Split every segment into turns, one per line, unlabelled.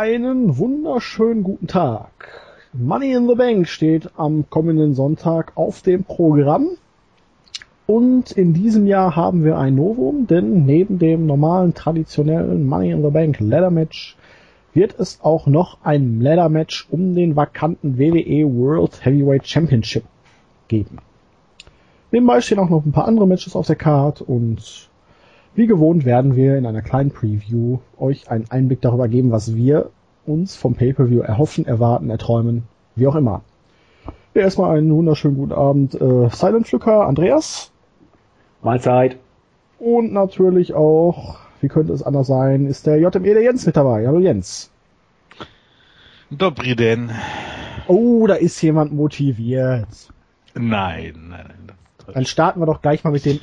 Einen wunderschönen guten Tag. Money in the Bank steht am kommenden Sonntag auf dem Programm. Und in diesem Jahr haben wir ein Novum, denn neben dem normalen traditionellen Money in the Bank Ladder Match wird es auch noch ein Ladder Match um den vakanten WWE World Heavyweight Championship geben. Nebenbei stehen auch noch ein paar andere Matches auf der Card und wie gewohnt werden wir in einer kleinen Preview euch einen Einblick darüber geben, was wir uns vom Pay-Per-View erhoffen, erwarten, erträumen, wie auch immer. Ja, erstmal einen wunderschönen guten Abend, äh, Silent Flücker, Andreas.
Mahlzeit.
Und natürlich auch, wie könnte es anders sein, ist der JME der Jens mit dabei. Hallo Jens.
Dobri denn.
Oh, da ist jemand motiviert.
Nein, nein,
nein. Dann starten wir doch gleich mal mit dem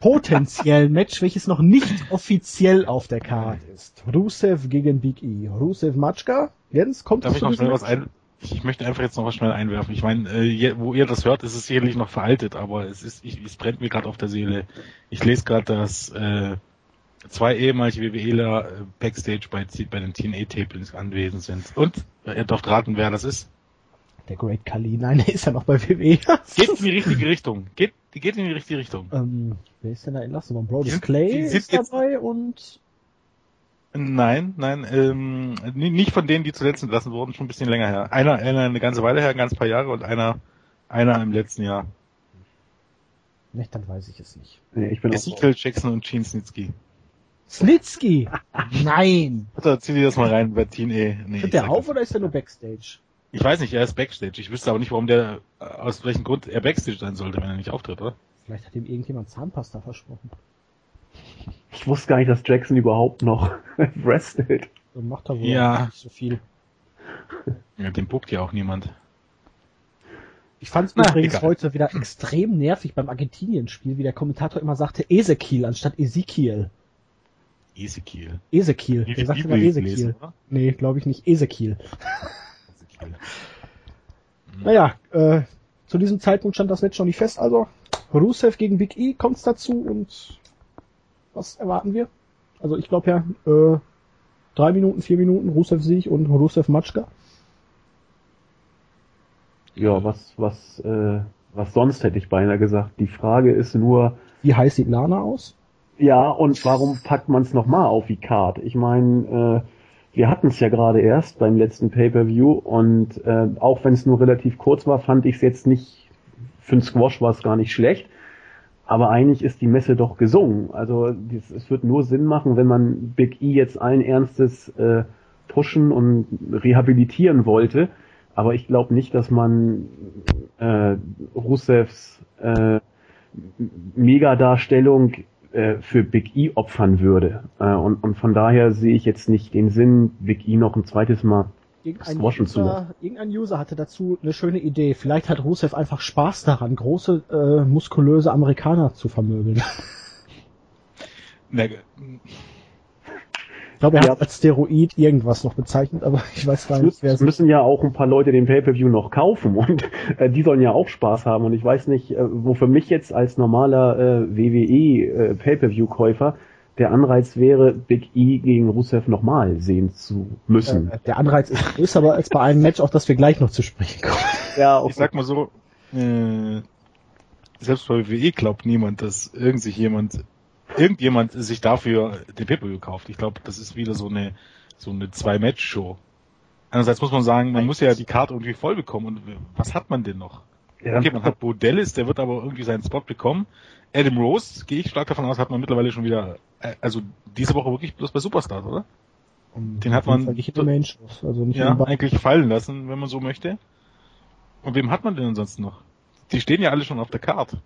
potenziellen Match, welches noch nicht offiziell auf der Karte ist. Rusev gegen Big E. Rusev Matschka. Jens, kommt
Darf ich noch schnell was ein? Ich möchte einfach jetzt noch was schnell einwerfen. Ich meine, äh, wo ihr das hört, ist es sicherlich noch veraltet, aber es ist, ich, es brennt mir gerade auf der Seele. Ich lese gerade, dass äh, zwei ehemalige WWEler äh, Backstage bei, bei den TNA-Tapings anwesend sind. Und äh, ihr dürft raten, wer das ist.
Der Great Kali, nein, der ist ja noch bei WWE.
geht in die richtige Richtung. Geht, geht in die richtige Richtung.
Ähm, wer ist denn da entlassen worden? Brodus Clay ist dabei und...
Nein, nein, ähm, nicht von denen, die zuletzt entlassen wurden, schon ein bisschen länger her. Einer, einer eine ganze Weile her, ein ganz paar Jahre und einer, einer im letzten Jahr.
Nicht, dann weiß ich es nicht.
Nee, ich bin Ezekiel Jackson und Gene Snitsky.
Snitsky? Nein!
Warte, zieh dir das mal rein bei Teen E.
Nee, Tritt der auf oder ist der nur Backstage?
Ich weiß nicht, er ist Backstage. Ich wüsste aber nicht, warum der, äh, aus welchem Grund er Backstage sein sollte, wenn er nicht auftritt, oder?
Vielleicht hat ihm irgendjemand Zahnpasta versprochen.
Ich wusste gar nicht, dass Jackson überhaupt noch wrestelt.
Dann macht er wohl
ja.
nicht so viel.
Ja, den buckt ja auch niemand.
Ich fand es übrigens egal. heute wieder extrem nervig beim Argentinien-Spiel, wie der Kommentator immer sagte Ezekiel anstatt Ezekiel.
Ezekiel.
Ezekiel. Er sagte immer Ezekiel. nee, glaube ich nicht. Ezekiel. Ezekiel. naja, äh, zu diesem Zeitpunkt stand das Match noch nicht fest, also Rusev gegen Big E kommt's dazu und was erwarten wir? Also ich glaube ja, äh, drei Minuten, vier Minuten Rusev Sieg und Rusev Matschka.
Ja, was, was, äh, was sonst hätte ich beinahe gesagt. Die Frage ist nur.
Wie heiß sieht Lana aus?
Ja, und warum packt man es nochmal auf die Card? Ich meine, äh, wir hatten es ja gerade erst beim letzten Pay-Per-View und äh, auch wenn es nur relativ kurz war, fand ich es jetzt nicht, für den Squash war es gar nicht schlecht. Aber eigentlich ist die Messe doch gesungen. Also es wird nur Sinn machen, wenn man Big E jetzt allen Ernstes äh, pushen und rehabilitieren wollte. Aber ich glaube nicht, dass man äh, Rusevs äh, Megadarstellung äh, für Big E opfern würde. Äh, und, und von daher sehe ich jetzt nicht den Sinn, Big E noch ein zweites Mal
irgendein User, zu irgendein User hatte dazu eine schöne Idee. Vielleicht hat Rusev einfach Spaß daran, große, äh, muskulöse Amerikaner zu vermöbeln. Ich glaube, er ja. hat als Steroid irgendwas noch bezeichnet, aber ich weiß gar nicht,
wer es müssen ja auch ein paar Leute den Pay-Per-View noch kaufen und äh, die sollen ja auch Spaß haben und ich weiß nicht, äh, wo für mich jetzt als normaler äh, WWE äh, Pay-Per-View-Käufer der Anreiz wäre, Big E gegen Rusev nochmal sehen zu müssen.
Äh, der Anreiz ist größer aber als bei einem Match, auf das wir gleich noch zu sprechen kommen.
Ja, okay. Ich sag mal so, äh, selbst bei WWE glaubt niemand, dass irgend sich jemand, irgendjemand sich dafür den pay kauft. Ich glaube, das ist wieder so eine, so eine Zwei-Match-Show. Einerseits muss man sagen, man muss ja die Karte irgendwie voll bekommen und was hat man denn noch? Ja, okay, man hat Bo Dallas, der wird aber irgendwie seinen Spot bekommen. Adam Rose, gehe ich stark davon aus, hat man mittlerweile schon wieder, äh, also diese Woche wirklich bloß bei Superstars, oder? Und Den hat man
also nicht
ja, eigentlich fallen lassen, wenn man so möchte. Und wem hat man denn ansonsten noch? Die stehen ja alle schon auf der Karte.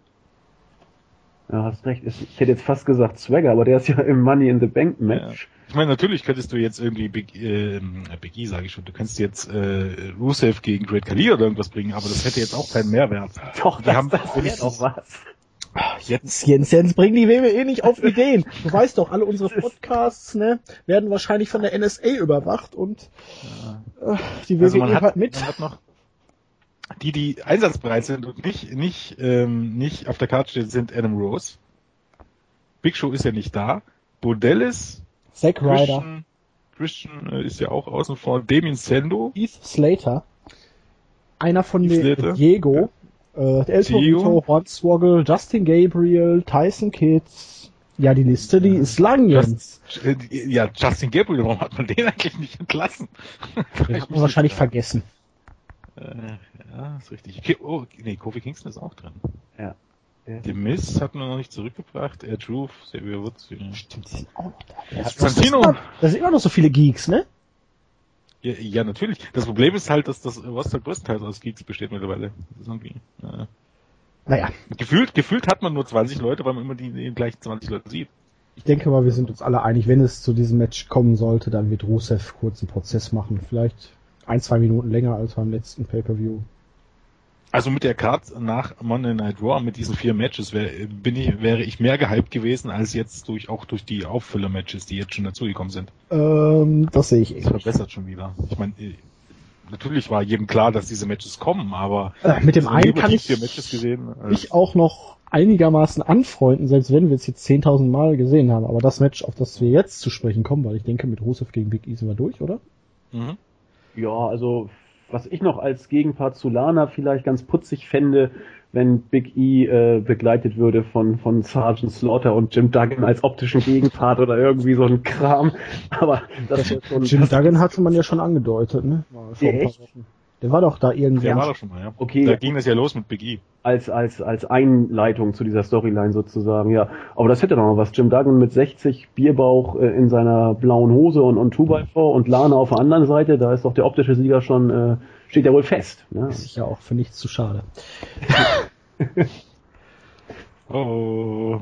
Ja, hast recht. Ich hätte jetzt fast gesagt Swagger, aber der ist ja im Money in the Bank Match. Ja.
Ich meine, natürlich könntest du jetzt irgendwie Big, äh, Big E, sage ich schon, du könntest jetzt äh, Rusev gegen Great Khali oder irgendwas bringen, aber das hätte jetzt auch keinen Mehrwert.
Doch, die das, haben das wäre doch was.
Jetzt, Jens, Jens, bring die WWE nicht auf Ideen. Du weißt doch, alle unsere Podcasts ne, werden wahrscheinlich von der NSA überwacht und
äh, die WWE also man hat, mit. Man hat noch die, die einsatzbereit sind und nicht, nicht, ähm, nicht auf der Karte stehen, sind Adam Rose. Big Show ist ja nicht da. Bodellis,
Zack Ryder.
Christian äh, ist ja auch außen vor. Damien Sendo.
Heath Slater. Einer von den. Diego. Äh, El. Torito, Hornswoggle, Justin Gabriel, Tyson Kids. Ja, die Liste, die ist lang jetzt.
Just, äh, ja, Justin Gabriel, warum hat man den eigentlich nicht entlassen?
Den hat man wahrscheinlich vergessen.
Äh, ja, ist richtig. Oh, nee, Kofi Kingston ist auch drin.
Ja.
The Miz hat man noch nicht zurückgebracht. Air Truth, Xavier Woods. Ja.
Stimmt, die sind auch noch da.
Ja,
Das,
Santino.
sind immer, das sind immer noch so viele Geeks, ne?
Ja, ja, natürlich. Das Problem ist halt, dass das Roster größtenteils aus Geeks besteht mittlerweile. Das ist irgendwie, äh,
Naja,
gefühlt, gefühlt hat man nur 20 Leute, weil man immer die, die gleichen 20 Leute sieht.
ich denke mal, wir sind uns alle einig, wenn es zu diesem Match kommen sollte, dann wird Rusev kurz einen Prozess machen. Vielleicht ein, zwei Minuten länger als beim letzten Pay-Per-View.
Also mit der Card nach Monday Night Raw, mit diesen vier Matches, wär, bin ich, wäre ich mehr gehypt gewesen, als jetzt durch, auch durch die Auffüller-Matches, die jetzt schon dazugekommen sind.
Ähm, das sehe ich
Das
ähnlich.
verbessert schon wieder. Ich meine, äh, natürlich war jedem klar, dass diese Matches kommen, aber
Äh, mit dem einen kann ich
vier Matches gesehen. als-
mich auch noch einigermaßen anfreunden, selbst wenn wir es jetzt 10.000 Mal gesehen haben. Aber das Match, auf das wir jetzt zu sprechen kommen, weil ich denke, mit Rusev gegen Big E sind wir durch, oder?
Mhm.
Ja, also was ich noch als Gegenpart zu Lana vielleicht ganz putzig fände, wenn Big E äh, begleitet würde von, von Sergeant Slaughter und Jim Duggan als optischen Gegenpart oder irgendwie so ein Kram. Aber das ist schon.
Jim Duggan hatte man ja schon angedeutet, ne? Paar
Echt?
Der war doch da irgendwie.
Der war doch schon mal, ja.
Okay.
Da ging das ja los mit Big E.
als, als, als Einleitung zu dieser Storyline sozusagen, ja. Aber das hätte doch mal was. Jim Duggan mit 60, Bierbauch äh, in seiner blauen Hose und, und 2x4 und Lana auf der anderen Seite, da ist doch der optische Sieger schon, äh, steht ja wohl fest. Ne?
Ist sicher auch für nichts zu schade.
Oh.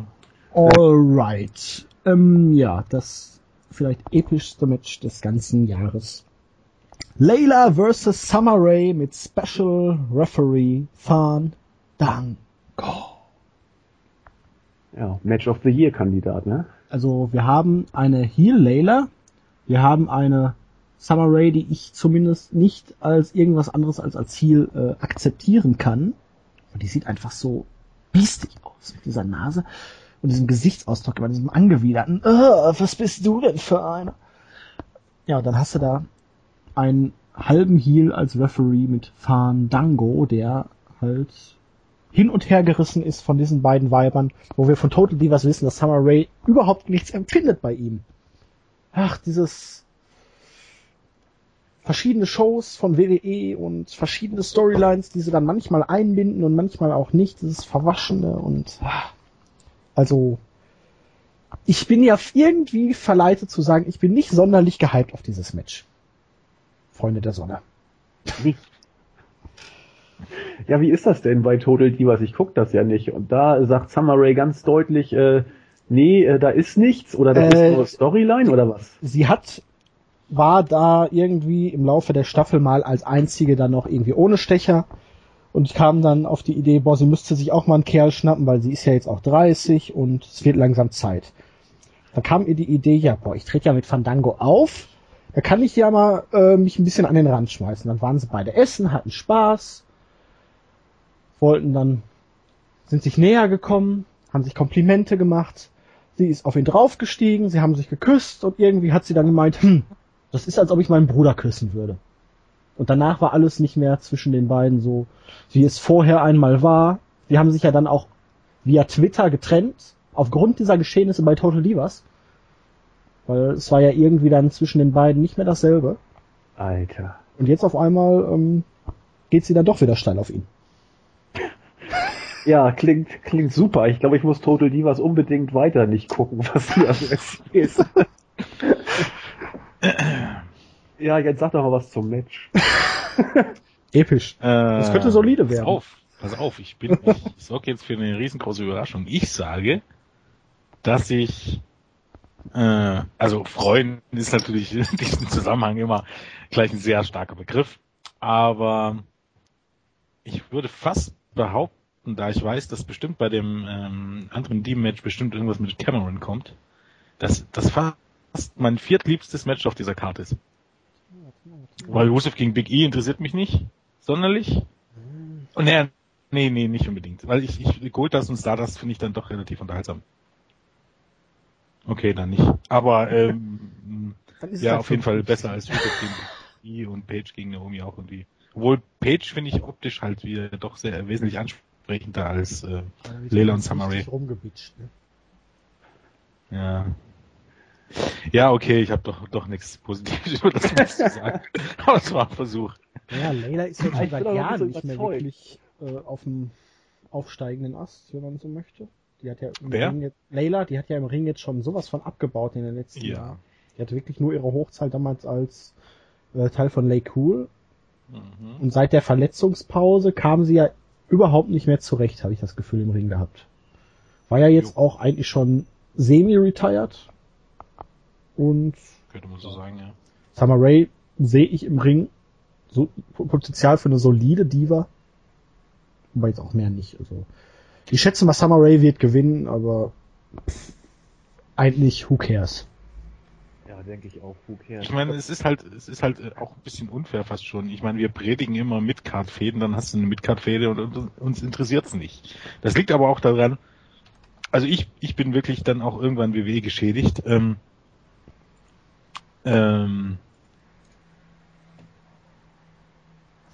Alright. Ähm, ja, das vielleicht epischste Match des ganzen Jahres. Layla vs. Summer Rae mit Special Referee Fan Dango.
Ja, Match of the Year Kandidat, ne?
Also wir haben eine Heel Layla, wir haben eine Summer Rae, die ich zumindest nicht als irgendwas anderes als als Heel äh, akzeptieren kann. Und die sieht einfach so biestig aus mit dieser Nase und diesem Gesichtsausdruck, immer diesem angewiderten, "Ah, was bist du denn für einer? Ja, und dann hast du da einen halben Heel als Referee mit Fandango, der halt hin und her gerissen ist von diesen beiden Weibern, wo wir von Total Divas wissen, dass Summer Rae überhaupt nichts empfindet bei ihm. Ach, dieses verschiedene Shows von WWE und verschiedene Storylines, die sie dann manchmal einbinden und manchmal auch nicht, dieses Verwaschene und also ich bin ja irgendwie verleitet zu sagen, ich bin nicht sonderlich gehypt auf dieses Match. Freunde der Sonne.
Ja, wie ist das denn bei Total Divas? Ich guck das ja nicht. Und da sagt Summer Rae ganz deutlich, äh, nee, äh, da ist nichts oder das
Äh,
ist nur Storyline oder was?
sie hat, war da irgendwie im Laufe der Staffel mal als einzige dann noch irgendwie ohne Stecher und kam dann auf die Idee, boah, sie müsste sich auch mal einen Kerl schnappen, weil sie ist ja jetzt auch 30 und es wird langsam Zeit. Da kam ihr die Idee, ja, boah, ich trete ja mit Fandango auf, da kann ich ja mal äh, mich ein bisschen an den Rand schmeißen. Dann waren sie beide essen, hatten Spaß, wollten dann, sind sich näher gekommen, haben sich Komplimente gemacht. Sie ist auf ihn draufgestiegen, sie haben sich geküsst und irgendwie hat sie dann gemeint, hm, das ist, als ob ich meinen Bruder küssen würde. Und danach war alles nicht mehr zwischen den beiden so, wie es vorher einmal war. Die haben sich ja dann auch via Twitter getrennt, aufgrund dieser Geschehnisse bei Total Divas. Weil es war ja irgendwie dann zwischen den beiden nicht mehr dasselbe.
Alter.
Und jetzt auf einmal ähm, geht sie dann doch wieder steil auf ihn.
Ja, klingt, klingt super. Ich glaube, ich muss Total Divas unbedingt weiter nicht gucken, was hier alles ist. ja, jetzt sag doch mal was zum Match.
Episch.
Das
könnte solide werden.
Pass auf, pass auf, ich bin, ich sorge jetzt für eine riesengroße Überraschung. Ich sage, dass ich, äh, also freuen ist natürlich in diesem Zusammenhang immer gleich ein sehr starker Begriff, aber ich würde fast behaupten, da ich weiß, dass bestimmt bei dem ähm, anderen Team-Match bestimmt irgendwas mit Cameron kommt, dass das fast mein viertliebstes Match auf dieser Karte ist. Weil Rusev gegen Big E interessiert mich nicht sonderlich. Und nee, nee, nee, nicht unbedingt. Weil ich, ich Goldust und Stardust finde ich dann doch relativ unterhaltsam. Okay, dann nicht. Aber ähm, Dann ist ja, halt auf jeden Fall besser als Rita gegen und Page gegen Naomi auch irgendwie. Obwohl Page finde ich optisch halt wieder doch sehr wesentlich ansprechender als äh, Lela und rumgebitscht, ne? Ja. Ja, okay, ich habe doch doch nichts Positives über das Match zu sagen. Aber es war ein Versuch.
Ja, Layla ist ja schon seit Jahren nicht mehr wirklich äh, auf dem aufsteigenden Ast, wenn man so möchte. Die hat ja im
Wer?
Ring jetzt, Layla, die hat ja im Ring jetzt schon sowas von abgebaut in den letzten
Ja.
Jahren. Die hatte wirklich nur ihre Hochzeit damals als äh, Teil von Lay Cool.
Mhm.
Und seit der Verletzungspause kam sie ja überhaupt nicht mehr zurecht, habe ich das Gefühl im Ring gehabt. War ja jetzt
Jo.
auch eigentlich schon semi-retired. Und
Könnte man so sagen, ja.
Summer Rae sehe ich im Ring so Potenzial für eine solide Diva. Aber jetzt auch mehr nicht. Also ich schätze mal, Summer Rae wird gewinnen, aber pff, eigentlich who cares?
Ja, denke ich auch. Who cares?
Ich meine, es ist halt, es ist halt äh, auch ein bisschen unfair fast schon. Ich meine, wir predigen immer Midcard-Fäden, dann hast du eine Midcard-Fäde und, und uns interessiert's nicht. Das liegt aber auch daran, also ich, ich bin wirklich dann auch irgendwann WWE geschädigt. Ähm, ähm,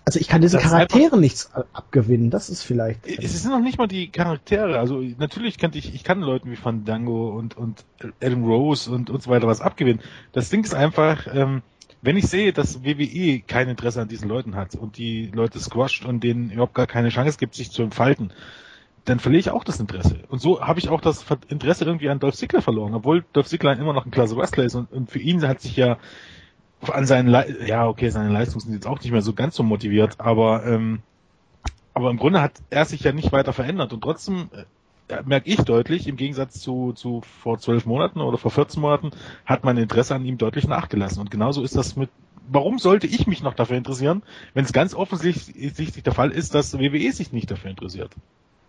Also ich kann diesen
Das
Charakteren nichts a- abgewinnen. Das ist vielleicht.
es sind noch nicht mal die Charaktere. Also natürlich kann ich, ich kann Leuten wie Fandango und, und Adam Rose und, und so weiter was abgewinnen. Das Ding ist einfach, ähm, wenn ich sehe, dass WWE kein Interesse an diesen Leuten hat und die Leute squasht und denen überhaupt gar keine Chance gibt, sich zu entfalten, dann verliere ich auch das Interesse. Und so habe ich auch das Interesse irgendwie an Dolph Ziggler verloren, obwohl Dolph Ziggler immer noch ein klasse Wrestler ist und, und für ihn hat sich ja an seinen, Le ja okay, seine Leistungen sind jetzt auch nicht mehr so ganz so motiviert, aber ähm, aber im Grunde hat er sich ja nicht weiter verändert und trotzdem äh, merke ich deutlich, im Gegensatz zu, zu vor zwölf Monaten oder vor 14 Monaten, hat mein Interesse an ihm deutlich nachgelassen. Und genauso ist das mit, warum sollte ich mich noch dafür interessieren, wenn es ganz offensichtlich der Fall ist, dass WWE sich nicht dafür interessiert?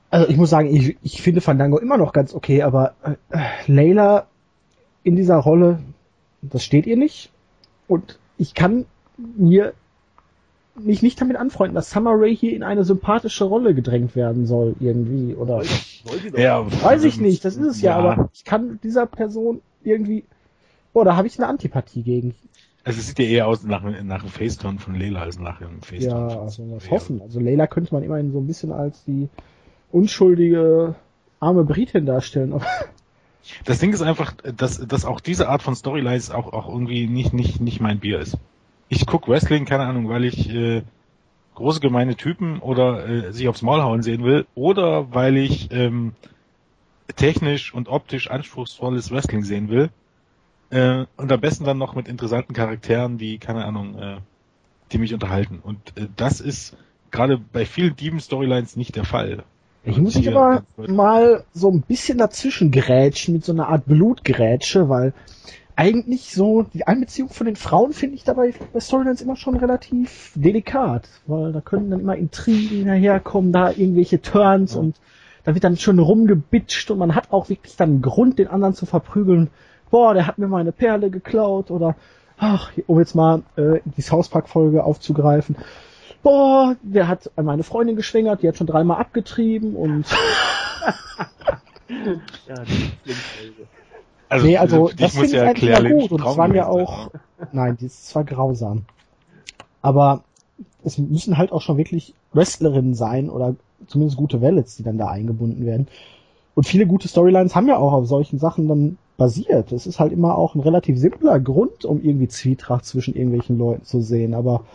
Also ich muss sagen, ich, ich finde Fandango immer noch ganz okay, aber äh, Layla in dieser Rolle, das steht ihr nicht. Und ich kann mir mich nicht damit anfreunden, dass Summer Rae hier in eine sympathische Rolle gedrängt werden soll irgendwie oder
doch.
weiß ich nicht, das ist es ja,
Ja.
aber ich kann dieser Person irgendwie oh, da habe ich eine Antipathie gegen.
Also es sieht ja eher aus nach, nach einem Faceturn von Lela als nach einem Faceturn.
Ja,
von
also was
Rea.
hoffen. Also Layla könnte man immerhin so ein bisschen als die unschuldige arme Britin darstellen. Aber
Das Ding ist einfach, dass, dass auch diese Art von Storylines auch, auch irgendwie nicht, nicht, nicht mein Bier ist. Ich guck Wrestling, keine Ahnung, weil ich äh, große gemeine Typen oder äh, sich aufs Maul hauen sehen will oder weil ich ähm, technisch und optisch anspruchsvolles Wrestling sehen will. Äh, und am besten dann noch mit interessanten Charakteren, die, keine Ahnung, äh, die mich unterhalten. Und äh, das ist gerade bei vielen Dieben-Storylines nicht der Fall.
Ich
Und
muss mich aber mal so ein bisschen dazwischen grätschen mit so einer Art Blutgrätsche, weil eigentlich so die Einbeziehung von den Frauen finde ich dabei bei Storylines immer schon relativ delikat, weil da können dann immer Intrigen daherkommen, da irgendwelche Turns
Ja.
und da wird dann schon rumgebitscht und man hat auch wirklich dann einen Grund, den anderen zu verprügeln. Boah, der hat mir meine Perle geklaut oder ach, um jetzt mal äh, die South Park Folge aufzugreifen. Boah, der hat meine Freundin geschwängert, die hat schon dreimal abgetrieben und
Ja, die Lieblingsfolge.
Also,
nee, also
ich
das
muss
finde ich
ja erklären,
gut und es waren ja auch, nein, das ist zwar grausam, aber es müssen halt auch schon wirklich Wrestlerinnen sein oder zumindest gute Wallets, die dann da eingebunden werden. Und viele gute Storylines haben ja auch auf solchen Sachen dann basiert. Es ist halt immer auch ein relativ simpler Grund, um irgendwie Zwietracht zwischen irgendwelchen Leuten zu sehen. Aber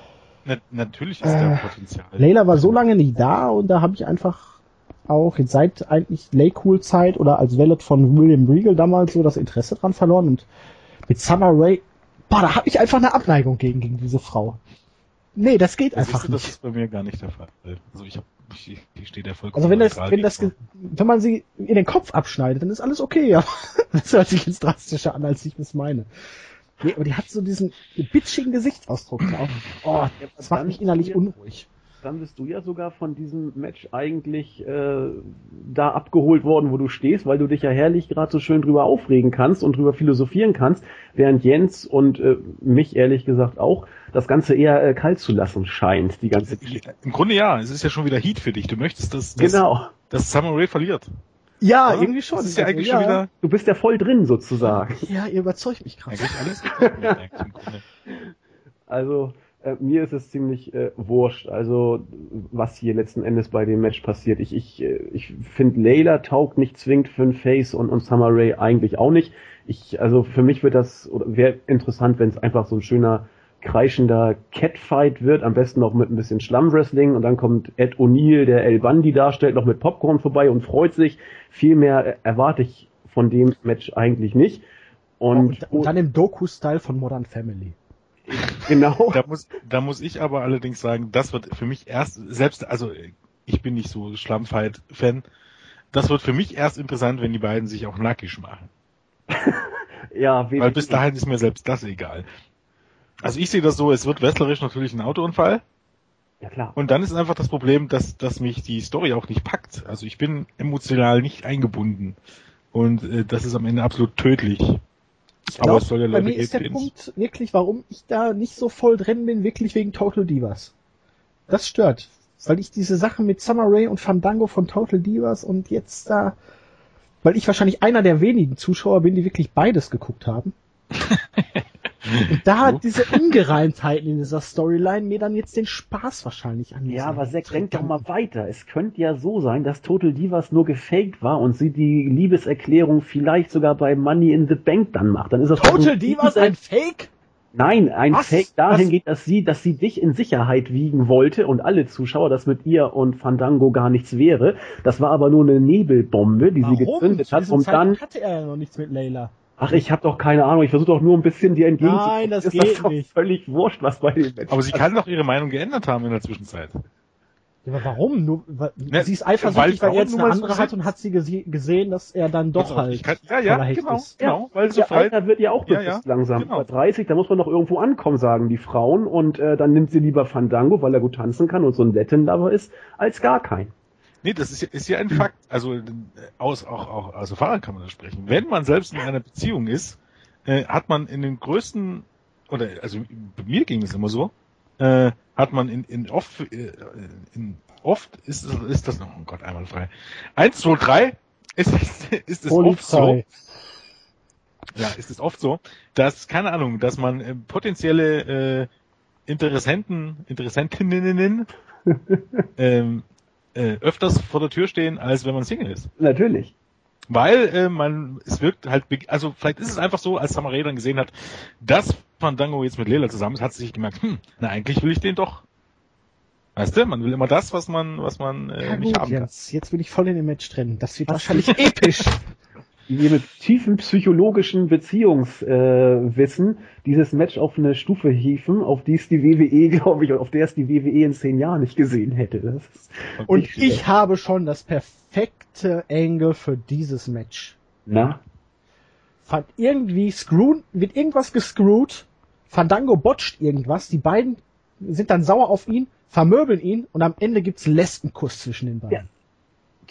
Na, natürlich ist da
Äh,
Potenzial.
Layla war so lange nicht da und da habe ich einfach auch jetzt seit eigentlich Laycool-Zeit oder als Valet von William Regal damals so das Interesse dran verloren und mit Summer Rae, boah, da habe ich einfach eine Abneigung gegen, gegen diese Frau. Nee, das geht
Das,
einfach
das
nicht.
ist bei mir gar nicht der Fall. Also ich hab, ich, ich stehe der vollkommen
Also wenn das, wenn das, wenn man sie in den Kopf abschneidet, dann ist alles okay, ja. Das hört sich jetzt drastischer an, als ich es meine. Nee, aber die hat so diesen bitchigen Gesichtsausdruck drauf. Oh, das macht mich innerlich unruhig.
Dann bist du ja sogar von diesem Match eigentlich äh, da abgeholt worden, wo du stehst, weil du dich ja herrlich gerade so schön drüber aufregen kannst und drüber philosophieren kannst, während Jens und äh, mich ehrlich gesagt auch das Ganze eher äh, kalt zu lassen scheint, die ganze Geschichte.
Im Grunde ja, es ist ja schon wieder Heat für dich. Du möchtest, dass, dass,
Genau.
dass Summer Rae verliert.
Ja,
Oder?
irgendwie schon.
Das ist ja eigentlich schon wieder
Du bist ja voll drin sozusagen.
Ja, ihr überzeugt mich gerade.
Also äh, mir ist es ziemlich äh, wurscht, also was hier letzten Endes bei dem Match passiert. Ich, ich, äh, ich finde Layla taugt nicht zwingend für ein Face und, und Summer Rae eigentlich auch nicht. Ich, also für mich wird das, oder wäre interessant, wenn es einfach so ein schöner kreischender Catfight wird, am besten noch mit ein bisschen Schlammwrestling und dann kommt Ed O'Neill, der El Bundy darstellt, noch mit Popcorn vorbei und freut sich. Viel mehr äh, erwarte ich von dem Match eigentlich nicht. Und,
Und, und dann im Doku-Style von Modern Family.
genau.
Da muss, da muss ich aber allerdings sagen, das wird für mich erst, selbst, also ich bin nicht so Schlammfight-Fan, das wird für mich erst interessant, wenn die beiden sich auch nackig machen.
Ja,
Weil bis dahin ist mir selbst das egal. Also ich sehe das so, es wird wrestlerisch natürlich ein Autounfall
Ja klar.
und dann ist einfach das Problem, dass, dass mich die Story auch nicht packt. Also ich bin emotional nicht eingebunden und äh, das ist am Ende absolut tödlich. Aber
Glaub,
es soll ja
bei
Leute
mir ist der
ins-
Punkt wirklich, warum ich da nicht so voll drin bin, wirklich wegen Total Divas. Das stört. Weil ich diese Sache mit Summer Rae und Fandango von Total Divas und jetzt da, weil ich wahrscheinlich einer der wenigen Zuschauer bin, die wirklich beides geguckt haben. Und da hat diese Ungereimtheiten in dieser Storyline mir dann jetzt den Spaß wahrscheinlich an.
Ja, aber Zack, denk doch mal weiter. Es könnte ja so sein, dass Total Divas nur gefaked war und sie die Liebeserklärung vielleicht sogar bei Money in the Bank dann macht. Dann ist das
Total
ein
Divas ein Fake?
Nein, ein
Was?
Fake dahin
Was?
geht, dass sie, dass sie dich in Sicherheit wiegen wollte und alle Zuschauer, dass mit ihr und Fandango gar nichts wäre. Das war aber nur eine Nebelbombe, die sie
Warum?
gezündet
Zu
hat, um dann,
hatte er ja noch nichts mit Layla.
Ach, ich habe doch keine Ahnung, ich versuche doch nur ein bisschen dir entgegenzukommen.
Nein, das
ist
geht
das doch
nicht.
völlig wurscht, was bei dem Match
Aber sie kann doch ihre Meinung geändert haben in der Zwischenzeit.
Ja, aber warum? Nur, weil,
Ne,
sie ist eifersüchtig, weil,
weil-
er jetzt
nur
eine andere hat und hat sie gese gesehen, dass er dann doch halt
kann, ja, ja, genau,
ist.
genau, weil so
Ihr
frei,
Alter wird ja auch
Ja,
bewusst
ja,
langsam.
genau.
Über 30, da muss man doch irgendwo ankommen, sagen die Frauen. Und äh, dann nimmt sie lieber Fandango, weil er gut tanzen kann und so ein Latin-Lover ist, als gar kein.
Nee, das ist, ja- ist ja ein Fakt. Also äh, aus auch auch aus Erfahrung kann man das sprechen. Wenn man selbst in einer Beziehung ist, äh, hat man in den größten oder also bei mir ging es immer so, äh, hat man in, in oft äh, in oft ist ist das noch oh Gott einmal frei. Eins, zwei, drei ist ist es oft so. Ja, ist es oft so, dass keine Ahnung, dass man äh, potenzielle äh, Interessenten Interessentinnen ähm, äh, öfters vor der Tür stehen, als wenn man Single ist.
Natürlich.
Weil äh, man, es wirkt halt, also vielleicht ist es einfach so, als Samaré dann gesehen hat, dass Fandango jetzt mit Lela zusammen ist, hat sie sich gemerkt, hm, na eigentlich will ich den doch. Weißt du, man will immer das, was man, was man äh,
Ja,
nicht
gut,
haben kann.
Jens, jetzt bin ich voll in dem Match drin. Das wird wahrscheinlich episch.
Die mit tiefem psychologischen Beziehungswissen äh, dieses Match auf eine Stufe hieven, auf die es die WWE, glaube ich, auf der es die WWE in zehn Jahren nicht gesehen hätte. Das ist
Und
nicht schlecht.
ich habe schon das perfekte Angle für dieses Match.
Na?
Fand irgendwie screwn, wird irgendwas gescrewt, Fandango botcht irgendwas, die beiden sind dann sauer auf ihn, vermöbeln ihn und am Ende gibt's einen Lesbenkuss zwischen den beiden.
Ja.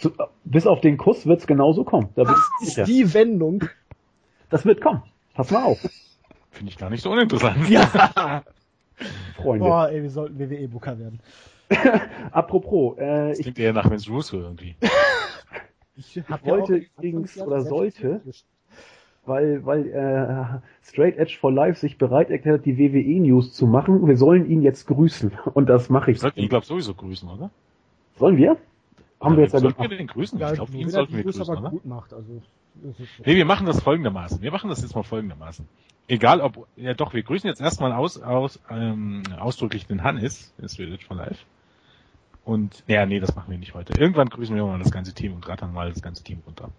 Zu, bis auf den Kuss wird's genauso kommen. Da
Das
ich
ist
sicher.
die Wendung.
Das wird kommen. Pass mal auf,
Finde ich gar nicht so uninteressant.
Ja.
Freunde.
Boah, ey, wir sollten WWE-Booker werden.
Apropos, äh,
Das
ich
klingt eher nach Vince Russo irgendwie.
Ich, hab
wollte
ja
übrigens oder sollte- weil, weil äh, Straight Edge for Life sich bereit erklärt hat, die WWE News zu machen. Wir sollen ihn jetzt grüßen. Und das mache ich.
Ich sollte ihn, glaube sowieso grüßen, oder?
Sollen wir? Haben wir jetzt ja
sollten wir
gemacht.
den grüßen?
Ja,
ich glaube, ihn
wenn
sollten wir grüßen,
aber
oder?
gut macht, also. das.
Nee, wir machen das folgendermaßen. Wir machen das jetzt mal folgendermaßen. Egal ob, ja doch, wir grüßen jetzt erstmal aus, aus, ähm, ausdrücklich den Hannes, ist Village for Life. Und, ja, nee, das machen wir nicht heute. Irgendwann grüßen wir mal das ganze Team und rattern mal das ganze Team runter.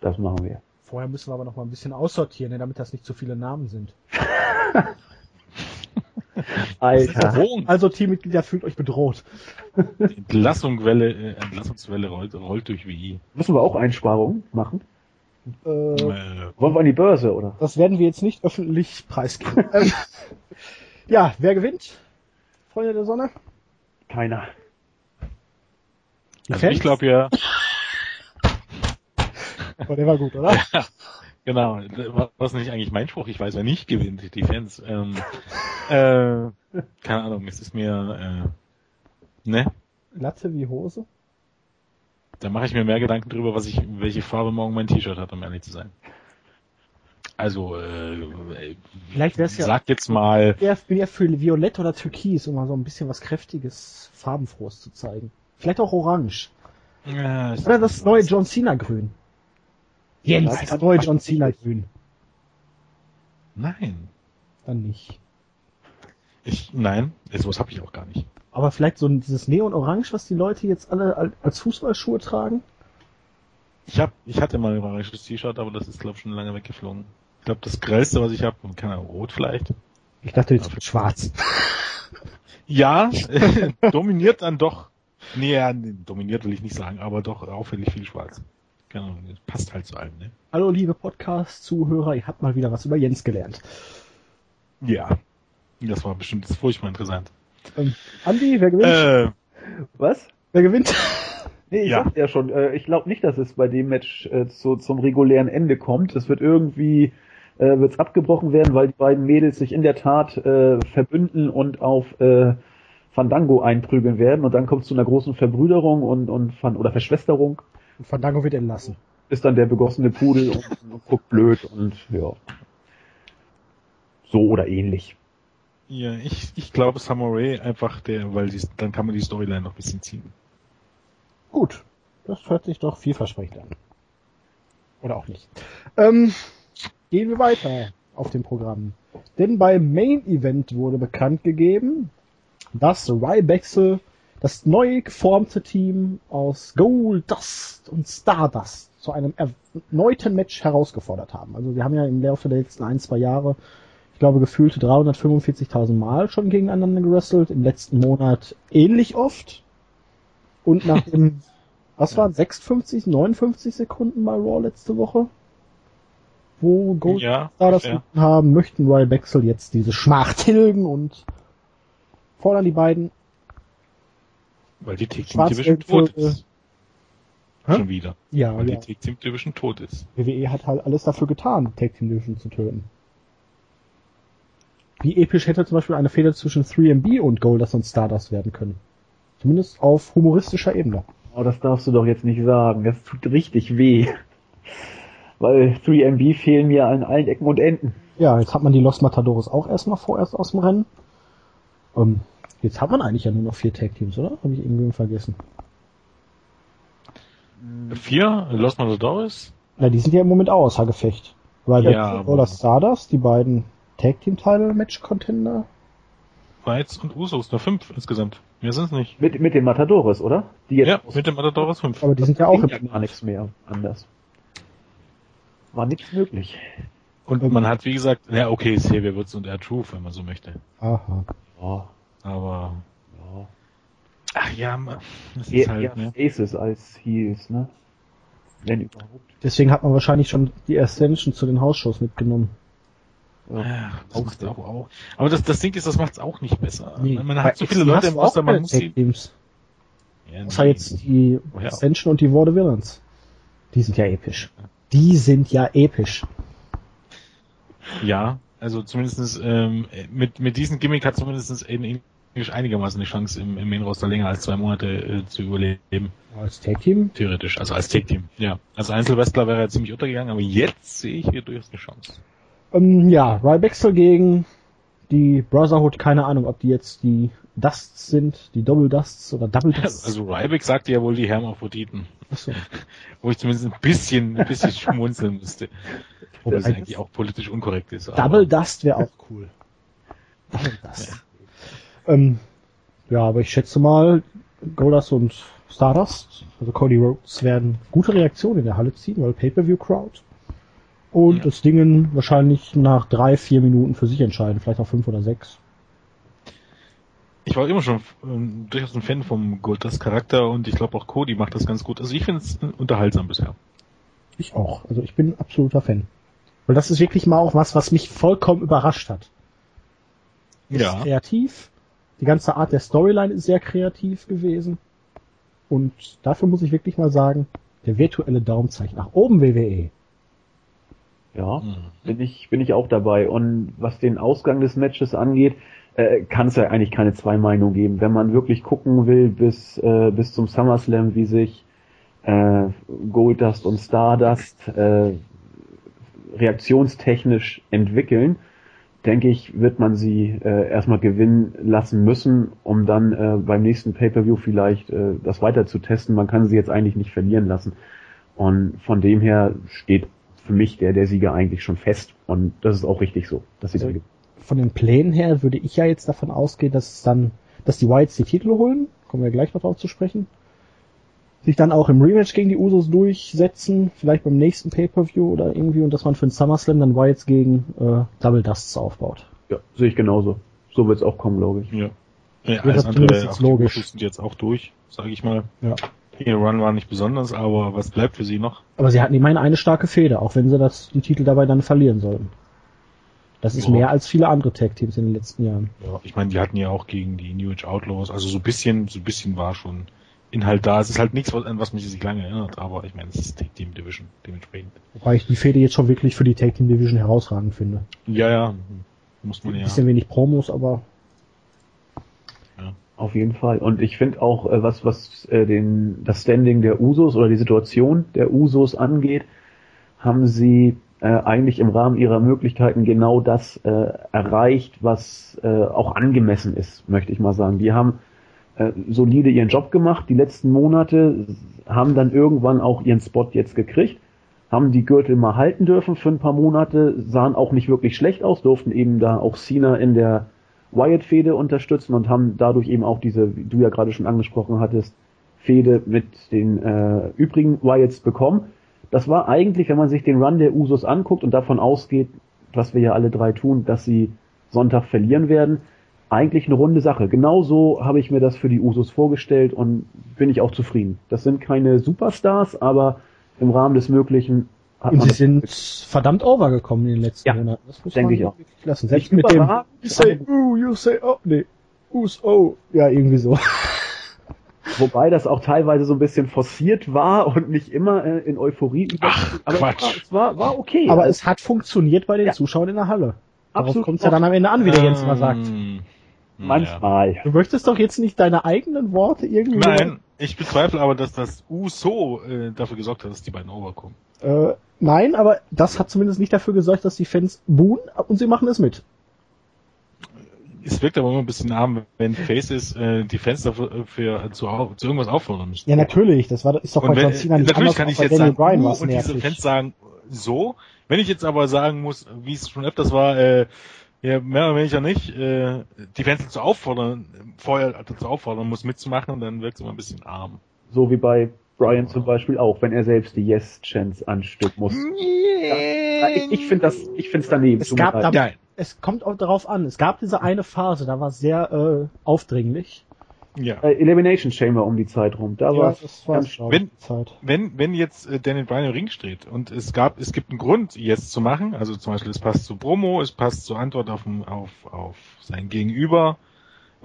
Das machen wir.
Vorher müssen wir aber noch mal ein bisschen aussortieren, ne, damit das nicht zu viele Namen sind.
Alter.
Also Teammitglieder fühlt euch bedroht.
Die Entlassungswelle, äh, Entlassungswelle rollt, rollt durch wie.
Müssen wir auch Einsparungen machen?
Äh,
Äh,
Wollen wir an die Börse, oder?
das werden wir jetzt nicht öffentlich preisgeben. ja, wer gewinnt? Freunde der Sonne?
Keiner.
Die
also ich glaube ja,
Aber der war gut, oder?
Genau, was nicht eigentlich mein Spruch, ich weiß, wer nicht gewinnt, die Fans. Ähm, äh, keine Ahnung, es ist mir, äh, ne?
Latte wie Hose?
Da mache ich mir mehr Gedanken drüber, was ich, welche Farbe morgen mein T-Shirt hat, um ehrlich zu sein. Also, äh,
Vielleicht wär's ja-
sag jetzt mal,
Ich bin ja für Violett oder Türkis, um mal so ein bisschen was kräftiges, farbenfrohes zu zeigen. Vielleicht auch Orange.
äh, ich-
Oder das neue John Cena Grün. Jens,
Das
das neue John Cena Grün.
Nein.
Dann nicht.
Ich, nein, sowas habe ich auch gar nicht.
Aber vielleicht so dieses Neon-Orange, was die Leute jetzt alle al- als Fußballschuhe tragen?
Ich hab, ich hatte mal ein oranges T-Shirt, aber das ist glaube ich schon lange weggeflogen. Ich glaube, das grellste, was ich habe, keine Ahnung, rot vielleicht.
Ich dachte jetzt mit schwarz.
Ja, dominiert dann doch. Nee, dominiert will ich nicht sagen, aber doch auffällig viel schwarz. Ahnung, das passt halt zu allem, ne?
Hallo liebe Podcast-Zuhörer, ihr habt mal wieder was über Jens gelernt.
Ja. Das war bestimmt furchtbar interessant.
Ähm, Andi, wer gewinnt?
Äh,
Was?
Wer gewinnt?
Nee, ich
Ja.
sagte ja schon, äh, ich glaube nicht, dass es bei dem Match äh, zu, zum regulären Ende kommt. Es wird irgendwie äh, wird's abgebrochen werden, weil die beiden Mädels sich in der Tat äh, verbünden und auf äh, Fandango einprügeln werden und dann kommt es zu einer großen Verbrüderung und, und Fan oder Verschwesterung.
Fandango wird entlassen.
Ist dann der begossene Pudel und, und guckt blöd und ja. So oder ähnlich.
ja, ich, ich glaube Samurai einfach der, weil die, dann kann man die Storyline noch ein bisschen ziehen.
Gut, das hört sich doch vielversprechend an. Oder auch nicht. Ähm, gehen wir weiter auf dem Programm. Denn beim Main Event wurde bekannt gegeben, dass Rybaxel das neu geformte Team aus Gold Dust und Stardust zu einem erneuten Match herausgefordert haben. Also wir haben ja im Laufe der letzten ein, zwei Jahre, ich glaube, gefühlte 345.000 Mal schon gegeneinander gewrestelt. Im letzten Monat ähnlich oft. Und nach dem, was waren 56, 59 Sekunden bei Raw letzte Woche? Wo Gold
ja, fair.
gefunden haben, möchten Royal Baxel jetzt diese Schmach tilgen und fordern die beiden.
Weil die Tag Team
Schwarz
Division
irgendwo,
tot ist.
Hä?
Schon wieder.
Ja,
Weil
ja.
die Tag Team Division tot ist.
WWE hat halt alles dafür getan, die Tag Team Division zu töten. Wie episch hätte zum Beispiel eine Fehler zwischen 3MB und Goldust und Stardust werden können. Zumindest auf humoristischer Ebene.
Oh, das darfst du doch jetzt nicht sagen. Das tut richtig weh. Weil 3MB fehlen mir an allen Ecken und Enden.
Ja, jetzt hat man die Los Matadores auch erstmal vorerst aus dem Rennen. Ähm, jetzt hat man eigentlich ja nur noch vier Tag Teams, oder? Habe ich irgendwie vergessen.
Vier, Los Matadores.
Na, die sind ja im Moment auch außer Gefecht. Weil
Ja,
der oder Stardust, die beiden Tag Team Title Match Contender.
Whites und Usos, nur fünf insgesamt. Mehr sind's nicht.
Mit, mit den Matadores, oder? Die jetzt
Ja, mit dem Matadores fünf.
Aber die sind ja auch
ja gar nichts mehr anders. War nichts möglich.
Und man hat, wie gesagt, ja, okay, Xavier Woods und Air Truth, wenn man so möchte.
Aha.
Ja,
Aber,
ja.
ach ja, man, das ist
Eher,
halt,
eher
ne.
Aces als Heels, ne? Wenn überhaupt.
Deswegen hat man wahrscheinlich schon die Ascension zu den Hausshows mitgenommen.
Ja.
Ja, das macht's auch, auch. Aber das, das Ding ist, das macht's auch nicht besser.
Nee.
Man hat so viele Leute im Roster, man muss sie,
Teams.
ja,
Außer
nee.
jetzt die
Woher auch?
Ascension und die War the Villains. Die sind ja episch. Die sind ja episch.
Ja, also zumindestens ähm, mit, mit diesem Gimmick hat zumindest Aiden English einigermaßen eine Chance, im, im Main-Roster länger als zwei Monate äh, zu überleben.
Als Tag Team?
Theoretisch, also als Tag-Team. Ja, als Einzelwrestler wäre er ziemlich untergegangen, aber jetzt sehe ich hier durchaus eine Chance.
Ähm, ja, Rybaxel gegen die Brotherhood, keine Ahnung, ob die jetzt die Dusts sind, die Double Dusts oder Double Dusts.
Also Ryback sagte ja wohl die Hermaphroditen,
Achso.
wo ich zumindest ein bisschen, ein bisschen schmunzeln musste. Obwohl es
Eigentlich-
auch politisch unkorrekt ist.
Double Dust wäre auch cool. Double Dust. Ähm, ja, aber ich schätze mal, Goldust und Stardust, also Cody Rhodes, werden gute Reaktionen in der Halle ziehen, weil Pay-Per-View-Crowd. Und
Ja.
das Dingen wahrscheinlich nach drei, vier Minuten für sich entscheiden, vielleicht auch fünf oder sechs.
Ich war immer schon ähm, durchaus ein Fan vom Goldust Charakter und ich glaube auch Cody macht das ganz gut. Also ich finde es unterhaltsam bisher.
Ich auch. Also ich bin absoluter Fan. Weil das ist wirklich mal auch was, was mich vollkommen überrascht hat. Ist
Ja.
kreativ. Die ganze Art der Storyline ist sehr kreativ gewesen. Und dafür muss ich wirklich mal sagen, der virtuelle Daumenzeichen nach oben WWE.
Ja,
Mhm.
bin ich, bin ich auch dabei. Und was den Ausgang des Matches angeht, äh, kann es ja eigentlich keine zwei Meinungen geben. Wenn man wirklich gucken will bis, äh, bis zum SummerSlam, wie sich äh, Goldust und Stardust äh, reaktionstechnisch entwickeln, denke ich, wird man sie äh, erstmal gewinnen lassen müssen, um dann äh, beim nächsten Pay-per-View vielleicht äh, das weiter zu testen. Man kann sie jetzt eigentlich nicht verlieren lassen. Und von dem her steht für mich der, der Sieger eigentlich schon fest. Und das ist auch richtig so, dass sie
Also,
da gibt.
Von den Plänen her würde ich ja jetzt davon ausgehen, dass es dann, dass die Whites die Titel holen. Kommen wir gleich noch drauf zu sprechen. Sich dann auch im Rematch gegen die Usos durchsetzen, vielleicht beim nächsten Pay-Per-View oder irgendwie, und dass man für den SummerSlam dann Whites gegen äh, Double Dusts aufbaut.
Ja, sehe ich genauso. So wird es auch kommen, glaube ich.
Ja. ja
das
alles
zumindest
andere,
jetzt
auch die
logisch.
Usos sind jetzt auch durch, sage ich mal.
Ja.
Ihr Run war nicht besonders, aber was bleibt für sie noch?
Aber sie hatten immerhin eine starke Fehde, auch wenn sie das, die Titel dabei dann verlieren sollen. Das ist
Ja.
mehr als viele andere Tag-Teams in den letzten Jahren.
Ja, ich meine, die hatten ja auch gegen die New Age Outlaws, also so ein bisschen, so ein bisschen war schon Inhalt da. Es ist halt nichts, was- an was mich sich lange erinnert, aber ich meine, es ist Tag Team Division, dementsprechend.
Wobei ich die Fehde jetzt schon wirklich für die Tag-Team Division herausragend finde.
Ja, ja, muss man
Ein
ja.
bisschen wenig Promos, aber
Auf jeden Fall. Und ich finde auch, äh, was, was äh, den, das Standing der Usos oder die Situation der Usos angeht, haben sie äh, eigentlich im Rahmen ihrer Möglichkeiten genau das äh, erreicht, was äh, auch angemessen ist, möchte ich mal sagen. Die haben äh, solide ihren Job gemacht, die letzten Monate, haben dann irgendwann auch ihren Spot jetzt gekriegt, haben die Gürtel mal halten dürfen für ein paar Monate, sahen auch nicht wirklich schlecht aus, durften eben da auch Cena in der Wyatt-Fehde unterstützen und haben dadurch eben auch diese, wie du ja gerade schon angesprochen hattest, Fehde mit den äh, übrigen Wyatts bekommen. Das war eigentlich, wenn man sich den Run der Usos anguckt und davon ausgeht, was wir ja alle drei tun, dass sie Sonntag verlieren werden, eigentlich eine runde Sache. Genauso habe ich mir das für die Usos vorgestellt und bin ich auch zufrieden. Das sind keine Superstars, aber im Rahmen des Möglichen hat
und
man
sie
das
sind verdammt overgekommen in den letzten
Ja,
Monaten. Das muss
denke
man
ich auch.
wirklich lassen. Selbst
Nicht
mit dem You say ooh, you say oh, nee. Who's oh. Ja, irgendwie so.
Wobei das auch teilweise so ein bisschen forciert war und nicht immer äh, in Euphorie
Ach.
Aber
Quatsch.
Es war, es war, war okay.
Aber
Also,
es hat funktioniert bei den
Ja.
Zuschauern in der Halle. Darauf
Absolut.
kommt es ja dann am Ende an, wie der Jens mal sagt.
Naja.
manchmal.
Du möchtest doch jetzt nicht deine eigenen Worte irgendwie.
Nein, ich bezweifle aber, dass das USO äh, dafür gesorgt hat, dass die beiden overkommen.
Äh, nein, aber das hat zumindest nicht dafür gesorgt, dass die Fans buhen und sie machen es mit.
Es wirkt aber immer ein bisschen arm, wenn Faces äh, die Fans dafür für, zu, au- zu irgendwas auffordern müssen.
Ja, natürlich. Das war ist doch bei John Cena nicht
natürlich
anders,
kann ich jetzt
Daniel
sagen,
Bryan
uh, und diese
nervig.
Fans sagen so. Wenn ich jetzt aber sagen muss, wie es schon öfters war, äh, ja, mehr oder weniger nicht, äh, die Fans dazu auffordern, vorher dazu auffordern muss mitzumachen, dann wirkt es immer ein bisschen arm.
So wie bei Brian zum Beispiel auch, wenn er selbst die Yes-Chance anstimmen muss. Ja, ich ich finde das, ich finde es daneben.
Es gab da-
Ja,
Es kommt auch darauf an. Es gab diese eine Phase, da war es sehr äh, aufdringlich.
Ja.
Äh, Elimination Chamber um die Zeit rum. Da war
das war
ganz
glaub ich,
wenn- wenn, wenn jetzt äh, Daniel Bryan im Ring steht und es gab, es gibt einen Grund, jetzt zu machen, also zum Beispiel es passt zu Promo, es passt zur Antwort auf, auf, auf sein Gegenüber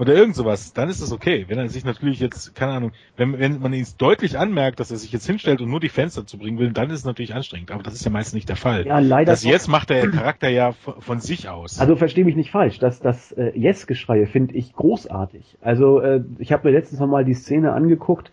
oder irgend sowas, dann ist das okay. Wenn er sich natürlich jetzt, keine Ahnung, wenn, wenn man ihn deutlich anmerkt, dass er sich jetzt hinstellt und nur die Fans dazu bringen will, dann ist es natürlich anstrengend, aber das ist ja meistens nicht der Fall.
ja leider.
das jetzt macht der Charakter ja von, von sich aus.
Also verstehe mich nicht falsch, das, das äh, Yes-Geschreie finde ich großartig. Also äh, ich habe mir letztens noch mal die Szene angeguckt,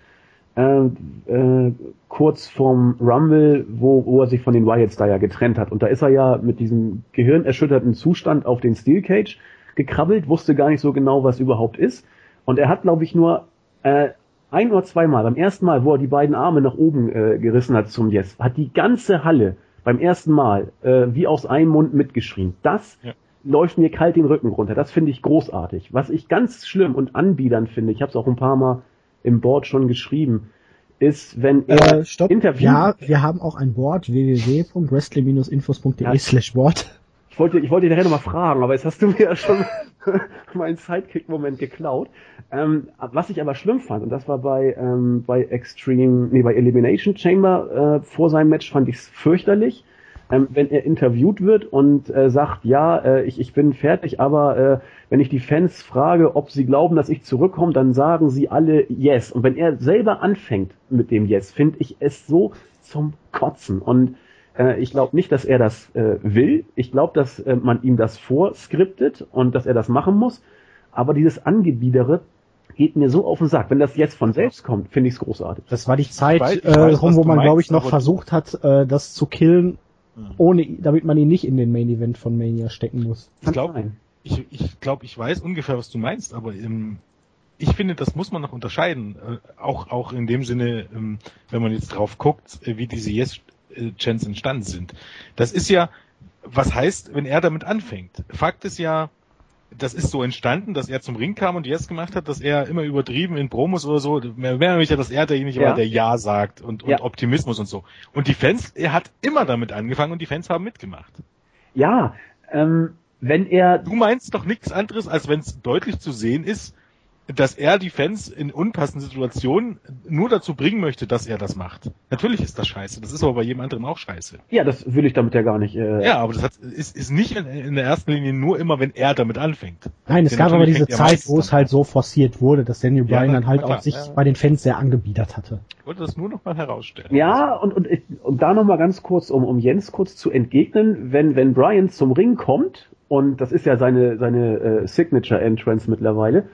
äh, äh, kurz vorm Rumble, wo, wo er sich von den Wyatts da ja getrennt hat. Und da ist er ja mit diesem gehirnerschütterten Zustand auf den Steel Cage gekrabbelt, wusste gar nicht so genau, was überhaupt ist. Und er hat, glaube ich, nur äh, ein oder zweimal, beim ersten Mal, wo er die beiden Arme nach oben äh, gerissen hat zum Yes, hat die ganze Halle beim ersten Mal äh, wie aus einem Mund mitgeschrien. Das
Ja.
läuft mir kalt den Rücken runter. Das finde ich großartig. Was ich ganz schlimm und anbiedern finde, ich habe es auch ein paar Mal im Board schon geschrieben, ist, wenn er
Äh, stopp.
Interview.
Ja, wir haben auch ein Board www.wrestling-infos.de slash Board.
Ich wollte, ich wollte dich nachher nochmal fragen, aber jetzt hast du mir ja schon meinen Sidekick-Moment geklaut. Ähm, was ich aber schlimm fand, und das war bei, ähm, bei Extreme, nee, bei Elimination Chamber äh, vor seinem Match fand ich es fürchterlich, ähm, wenn er interviewt wird und äh, sagt, ja, äh, ich, ich bin fertig, aber äh, wenn ich die Fans frage, ob sie glauben, dass ich zurückkomme, dann sagen sie alle Yes. Und wenn er selber anfängt mit dem Yes, finde ich es so zum Kotzen. Und äh, ich glaube nicht, dass er das äh, will. Ich glaube, dass äh, man ihm das vorskriptet und dass er das machen muss. Aber dieses Angebiedere geht mir so auf den Sack. Wenn das jetzt von selbst kommt, finde ich es großartig.
Das war die Zeit
weiß- ich
äh,
weiß,
rum,
was
wo man, glaube ich, noch versucht hat, äh, das zu killen,
Hm.
ohne, damit man ihn nicht in den Main Event von Mania stecken muss.
Ich glaube, ich, ich, glaub, ich weiß ungefähr, was du meinst, aber ähm, ich finde, das muss man noch unterscheiden. Äh, auch, auch in dem Sinne, ähm, wenn man jetzt drauf guckt, äh, wie diese Yes-Chants entstanden sind. Das ist ja, was heißt, wenn er damit anfängt? Fakt ist ja, das ist so entstanden, dass er zum Ring kam und Yes gemacht hat, dass er immer übertrieben in Promos oder so, mehr mehr oder weniger, dass er derjenige
Ja.
war, der Ja sagt und, und
Ja.
Optimismus und so. Und die Fans, er hat immer damit angefangen und die Fans haben mitgemacht.
Ja, ähm, wenn er
Du meinst doch nichts anderes, als wenn es deutlich zu sehen ist, dass er die Fans in unpassenden Situationen nur dazu bringen möchte, dass er das macht. Natürlich ist das scheiße. Das ist aber bei jedem anderen auch scheiße.
Ja, das will ich damit ja gar nicht. Äh,
Ja, aber das hat, ist, ist nicht in, in der ersten Linie nur immer, wenn er damit anfängt.
Nein, es
Ja,
gab aber diese Zeit, wo es
dann
halt so forciert wurde, dass Daniel
Ja,
Bryan
na-
dann halt
na klar,
auch sich
ja.
bei den Fans sehr angebiedert hatte.
Ich wollte das nur noch mal herausstellen.
Ja, und, und, ich- und da nochmal ganz kurz, um, um Jens kurz zu entgegnen, wenn, wenn Brian zum Ring kommt, und das ist ja seine, seine äh, Signature Entrance mittlerweile,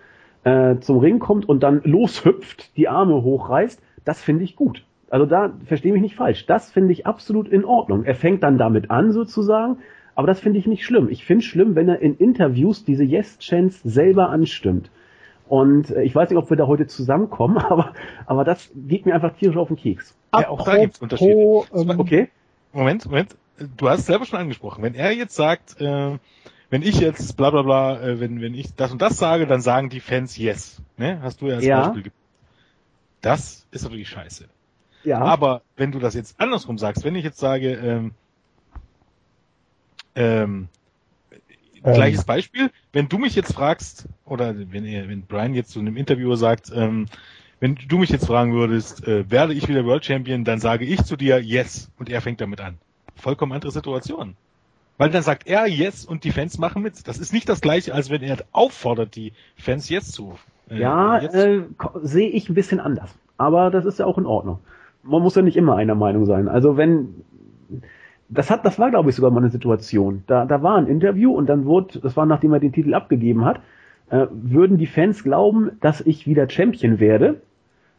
äh, zum Ring kommt und dann loshüpft, die Arme hochreißt, das finde ich gut. Also da verstehe mich nicht falsch. Das finde ich absolut in Ordnung. Er fängt dann damit an sozusagen, aber das finde ich nicht schlimm. Ich finde es schlimm, wenn er in Interviews diese Yes-Chants selber anstimmt. Und äh, ich weiß nicht, ob wir da heute zusammenkommen, aber, aber das geht mir einfach tierisch auf den Keks.
Ja, auch da gibt's Unterschiede.
ähm,
Okay?
Moment, Moment. Du hast es selber schon angesprochen. Wenn er jetzt sagt, äh, wenn ich jetzt bla bla bla, äh, wenn, wenn ich das und das sage, dann sagen die Fans yes. Ne? Hast du ja als
Ja.
Beispiel Das ist natürlich scheiße.
Ja.
Aber wenn du das jetzt andersrum sagst, wenn ich jetzt sage, ähm, ähm,
Ähm.
gleiches Beispiel, wenn du mich jetzt fragst, oder wenn er, wenn Brian jetzt zu einem Interviewer sagt, ähm, wenn du mich jetzt fragen würdest, äh, werde ich wieder World Champion, dann sage ich zu dir yes und er fängt damit an. Vollkommen andere Situation. Weil dann sagt er yes und die Fans machen mit. Das ist nicht das gleiche, als wenn er auffordert, die Fans yes zu. äh,
Ja,
yes
äh, sehe ich ein bisschen anders. Aber das ist ja auch in Ordnung. Man muss ja nicht immer einer Meinung sein. Also wenn das hat, das war glaube ich sogar mal eine Situation. Da, da war ein Interview und dann wurde, das war nachdem er den Titel abgegeben hat, äh, würden die Fans glauben, dass ich wieder Champion werde.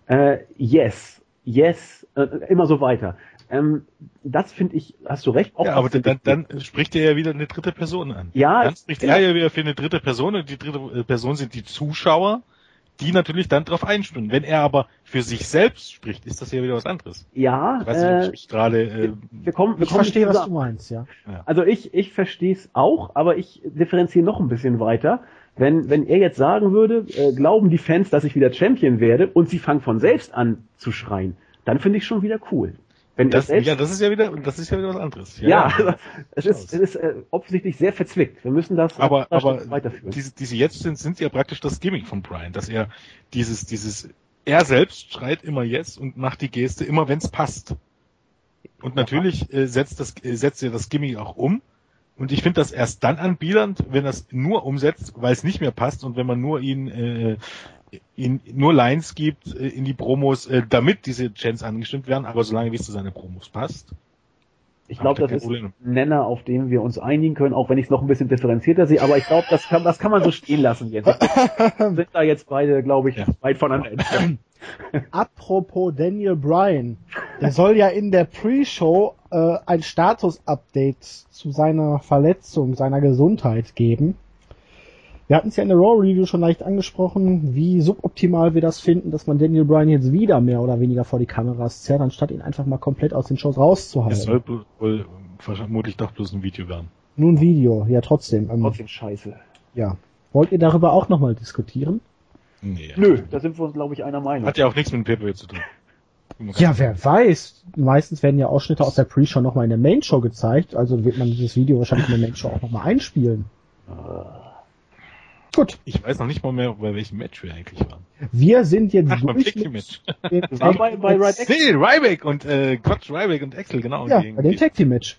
Äh, yes, yes, äh, immer so weiter. Ähm, das finde ich, hast du recht. auch
Ja, aber dann, dann spricht er ja wieder eine dritte Person an.
Ja,
Dann spricht
ja.
er ja wieder für eine dritte Person und die dritte äh, Person sind die Zuschauer, die natürlich dann drauf einstimmen. Wenn er aber für sich selbst spricht, ist das ja wieder was anderes.
ja,
Ich weiß nicht,
äh,
ich gerade, äh,
wir kommen, wir
Ich
kommen
verstehe, was du meinst, ja.
Also ich, ich verstehe es auch, aber ich differenziere noch ein bisschen weiter. Wenn, wenn er jetzt sagen würde, äh, glauben die Fans, dass ich wieder Champion werde und sie fangen von selbst an zu schreien, dann finde ich schon wieder cool. Wenn
das,
selbst,
ja, das ist ja wieder, das ist ja wieder was anderes.
ja, also, es ist, es ist äh, offensichtlich sehr verzwickt. Wir müssen das
aber, aber
weiterführen.
diese, diese jetzt sind, sind ja praktisch das Gimmick von Brian, dass er dieses, dieses, er selbst schreit immer jetzt und macht die Geste immer, wenn es passt. Und natürlich äh, setzt das, äh, setzt er das Gimmick auch um. Und ich finde das erst dann anbiedernd, wenn das nur umsetzt, weil es nicht mehr passt und wenn man nur ihn, äh, ihn nur Lines gibt äh, in die Promos, äh, damit diese Chants angestimmt werden, aber solange wie es zu seine Promos passt.
Ich glaube, das ist ein Nenner, auf den wir uns einigen können, auch wenn ich es noch ein bisschen differenzierter sehe. Aber ich glaube, das kann, das kann man so stehen lassen jetzt. Wir sind da jetzt beide, glaube ich,
Ja.
weit voneinander entfernt.
Apropos Daniel Bryan, der soll ja in der Pre-Show äh, ein Status-Update zu seiner Verletzung, seiner Gesundheit geben. Wir hatten es ja in der Raw Review schon leicht angesprochen, wie suboptimal wir das finden, dass man Daniel Bryan jetzt wieder mehr oder weniger vor die Kameras zerrt, anstatt ihn einfach mal komplett aus den Shows
Es
rauszuhalten.
soll bl- wohl vermutlich doch bloß ein Video werden.
Nun Video, ja trotzdem. Ähm,
Trotzdem scheiße.
ja. Wollt ihr darüber auch nochmal diskutieren?
Nee.
Nö, da sind wir uns, glaube ich, einer Meinung.
Hat ja auch nichts mit dem Pay-Per-View zu tun.
Ja, wer weiß. Meistens werden ja Ausschnitte aus der Pre-Show nochmal in der Main-Show gezeigt, also wird man dieses Video wahrscheinlich in der Main-Show auch nochmal einspielen. Gut,
Ich weiß noch nicht mal mehr, bei welchem Match wir eigentlich waren.
wir sind jetzt
Ach, beim
durch
Tag-Team-Match.
waren bei- bei
Tag-
Nee, Ryback und, äh, Quatsch, Ryback und Axel, genau.
Ja, bei dem Tag Team Match.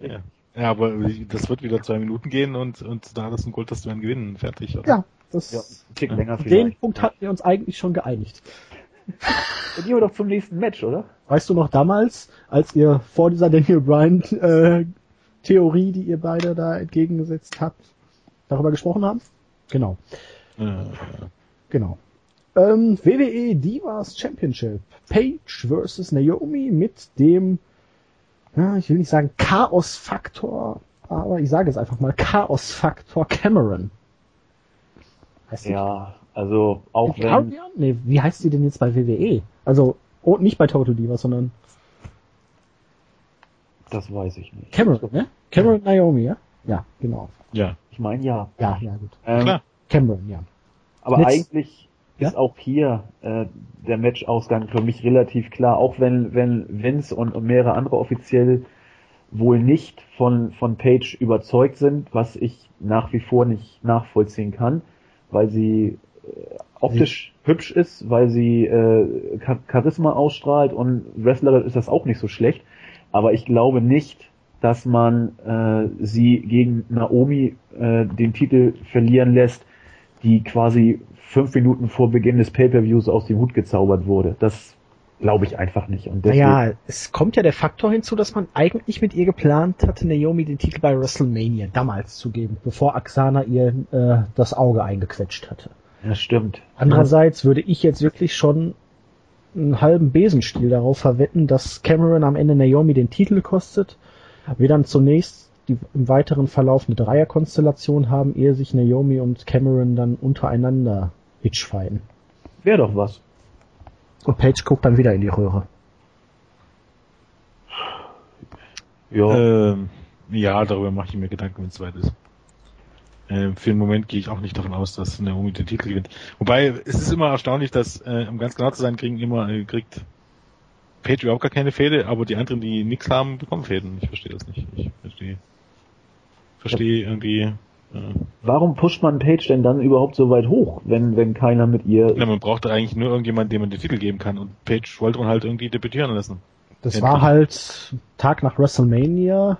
ja. ja, aber das wird wieder zwei Minuten gehen und, und da hat es ein Gold, dass wir dann gewinnen. Fertig, oder?
Ja, das,
Ja, Tick länger
den
vielleicht.
Punkt hatten wir uns eigentlich schon geeinigt.
Dann gehen wir doch zum nächsten Match, oder?
Weißt du noch damals, als ihr vor dieser Daniel Bryan äh, Theorie, die ihr beide da entgegengesetzt habt, darüber gesprochen habt? Genau,
Äh,
genau. Ähm, WWE Divas Championship. Paige versus Naomi mit dem, ja, ich will nicht sagen Chaos-Faktor, aber ich sage es einfach mal, Chaos-Faktor Cameron.
Heißt ja, also auch wenn...
Carrion? Nee, wie heißt sie denn jetzt bei WWE? Also, oh, nicht bei Total Divas, sondern...
Das weiß ich nicht.
Cameron, ne? Cameron Naomi, ja? Ja, genau.
Ja.
Ich meine ja.
Ja, ja, gut.
Ähm,
Klar.
Cameron, ja.
Aber
Jetzt-
eigentlich
Ja?
ist auch hier äh, der Matchausgang für mich relativ klar, auch wenn, wenn Vince und, und mehrere andere offiziell wohl nicht von, von Page überzeugt sind, was ich nach wie vor nicht nachvollziehen kann, weil sie äh, optisch hübsch ist, weil sie äh, Char- Charisma ausstrahlt und Wrestler ist das auch nicht so schlecht, aber ich glaube nicht, dass man äh, sie gegen Naomi äh, den Titel verlieren lässt, die quasi fünf Minuten vor Beginn des Pay-per-Views aus dem Hut gezaubert wurde. Das glaube ich einfach nicht. Und deswegen,
Naja, es kommt ja der Faktor hinzu, dass man eigentlich mit ihr geplant hatte, Naomi den Titel bei WrestleMania damals zu geben, bevor Axana ihr äh, das Auge eingequetscht hatte.
ja, stimmt.
Andererseits würde ich jetzt wirklich schon einen halben Besenstiel darauf verwetten, dass Cameron am Ende Naomi den Titel kostet. Wir dann zunächst die im weiteren Verlauf eine Dreierkonstellation haben, ehe sich Naomi und Cameron dann untereinander bitchfighten.
Wäre doch was.
Und Paige guckt dann wieder in die Röhre.
Ja.
Ähm, ja, darüber mache ich mir Gedanken, wenn es weit ist. Ähm, für den Moment gehe ich auch nicht davon aus, dass Naomi den Titel gewinnt. Wobei, es ist immer erstaunlich, dass, äh, um ganz genau zu sein, kriegen immer, äh, kriegt Page überhaupt gar keine Fäde, aber die anderen, die nichts haben, bekommen Fäden. Ich verstehe das nicht. Ich verstehe, verstehe irgendwie, äh,
Warum pusht man Page denn dann überhaupt so weit hoch, wenn, wenn keiner mit ihr...
ja, man braucht eigentlich nur irgendjemanden, dem man den Titel geben kann und Page wollte man halt irgendwie debütieren lassen.
Das
Endlich.
war halt Tag nach WrestleMania,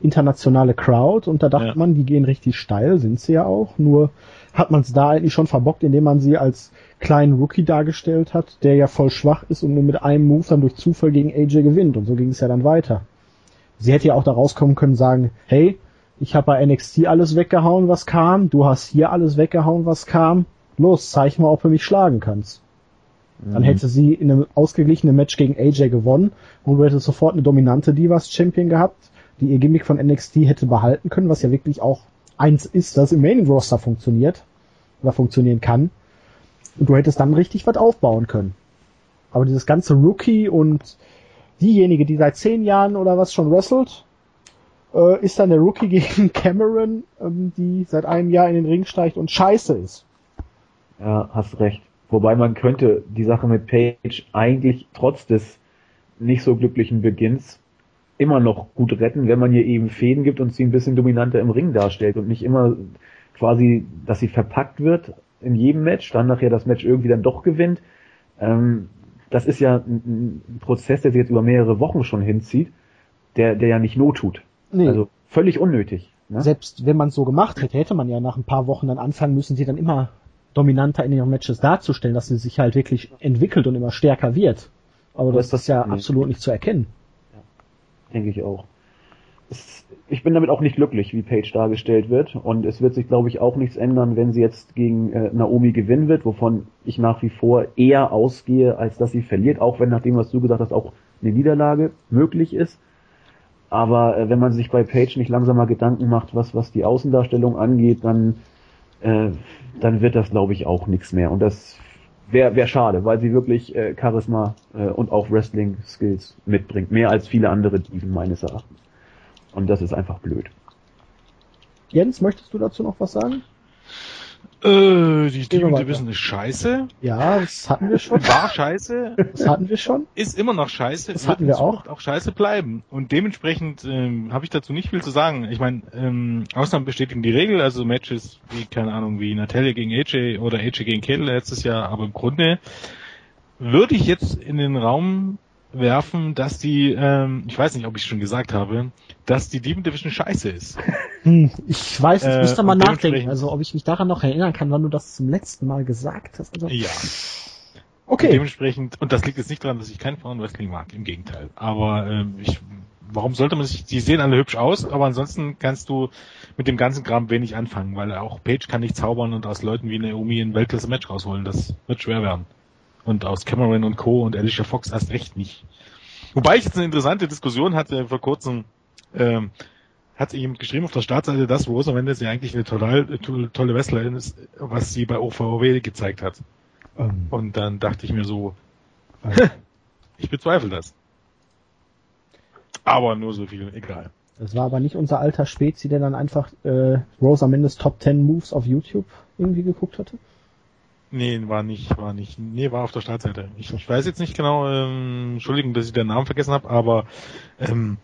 internationale Crowd und da dachte
Ja.
man, die gehen richtig steil, sind sie ja auch. Nur hat man es da eigentlich schon verbockt, indem man sie als kleinen Rookie dargestellt hat, der ja voll schwach ist und nur mit einem Move dann durch Zufall gegen AJ gewinnt. Und so ging es ja dann weiter. Sie hätte ja auch da rauskommen können, sagen, hey, ich habe bei NXT alles weggehauen, was kam, du hast hier alles weggehauen, was kam. Los, zeig mal, ob du mich schlagen kannst. Dann
Mhm.
hätte sie in einem ausgeglichenen Match gegen AJ gewonnen und du hättest sofort eine dominante Divas Champion gehabt, die ihr Gimmick von NXT hätte behalten können, was ja wirklich auch eins ist, das im Main Roster funktioniert oder funktionieren kann. Du hättest dann richtig was aufbauen können. Aber dieses ganze Rookie und diejenige, die seit zehn Jahren oder was schon wrestelt, äh, ist dann der Rookie gegen Cameron, ähm, die seit einem Jahr in den Ring steigt und scheiße ist.
Ja, hast recht. Wobei man könnte die Sache mit Page eigentlich trotz des nicht so glücklichen Beginns immer noch gut retten, wenn man ihr eben Fäden gibt und sie ein bisschen dominanter im Ring darstellt und nicht immer quasi, dass sie verpackt wird in jedem Match, dann nachher das Match irgendwie dann doch gewinnt. Ähm, das ist ja ein, ein Prozess, der sich jetzt über mehrere Wochen schon hinzieht, der, der ja nicht not tut.
Nee.
Also völlig unnötig. Ne?
Selbst wenn man es so gemacht hätte, hätte man ja nach ein paar Wochen dann anfangen müssen, sie dann immer dominanter in ihren Matches darzustellen, dass sie sich halt wirklich entwickelt und immer stärker wird. Aber das,
Das-
ist ja
nee.
absolut nicht zu erkennen.
Denke ich auch. Es, ich bin damit auch nicht glücklich, wie Paige dargestellt wird. Und es wird sich, glaube ich, auch nichts ändern, wenn sie jetzt gegen äh, Naomi gewinnen wird, wovon ich nach wie vor eher ausgehe, als dass sie verliert, auch wenn nach dem, was du gesagt hast, auch eine Niederlage möglich ist. Aber äh, wenn man sich bei Paige nicht langsam mal Gedanken macht, was, was die Außendarstellung angeht, dann, äh, dann wird das, glaube ich, auch nichts mehr. Und das wäre wär schade, weil sie wirklich äh, Charisma äh, und auch Wrestling-Skills mitbringt. Mehr als viele andere Diven meines Erachtens. Und das ist einfach blöd.
Jens, möchtest du dazu noch was sagen?
Äh, die
weiter.
Division ist scheiße.
Ja, das hatten wir schon.
War scheiße.
Das hatten wir schon.
ist immer noch scheiße.
Das
wird
hatten wir
Zukunft auch scheiße bleiben. Und dementsprechend ähm, habe ich dazu nicht viel zu sagen. Ich meine, ähm, Ausnahmen bestätigen die Regel, also Matches wie, keine Ahnung, wie Natalia gegen AJ oder AJ gegen Kettle letztes Jahr, aber im Grunde würde ich jetzt in den Raum werfen, dass die, ähm, ich weiß nicht, ob ich schon gesagt habe, dass die Demon Division scheiße ist.
Hm, ich weiß, ich
Äh,
müsste mal
und
nachdenken, also ob ich mich daran noch erinnern kann, wann du das zum letzten Mal gesagt hast. Also,
Ja.
okay.
Dementsprechend, und das liegt jetzt nicht daran, dass ich kein Frauenwrestling mag, im Gegenteil. Aber ähm, ich warum sollte man sich, die sehen alle hübsch aus, aber ansonsten kannst du mit dem ganzen Kram wenig anfangen, weil auch Page kann nicht zaubern und aus Leuten wie Naomi ein Weltklasse-Match rausholen. Das wird schwer werden. Und aus Cameron und Co. und Alicia Fox erst recht nicht. Wobei ich jetzt eine interessante Diskussion hatte vor kurzem, ähm, hat jemand geschrieben auf der Startseite, dass Rosa Mendes ja eigentlich eine total, tolle Wrestlerin ist, was sie bei OVW gezeigt hat. Ähm. Und dann dachte ich mir so, äh. ich bezweifle das. Aber nur so viel, egal.
Das war aber nicht unser alter Spezi, der dann einfach äh, Rosa Mendes Top 10 Moves auf YouTube irgendwie geguckt hatte?
Nee, war nicht, war nicht. Nee, war auf der Startseite. Ich, ich weiß jetzt nicht genau, ähm, Entschuldigung, dass ich den Namen vergessen habe, aber ähm,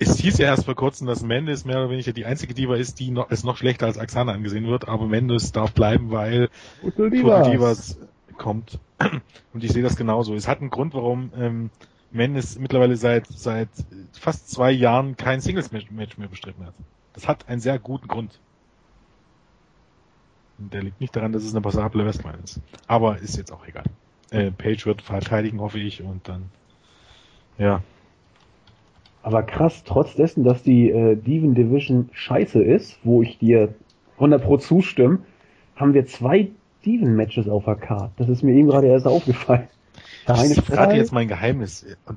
es hieß ja erst vor kurzem, dass Mendes mehr oder weniger die einzige Diva ist, die noch, es noch schlechter als Axana angesehen wird, aber Mendes darf bleiben, weil
Total Divas.
Divas kommt. Und ich sehe das genauso. Es hat einen Grund, warum ähm, Mendes mittlerweile seit seit fast zwei Jahren kein Singles-Match mehr bestritten hat. Das hat einen sehr guten Grund. Der liegt nicht daran, dass es eine passable Westline ist. Aber ist jetzt auch egal. Äh, Page wird verteidigen, hoffe ich, und dann ja,
aber krass, trotz dessen, dass die äh, Diven Division scheiße ist, wo ich dir 100 pro zustimme, haben wir zwei Diven Matches auf der Karte. Das ist mir eben gerade erst aufgefallen.
Das ich verrate jetzt mein Geheimnis.
Und,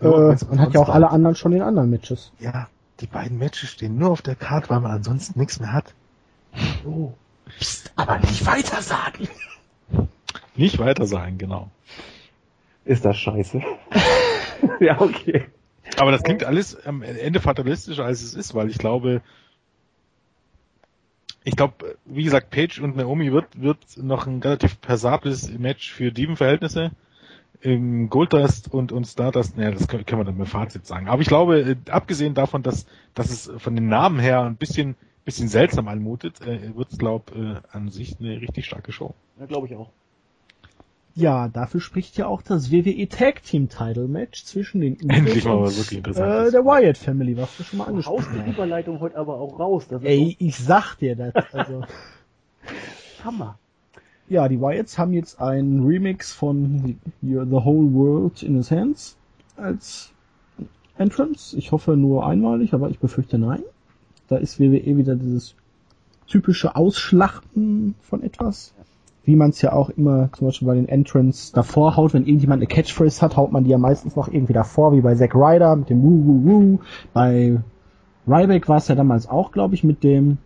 äh, und hat ja auch alle anderen schon in anderen Matches.
Ja, die beiden Matches stehen nur auf der Karte, weil man ansonsten nichts mehr hat.
Oh. Psst, aber nicht weiter sagen.
Nicht weiter sagen, genau.
Ist das scheiße? ja, okay.
Aber das klingt alles am Ende fatalistischer als es ist, weil ich glaube, ich glaube, wie gesagt, Page und Naomi wird, wird noch ein relativ passables Match für Dieven-Verhältnisse. Im Goldust und, und Stardust, naja, das können, können wir dann mit Fazit sagen. Aber ich glaube, äh, abgesehen davon, dass, dass es von den Namen her ein bisschen, bisschen seltsam anmutet, äh, wird es, glaube äh, an sich eine richtig starke Show.
Ja, glaube ich auch.
Ja, dafür spricht ja auch das WWE Tag Team Title Match zwischen den
Endlich mal was wirklich
interessant. Äh, der Wyatt Family, was du schon mal angesprochen
hast. die Überleitung heute aber auch raus.
Ey, ich sag dir das. Also.
Hammer.
Ja, die Wyatts haben jetzt einen Remix von The Whole World in His Hands als Entrance. Ich hoffe nur einmalig, aber ich befürchte nein. Da ist WWE wieder dieses typische Ausschlachten von etwas wie man es ja auch immer zum Beispiel bei den Entrants davor haut, wenn irgendjemand eine Catchphrase hat, haut man die ja meistens noch irgendwie davor, wie bei Zack Ryder mit dem Woo Woo Woo. Bei Ryback war es ja damals auch, glaube ich, mit dem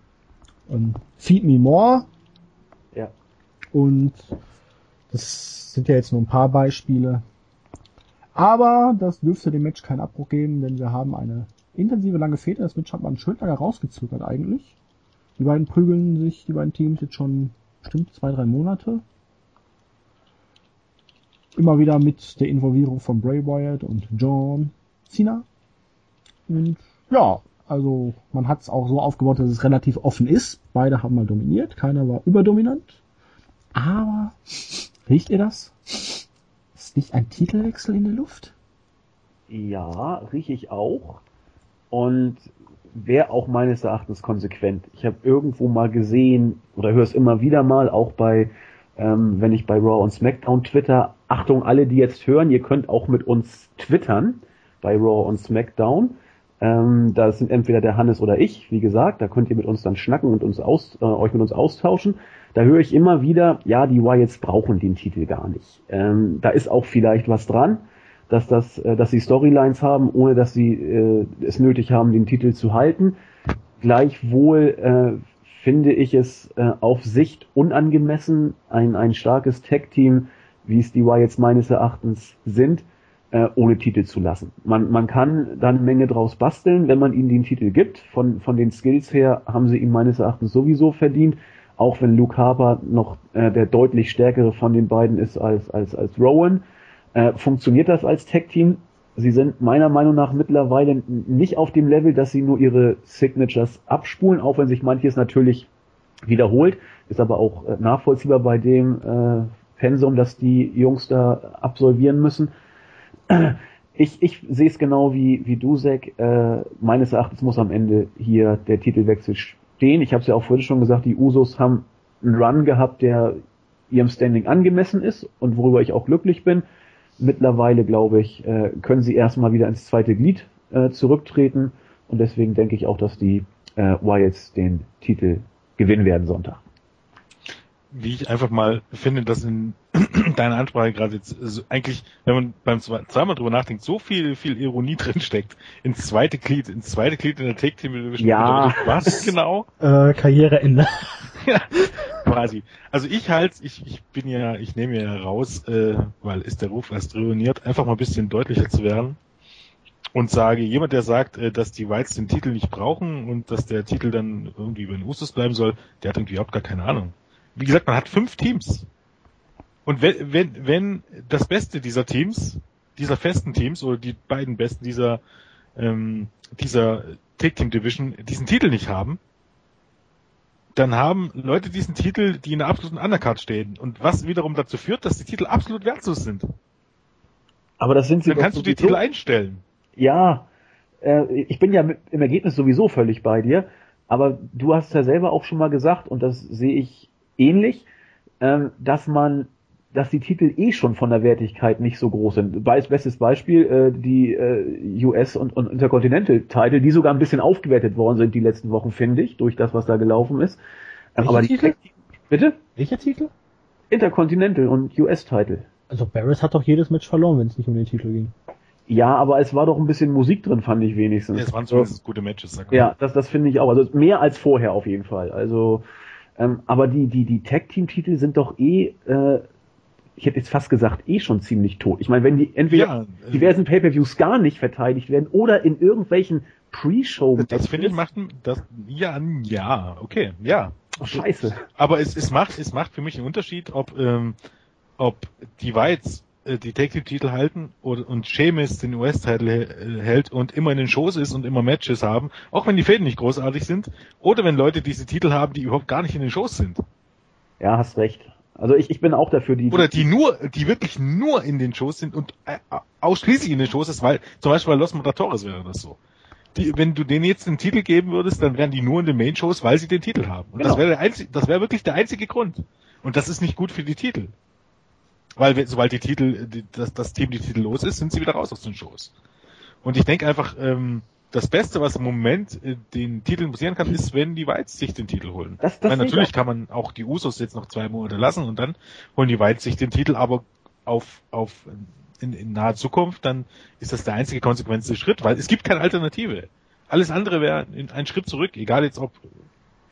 ähm, Feed Me More.
Ja.
Und das sind ja jetzt nur ein paar Beispiele. Aber das dürfte dem Match keinen Abbruch geben, denn wir haben eine intensive lange Fehde. Das Match hat man schön lange rausgezögert eigentlich. Die beiden prügeln sich, die beiden Teams jetzt schon bestimmt zwei, drei Monate. Immer wieder mit der Involvierung von Bray Wyatt und John Cena. Und ja, also man hat es auch so aufgebaut, dass es relativ offen ist. Beide haben mal dominiert, keiner war überdominant. Aber riecht ihr das? Ist nicht ein Titelwechsel in der Luft?
Ja, rieche ich auch. Und wäre auch meines Erachtens konsequent. Ich habe irgendwo mal gesehen oder höre es immer wieder mal, auch bei, ähm, wenn ich bei Raw und SmackDown twitter, Achtung, alle, die jetzt hören, ihr könnt auch mit uns twittern bei Raw und SmackDown. Ähm, das sind entweder der Hannes oder ich, wie gesagt, da könnt ihr mit uns dann schnacken und uns aus, äh, euch mit uns austauschen. Da höre ich immer wieder, ja, die Wyatts brauchen den Titel gar nicht. Ähm, da ist auch vielleicht was dran dass das, äh, dass sie Storylines haben, ohne dass sie äh, es nötig haben, den Titel zu halten. Gleichwohl äh, finde ich es äh, auf Sicht unangemessen, ein, ein starkes Tag-Team, wie es die jetzt meines Erachtens sind, äh, ohne Titel zu lassen. Man, man kann dann eine Menge draus basteln, wenn man ihnen den Titel gibt. Von, von den Skills her haben sie ihn meines Erachtens sowieso verdient, auch wenn Luke Harper noch äh, der deutlich stärkere von den beiden ist als, als, als Rowan. Äh, funktioniert das als Tech-Team? Sie sind meiner Meinung nach mittlerweile nicht auf dem Level, dass sie nur ihre Signatures abspulen, auch wenn sich manches natürlich wiederholt, ist aber auch äh, nachvollziehbar bei dem äh, Pensum, das die Jungs da absolvieren müssen. Ich, ich sehe es genau wie, wie du, Zack. Äh, meines Erachtens muss am Ende hier der Titelwechsel stehen. Ich habe es ja auch vorhin schon gesagt, die Usos haben einen Run gehabt, der ihrem Standing angemessen ist und worüber ich auch glücklich bin. Mittlerweile, glaube ich, äh, können sie erstmal wieder ins zweite Glied äh, zurücktreten. Und deswegen denke ich auch, dass die äh, Wyatts den Titel gewinnen werden Sonntag.
Wie ich einfach mal finde, dass in deiner Ansprache gerade jetzt also eigentlich, wenn man beim zwe zweimal drüber nachdenkt, so viel viel Ironie drin steckt ins zweite Glied, ins zweite Glied in der Take Team Division.
Ja.
Was genau?
Äh, Karriereende.
ja, quasi. Also ich halt, ich, ich bin ja, ich nehme ja raus, äh, weil ist der Ruf erst ruiniert, einfach mal ein bisschen deutlicher zu werden und sage, jemand, der sagt, äh, dass die Whites den Titel nicht brauchen und dass der Titel dann irgendwie über den Usus bleiben soll, der hat irgendwie überhaupt gar keine Ahnung. Wie gesagt, man hat fünf Teams. Und wenn, wenn, wenn das Beste dieser Teams, dieser festen Teams oder die beiden besten dieser, ähm, dieser Take Team Division diesen Titel nicht haben, dann haben Leute diesen Titel, die in der absoluten Undercard stehen. Und was wiederum dazu führt, dass die Titel absolut wertlos sind.
Aber das sind sie
Dann kannst du die Titel einstellen.
Ja, äh, ich bin ja mit, im Ergebnis sowieso völlig bei dir. Aber du hast ja selber auch schon mal gesagt, und das sehe ich ähnlich, äh, dass man dass die Titel eh schon von der Wertigkeit nicht so groß sind. Be bestes Beispiel, äh, die äh, US- und, und Intercontinental-Titel, die sogar ein bisschen aufgewertet worden sind die letzten Wochen, finde ich, durch das, was da gelaufen ist. Ähm, aber
Titel?
Die, bitte?
Welcher Titel?
Intercontinental und US-Titel.
Also Barrett hat doch jedes Match verloren, wenn es nicht um den Titel ging.
Ja, aber es war doch ein bisschen Musik drin, fand ich wenigstens.
Es waren zumindest gute Matches. Sag
mal. Ja, das, das finde ich auch. Also mehr als vorher auf jeden Fall. Also, ähm, aber die, die, die Tag-Team-Titel sind doch eh äh, ich hätte jetzt fast gesagt, eh schon ziemlich tot. Ich meine, wenn die entweder ja, äh, diversen Pay-per-Views gar nicht verteidigt werden oder in irgendwelchen Pre-Show.
Das finde ich macht das ja ja okay ja.
Oh, scheiße.
Aber es, es macht es macht für mich einen Unterschied, ob ähm, ob die Whites äh, die Tag Team Titel halten oder und Sheamus den US-Titel äh, hält und immer in den Shows ist und immer Matches haben, auch wenn die Fäden nicht großartig sind, oder wenn Leute diese Titel haben, die überhaupt gar nicht in den Shows sind.
Ja, hast recht. Also ich, ich bin auch dafür,
die. Oder die nur, die wirklich nur in den Shows sind und äh, ausschließlich in den Shows ist, weil zum Beispiel bei Los Matadores wäre das so. Die, wenn du denen jetzt den Titel geben würdest, dann wären die nur in den Main-Shows, weil sie den Titel haben. Und genau. das wäre der einzige, das wäre wirklich der einzige Grund. Und das ist nicht gut für die Titel. Weil sobald die Titel, die, das, das Team die Titel los ist, sind sie wieder raus aus den Shows. Und ich denke einfach, ähm, das Beste, was im Moment äh, den Titeln passieren kann, ist, wenn die Whites sich den Titel holen. Das, das Weil natürlich kann man auch die Usos jetzt noch zwei Monate lassen und dann holen die Whites sich den Titel, aber auf, auf in, in naher Zukunft, dann ist das der einzige konsequente Schritt, weil es gibt keine Alternative. Alles andere wäre ein Schritt zurück, egal jetzt ob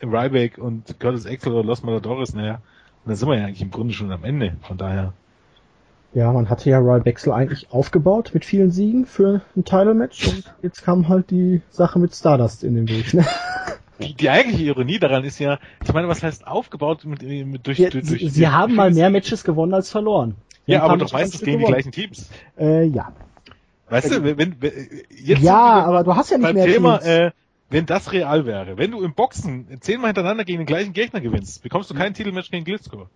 Ryback und Curtis Axel oder Los Matadores, naja, und da sind wir ja eigentlich im Grunde schon am Ende, von daher.
Ja, man hatte ja Royal Baxel eigentlich aufgebaut mit vielen Siegen für ein Title-Match und jetzt kam halt die Sache mit Stardust in den Weg. Ne?
Die, die eigentliche Ironie daran ist ja, ich meine, was heißt aufgebaut mit, mit durch,
ja,
durch,
Sie, durch, sie haben mal mehr Matches gewonnen als verloren.
Sie ja, aber doch meistens gegen die gleichen Teams.
Äh, ja.
Weißt du, wenn, wenn jetzt
Ja, aber du hast ja nicht mehr
Thema, Teams. Äh, wenn das real wäre, wenn du im Boxen zehnmal hintereinander gegen den gleichen Gegner gewinnst, bekommst du kein Titelmatch gegen Glitsko.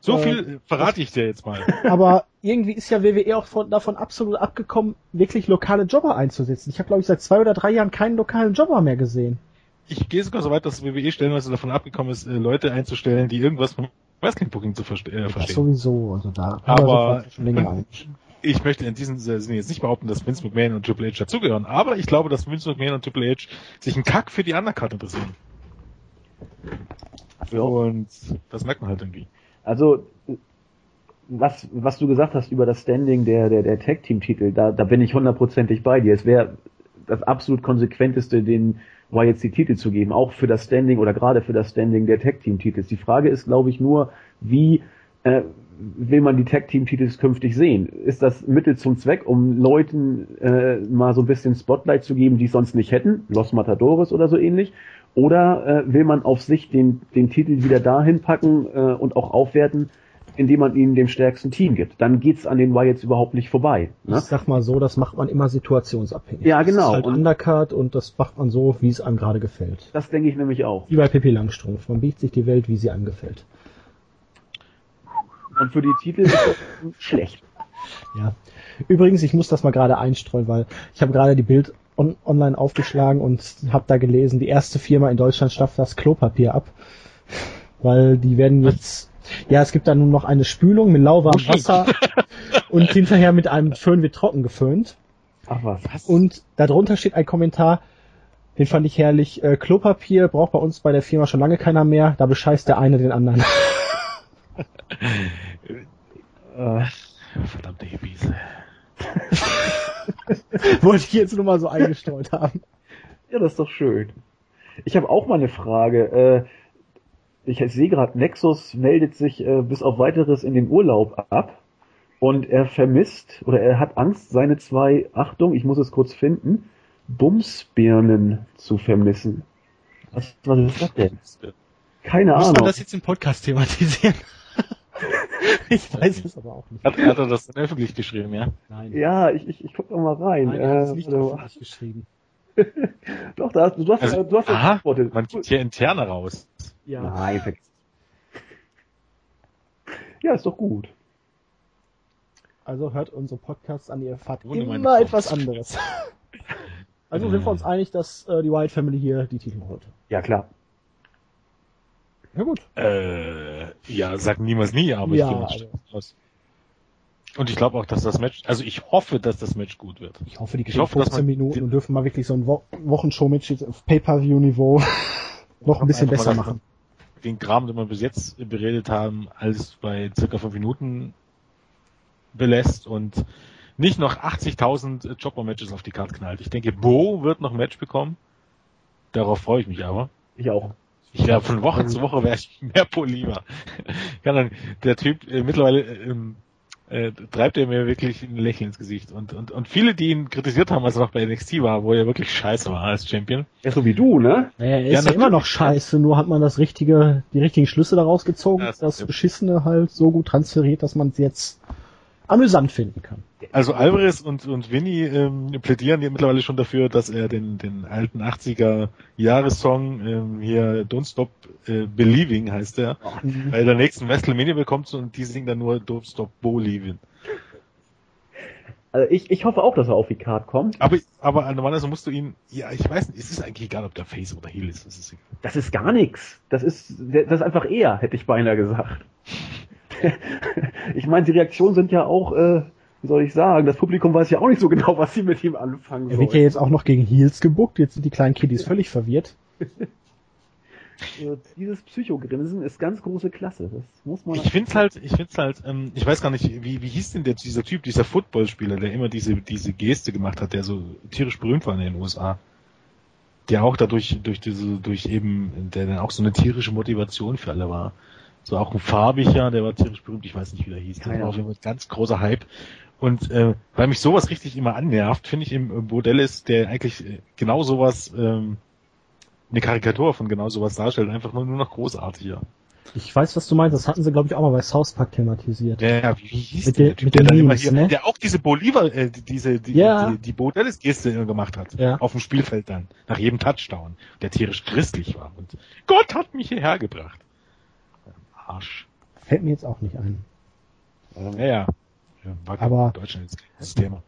So äh, viel verrate ich dir jetzt mal.
Aber irgendwie ist ja WWE auch von, davon absolut abgekommen, wirklich lokale Jobber einzusetzen. Ich habe, glaube ich, seit zwei oder drei Jahren keinen lokalen Jobber mehr gesehen.
Ich gehe sogar so weit, dass WWE stellenweise davon abgekommen ist, äh, Leute einzustellen, die irgendwas vom Wrestling Booking zu verste äh, verstehen.
Ja, sowieso, also da
aber schon länger ich möchte in diesem Sinne jetzt nicht behaupten, dass Vince McMahon und Triple H dazugehören, aber ich glaube, dass Vince McMahon und Triple H sich einen Kack für die Undercard interessieren. Ja. Und das merkt man halt irgendwie.
Also was, was du gesagt hast über das Standing der, der, der Tag-Team-Titel, da, da bin ich hundertprozentig bei dir. Es wäre das absolut konsequenteste, den jetzt die Titel zu geben, auch für das Standing oder gerade für das Standing der Tag-Team-Titels. Die Frage ist, glaube ich, nur, wie äh, will man die Tag-Team-Titels künftig sehen? Ist das Mittel zum Zweck, um Leuten äh, mal so ein bisschen Spotlight zu geben, die es sonst nicht hätten, Los Matadores oder so ähnlich? Oder äh, will man auf sich den, den Titel wieder dahin packen äh, und auch aufwerten, indem man ihnen dem stärksten Team gibt? Dann geht's an den Wyatts überhaupt nicht vorbei.
Ne? Ich sag mal so, das macht man immer situationsabhängig.
Ja, genau. Das ist
halt und Undercard und das macht man so, wie es einem gerade gefällt.
Das denke ich nämlich auch.
Wie bei Pippi Langstrumpf. Man biegt sich die Welt, wie sie einem gefällt.
Und für die Titel ist das schlecht.
Ja. Übrigens, ich muss das mal gerade einstreuen, weil ich habe gerade die Bild on online aufgeschlagen und habe da gelesen, die erste Firma in Deutschland schafft das Klopapier ab. Weil die werden jetzt, ja, es gibt da nun noch eine Spülung mit lauwarmem Wasser und hinterher mit einem Föhn wird trocken geföhnt.
Ach was.
Und darunter steht ein Kommentar, den fand ich herrlich. Äh, Klopapier braucht bei uns bei der Firma schon lange keiner mehr, da bescheißt der eine den anderen.
Äh,
Verdammte Hippies.
Wollte ich jetzt nur mal so eingestreut haben.
ja, das ist doch schön. Ich habe auch mal eine Frage. Äh, ich sehe gerade, Nexus meldet sich äh, bis auf weiteres in den Urlaub ab und er vermisst oder er hat Angst, seine zwei, Achtung, ich muss es kurz finden, Bumsbirnen zu vermissen. Was, was ist das denn? Keine
Muss
Ahnung.
man das jetzt im Podcast thematisieren? ich weiß es aber auch nicht.
Hat, hat er das dann öffentlich geschrieben, ja?
Nein.
Ja, ich, ich, ich guck noch mal rein.
Nein, er hat es nicht
mal.
öffentlich geschrieben.
Doch, da hast, du hast,
Also,
du hast
aha,
geantwortet.
man geht hier interne raus.
Ja.
Nein, vergiss. Ja, ist doch gut.
Also hört unsere Podcasts an, ihr erfahrt
Ohne meine
immer etwas anderes. also sind wir uns einig, dass äh, die White Family hier die Titel holt.
Ja, klar.
Ja gut.
Äh, ja, sag niemals nie, aber
Ja,
ich gehe mal
also-
aus. Und ich glaube auch, dass das Match, also ich hoffe, dass das Match gut wird.
Ich hoffe, die kriegen
hoffe, dass
15
man-
Minuten und dürfen mal wirklich so ein Wo Wochenshow-Match jetzt auf Pay-Per-View-Niveau noch ein bisschen besser machen.
Den Kram, den wir bis jetzt beredet haben, alles bei circa fünf Minuten belässt und nicht noch 80.000 Chopper-Matches auf die Karte knallt. Ich denke, Bo wird noch ein Match bekommen. Darauf freue ich mich aber.
Ich auch.
Ich wäre von Woche zu Woche wäre ich mehr Bo lieber. Kann dann, der Typ äh, mittlerweile ähm, äh, treibt er mir wirklich ein Lächeln ins Gesicht. Und, und, und viele, die ihn kritisiert haben, als er noch bei NXT war, wo er wirklich scheiße war als Champion.
Ja, so wie du, ne?
Naja, er
Ja,
ist ja,
natürlich.
immer noch scheiße, nur hat man das richtige, die richtigen Schlüsse daraus gezogen,
Ja, das
das. Beschissene halt so gut transferiert, dass man es jetzt amüsant finden kann.
Also Alvarez und, und Vinny ähm, plädieren ja mittlerweile schon dafür, dass er den, den alten 80er Jahressong ähm, hier Don't Stop äh, Believing heißt er, bei der nächsten WrestleMania bekommt und die singen dann nur Don't Stop Believing.
Also ich, ich hoffe auch, dass er auf die Card kommt.
Aber, aber normalerweise musst du ihn, ja, ich weiß nicht, es ist eigentlich egal, ob der Face oder Heel ist. Das ist.
Das ist gar nichts. Das ist, das ist einfach er, hätte ich beinahe gesagt. ich meine, die Reaktionen sind ja auch, äh, wie soll ich sagen, das Publikum weiß ja auch nicht so genau, was sie mit ihm anfangen
Er wird ja
sollen.
jetzt auch noch gegen Heels gebuckt, jetzt sind die kleinen Kiddies völlig verwirrt.
Also dieses Psychogrinsen ist ganz große Klasse. Das muss man.
Ich find's halt, ich find's halt, ähm, ich weiß gar nicht, wie, wie hieß denn der, dieser Typ, dieser Footballspieler, der immer diese, diese Geste gemacht hat, der so tierisch berühmt war in den USA. Der auch dadurch, durch diese, durch eben, der dann auch so eine tierische Motivation für alle war. So auch ein farbiger, der war tierisch berühmt, ich weiß nicht, wie der hieß. Der
Keine
war auf jeden Fall ein ganz großer Hype. Und äh, weil mich sowas richtig immer annervt, finde ich im Bordellis, der eigentlich äh, genau sowas, ähm, eine Karikatur von genau sowas darstellt, einfach nur, nur noch großartiger.
Ich weiß, was du meinst, das hatten sie, glaube ich, auch mal bei South Park thematisiert.
Ja, ja, wie, hieß
Mit
der,
den-
Typ, der dann immer
Memes,
hier,
ne?
der auch diese Bolivar, äh, die- diese, die,
Ja.
die, die Bodellis-Geste immer gemacht hat.
Ja.
Auf dem Spielfeld dann. Nach jedem Touchdown. Der tierisch christlich war. Und Gott hat mich hierher gebracht. Arsch.
Fällt mir jetzt auch nicht ein.
Ja, ja. Ja war
Aber-
Deutschland jetzt das Thema.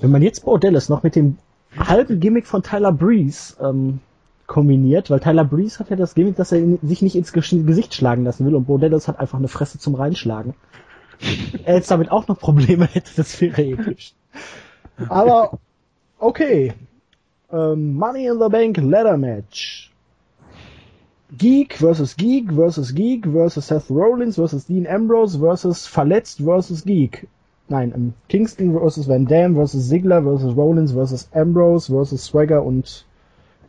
Wenn man jetzt Bordellis noch mit dem halben Gimmick von Tyler Breeze ähm, kombiniert, weil Tyler Breeze hat ja das Gimmick, dass er sich nicht ins Gesicht schlagen lassen will und Bordellis hat einfach eine Fresse zum Reinschlagen. er jetzt damit auch noch Probleme hätte, das wäre episch. Aber okay. Ähm, Money in the Bank Ladder Match. Geek versus Geek versus Geek versus Seth Rollins versus Dean Ambrose versus Verletzt versus Geek. Nein, ähm, Kingston versus Van Dam versus Ziggler versus Rollins versus Ambrose versus Swagger und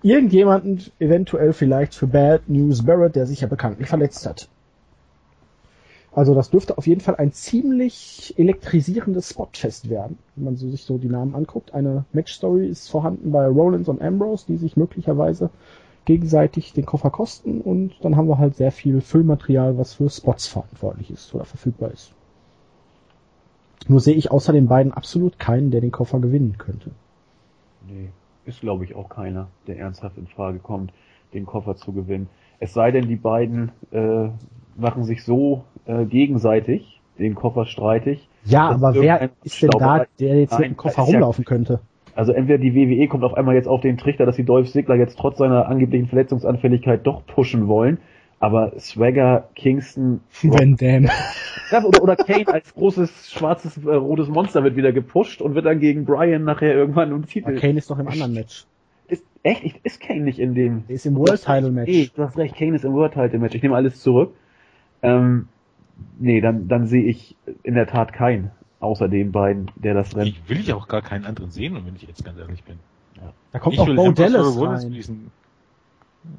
irgendjemanden eventuell vielleicht für Bad News Barrett, der sich ja bekanntlich verletzt hat. Also das dürfte auf jeden Fall ein ziemlich elektrisierendes Spotfest werden, wenn man so sich so die Namen anguckt. Eine Matchstory ist vorhanden bei Rollins und Ambrose, die sich möglicherweise gegenseitig den Koffer kosten und dann haben wir halt sehr viel Füllmaterial, was für Spots verantwortlich ist oder verfügbar ist. Nur sehe ich außer den beiden absolut keinen, der den Koffer gewinnen könnte.
Nee, ist glaube ich auch keiner, der ernsthaft in Frage kommt, den Koffer zu gewinnen. Es sei denn, die beiden äh, machen sich so äh, gegenseitig den Koffer streitig.
Ja, aber wer ist denn da, der jetzt mit dem Koffer
ist ja-
rumlaufen könnte?
Also entweder die WWE kommt auf einmal jetzt auf den Trichter, dass die Dolph Ziggler jetzt trotz seiner angeblichen Verletzungsanfälligkeit doch pushen wollen, Aber Swagger, Kingston,
Van Dam.
ja, oder, oder Kane als großes schwarzes äh, rotes Monster wird wieder gepusht und wird dann gegen Brian nachher irgendwann um Titel.
Aber Kane ist doch im anderen Match.
Ist, echt? Ich- Ist Kane nicht in dem?
Der ist im World Title Match.
Nee, du hast recht, Kane ist im World Title Match. Ich nehme alles zurück. Ähm, nee, dann, dann sehe ich in der Tat keinen, außer den beiden, der das rennt.
Ich will ich auch gar keinen anderen sehen, wenn ich jetzt ganz ehrlich bin.
Da kommt
ich
auch Bo Dallas rein.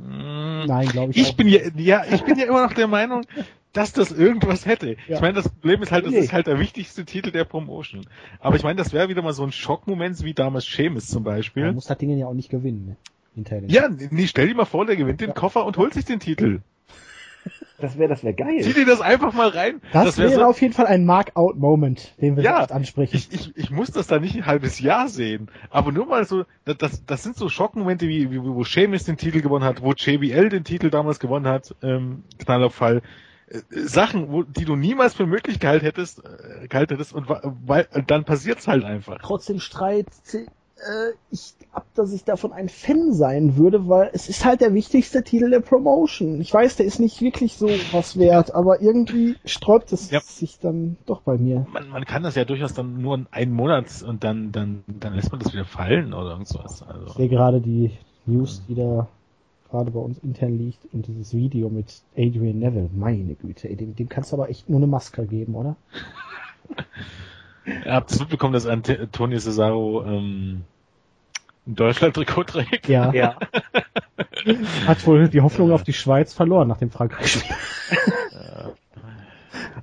Nein, glaube ich,
Ich bin ja, ja, ich bin ja immer noch der Meinung, dass das irgendwas hätte.
Ja.
Ich meine, das Problem ist halt, das
Nee.
ist halt der wichtigste Titel der Promotion. Aber ich meine, das wäre wieder mal so ein Schockmoment, wie damals Sheamus zum
Man
Beispiel.
muss das Ding ja auch nicht gewinnen. Ne?
Ja, nee, stell dir mal vor, der gewinnt den. Koffer und holt sich den Titel.
Das wäre das wär geil.
Zieh dir das einfach mal rein.
Das,
wär
wäre
so-
auf jeden Fall ein Mark-out-Moment, den wir
Ja,
jetzt ansprechen.
ich, ich, ich muss das da nicht ein halbes Jahr sehen. Aber nur mal so, das, das, das sind so Schockmomente, wie, wie wo Sheamus den Titel gewonnen hat, wo JBL den Titel damals gewonnen hat, ähm, Knallauffall. Äh, Sachen, wo, die du niemals für möglich gehalten hättest, äh, gehalten hättest und weil, dann passiert's halt einfach.
Trotzdem Streit, ich ab, dass ich davon ein Fan sein würde, weil es ist halt der wichtigste Titel der Promotion. Ich weiß, der ist nicht wirklich so was wert, aber irgendwie sträubt es
Ja.
sich dann doch bei mir.
Man, man kann das ja durchaus dann nur in einen Monat und dann, dann, dann lässt man das wieder fallen oder irgendwas.
Ich
Also.
sehe gerade die News, die da gerade bei uns intern liegt und dieses Video mit Adrian Neville. Meine Güte, ey, dem, dem kannst du aber echt nur eine Maske geben, oder?
Ihr habt es mitbekommen, dass Tony Cesaro ähm, ein Deutschland-Trikot trägt?
Ja.
Ja.
Hat wohl die Hoffnung auf die Schweiz verloren nach dem Frankreich-Spiel.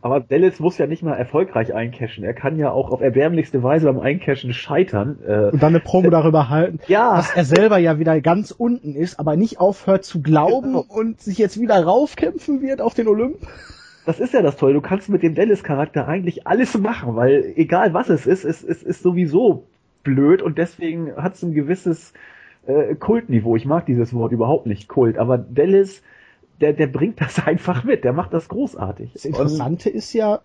Aber Dallas muss ja nicht mal erfolgreich eincashen. Er kann ja auch auf erbärmlichste Weise beim Eincashen scheitern. Äh,
Und dann eine Promo darüber halten,
ja,
dass er selber ja wieder ganz unten ist, aber nicht aufhört zu glauben
Genau.
und sich jetzt wieder raufkämpfen wird auf den Olymp.
Das ist ja das Tolle. Du kannst mit dem Dallas-Charakter eigentlich alles machen, weil egal was es ist, es, es ist sowieso blöd und deswegen hat es ein gewisses äh, Kultniveau. Ich mag dieses Wort überhaupt nicht, Kult, aber Dallas, der, der bringt das einfach mit, der macht das großartig.
Das Interessante ist ja,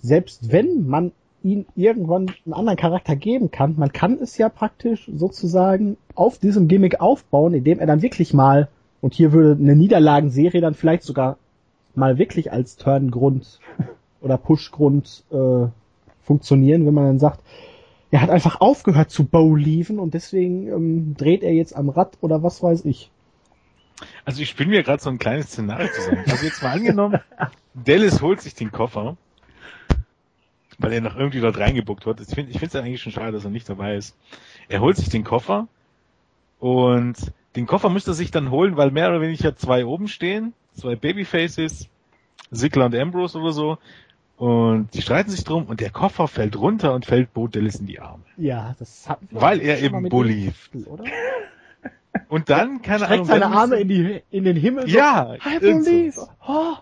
selbst wenn man ihn irgendwann einen anderen Charakter geben kann, man kann es ja praktisch sozusagen auf diesem Gimmick aufbauen, indem er dann wirklich mal, und hier würde eine Niederlagenserie dann vielleicht sogar mal wirklich als Turngrund oder Pushgrund äh, funktionieren, wenn man dann sagt, er hat einfach aufgehört zu bowleaven und deswegen ähm, dreht er jetzt am Rad oder was weiß ich.
Also ich spiele mir gerade so ein kleines Szenario zusammen. Also jetzt mal angenommen, Dallas holt sich den Koffer, weil er noch irgendwie dort reingebuckt wird. Ich finde ich finde es ja eigentlich schon schade, dass er nicht dabei ist. Er holt sich den Koffer und den Koffer müsste er sich dann holen, weil mehr oder weniger zwei oben stehen, zwei Babyfaces, Ziggler und Ambrose oder so. Und die streiten sich drum und der Koffer fällt runter und fällt Bo Dallas in die Arme.
Ja, das hat
Weil er eben bullieft.
dem- oder?
Und dann, keine
Streckt
Ahnung,
seine Arme in, die, in den Himmel. so,
Ja,
I
irgend so.
Oh.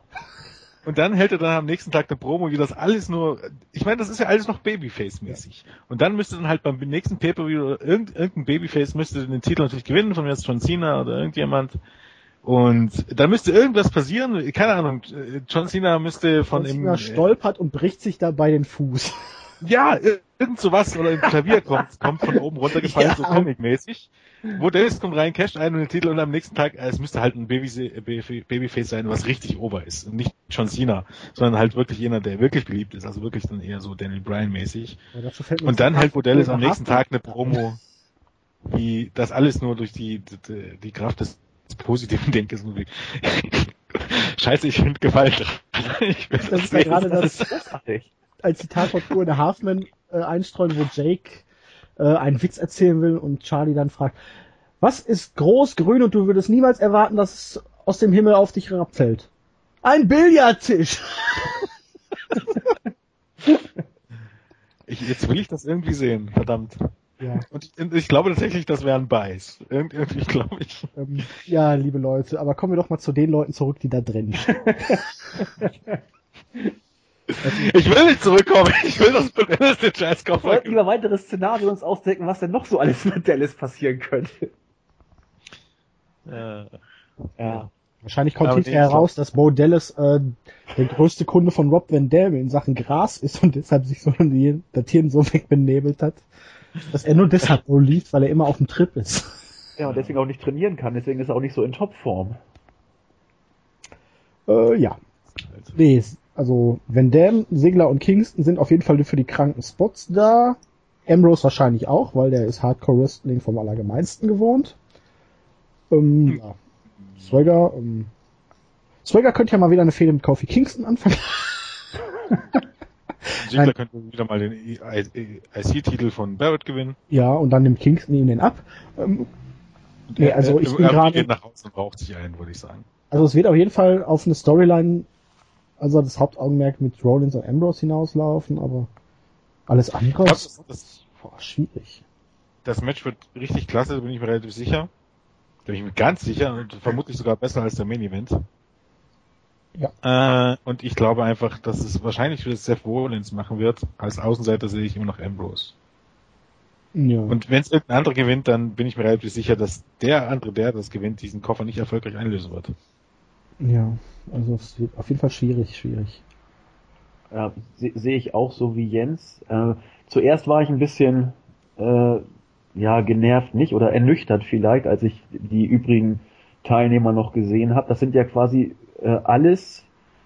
Und dann hält er dann am nächsten Tag eine Promo, wie das alles nur, ich meine, das ist ja alles noch Babyface-mäßig. Und dann müsste dann halt beim nächsten Pay-Per-View irgend, irgendein Babyface müsste den Titel natürlich gewinnen, von mir jetzt John Cena oder irgendjemand. Und dann müsste irgendwas passieren, keine Ahnung, äh, John Cena müsste von
Von
im,
ihm stolpert und bricht sich dabei den Fuß.
ja, ir- irgend sowas oder im Klavier kommt, kommt von oben runtergefallen,
Ja.
so comic-mäßig. Wo Dallas kommt rein, casht ein und den Titel und am nächsten Tag, äh, es müsste halt ein Baby, Baby, Babyface sein, was richtig ober ist. Und nicht John Cena, sondern halt wirklich jener, der wirklich beliebt ist. Also wirklich dann eher so Daniel Bryan-mäßig.
Mir
Und dann halt, wo Dallas am nächsten Tag eine Promo, wie das alles nur durch die, die, die Kraft des positiven Denkens nur wie, Scheiße, ich finde Gewalt. Ich will
Das ist ja gerade
das
das
ist
ein Zitat von Cool Halfman äh, einstreuen, wo Jake äh, einen Witz erzählen will und Charlie dann fragt, was ist groß, grün und du würdest niemals erwarten, dass es aus dem Himmel auf dich herabfällt? Ein Billardtisch!
Ich, jetzt will ich das irgendwie sehen, verdammt.
Ja,
Und ich, ich glaube tatsächlich, das wäre ein Beiß. Irgend, irgendwie glaube ich.
ähm, ja, liebe Leute, aber kommen wir doch mal zu den Leuten zurück, die da drin stehen.
Ich will nicht zurückkommen. Ich will, dass Dallas den Scheiß
Wir sollten lieber weitere Szenarien uns ausdenken, was denn noch so alles mit Dallas passieren könnte.
Ja.
Ja.
Wahrscheinlich kommt hinterher
nee,
raus, dass Bo Dallas äh, der größte Kunde von Rob Van Dam in Sachen Gras ist und deshalb sich so die Datieren so wegbenebelt hat, dass er nur deshalb so liegt, weil er immer auf dem Trip ist.
Ja, und deswegen auch nicht trainieren kann, deswegen ist er auch nicht so in Topform.
Äh, ja. Nee, also Van Dam, Sigler und Kingston sind auf jeden Fall für die kranken Spots da. Ambrose wahrscheinlich auch, weil der ist Hardcore Wrestling vom Allergemeinsten gewohnt. Ähm, ja. Swagger, ähm, Swagger könnte ja mal wieder eine Fehde mit Kofi Kingston anfangen.
Ziggler könnte wieder mal den IC-Titel von Barrett gewinnen.
Ja, und dann nimmt Kingston ihn den ab. Ähm, nee, also ich bin gerade...
nach Hause und braucht sich einen, würde ich sagen.
Also es wird auf jeden Fall auf eine Storyline, also das Hauptaugenmerk mit Rollins und Ambrose hinauslaufen, aber alles andere
glaub, das, das,
boah, schwierig.
Das Match wird richtig klasse, da bin ich mir relativ sicher. Da bin ich mir ganz sicher und vermutlich sogar besser als der Main Event. Ja. Äh, und ich glaube einfach, dass es wahrscheinlich für Seth Rollins machen wird. Als Außenseiter sehe ich immer noch Ambrose. Ja. Und wenn es irgendein anderer gewinnt, dann bin ich mir relativ sicher, dass der andere, der das gewinnt, diesen Koffer nicht erfolgreich einlösen wird.
Ja, also es wird auf jeden Fall schwierig, schwierig.
Ja, sehe seh ich auch so wie Jens. Äh, zuerst war ich ein bisschen äh, ja genervt nicht oder ernüchtert vielleicht, als ich die übrigen Teilnehmer noch gesehen habe. Das sind ja quasi äh, alles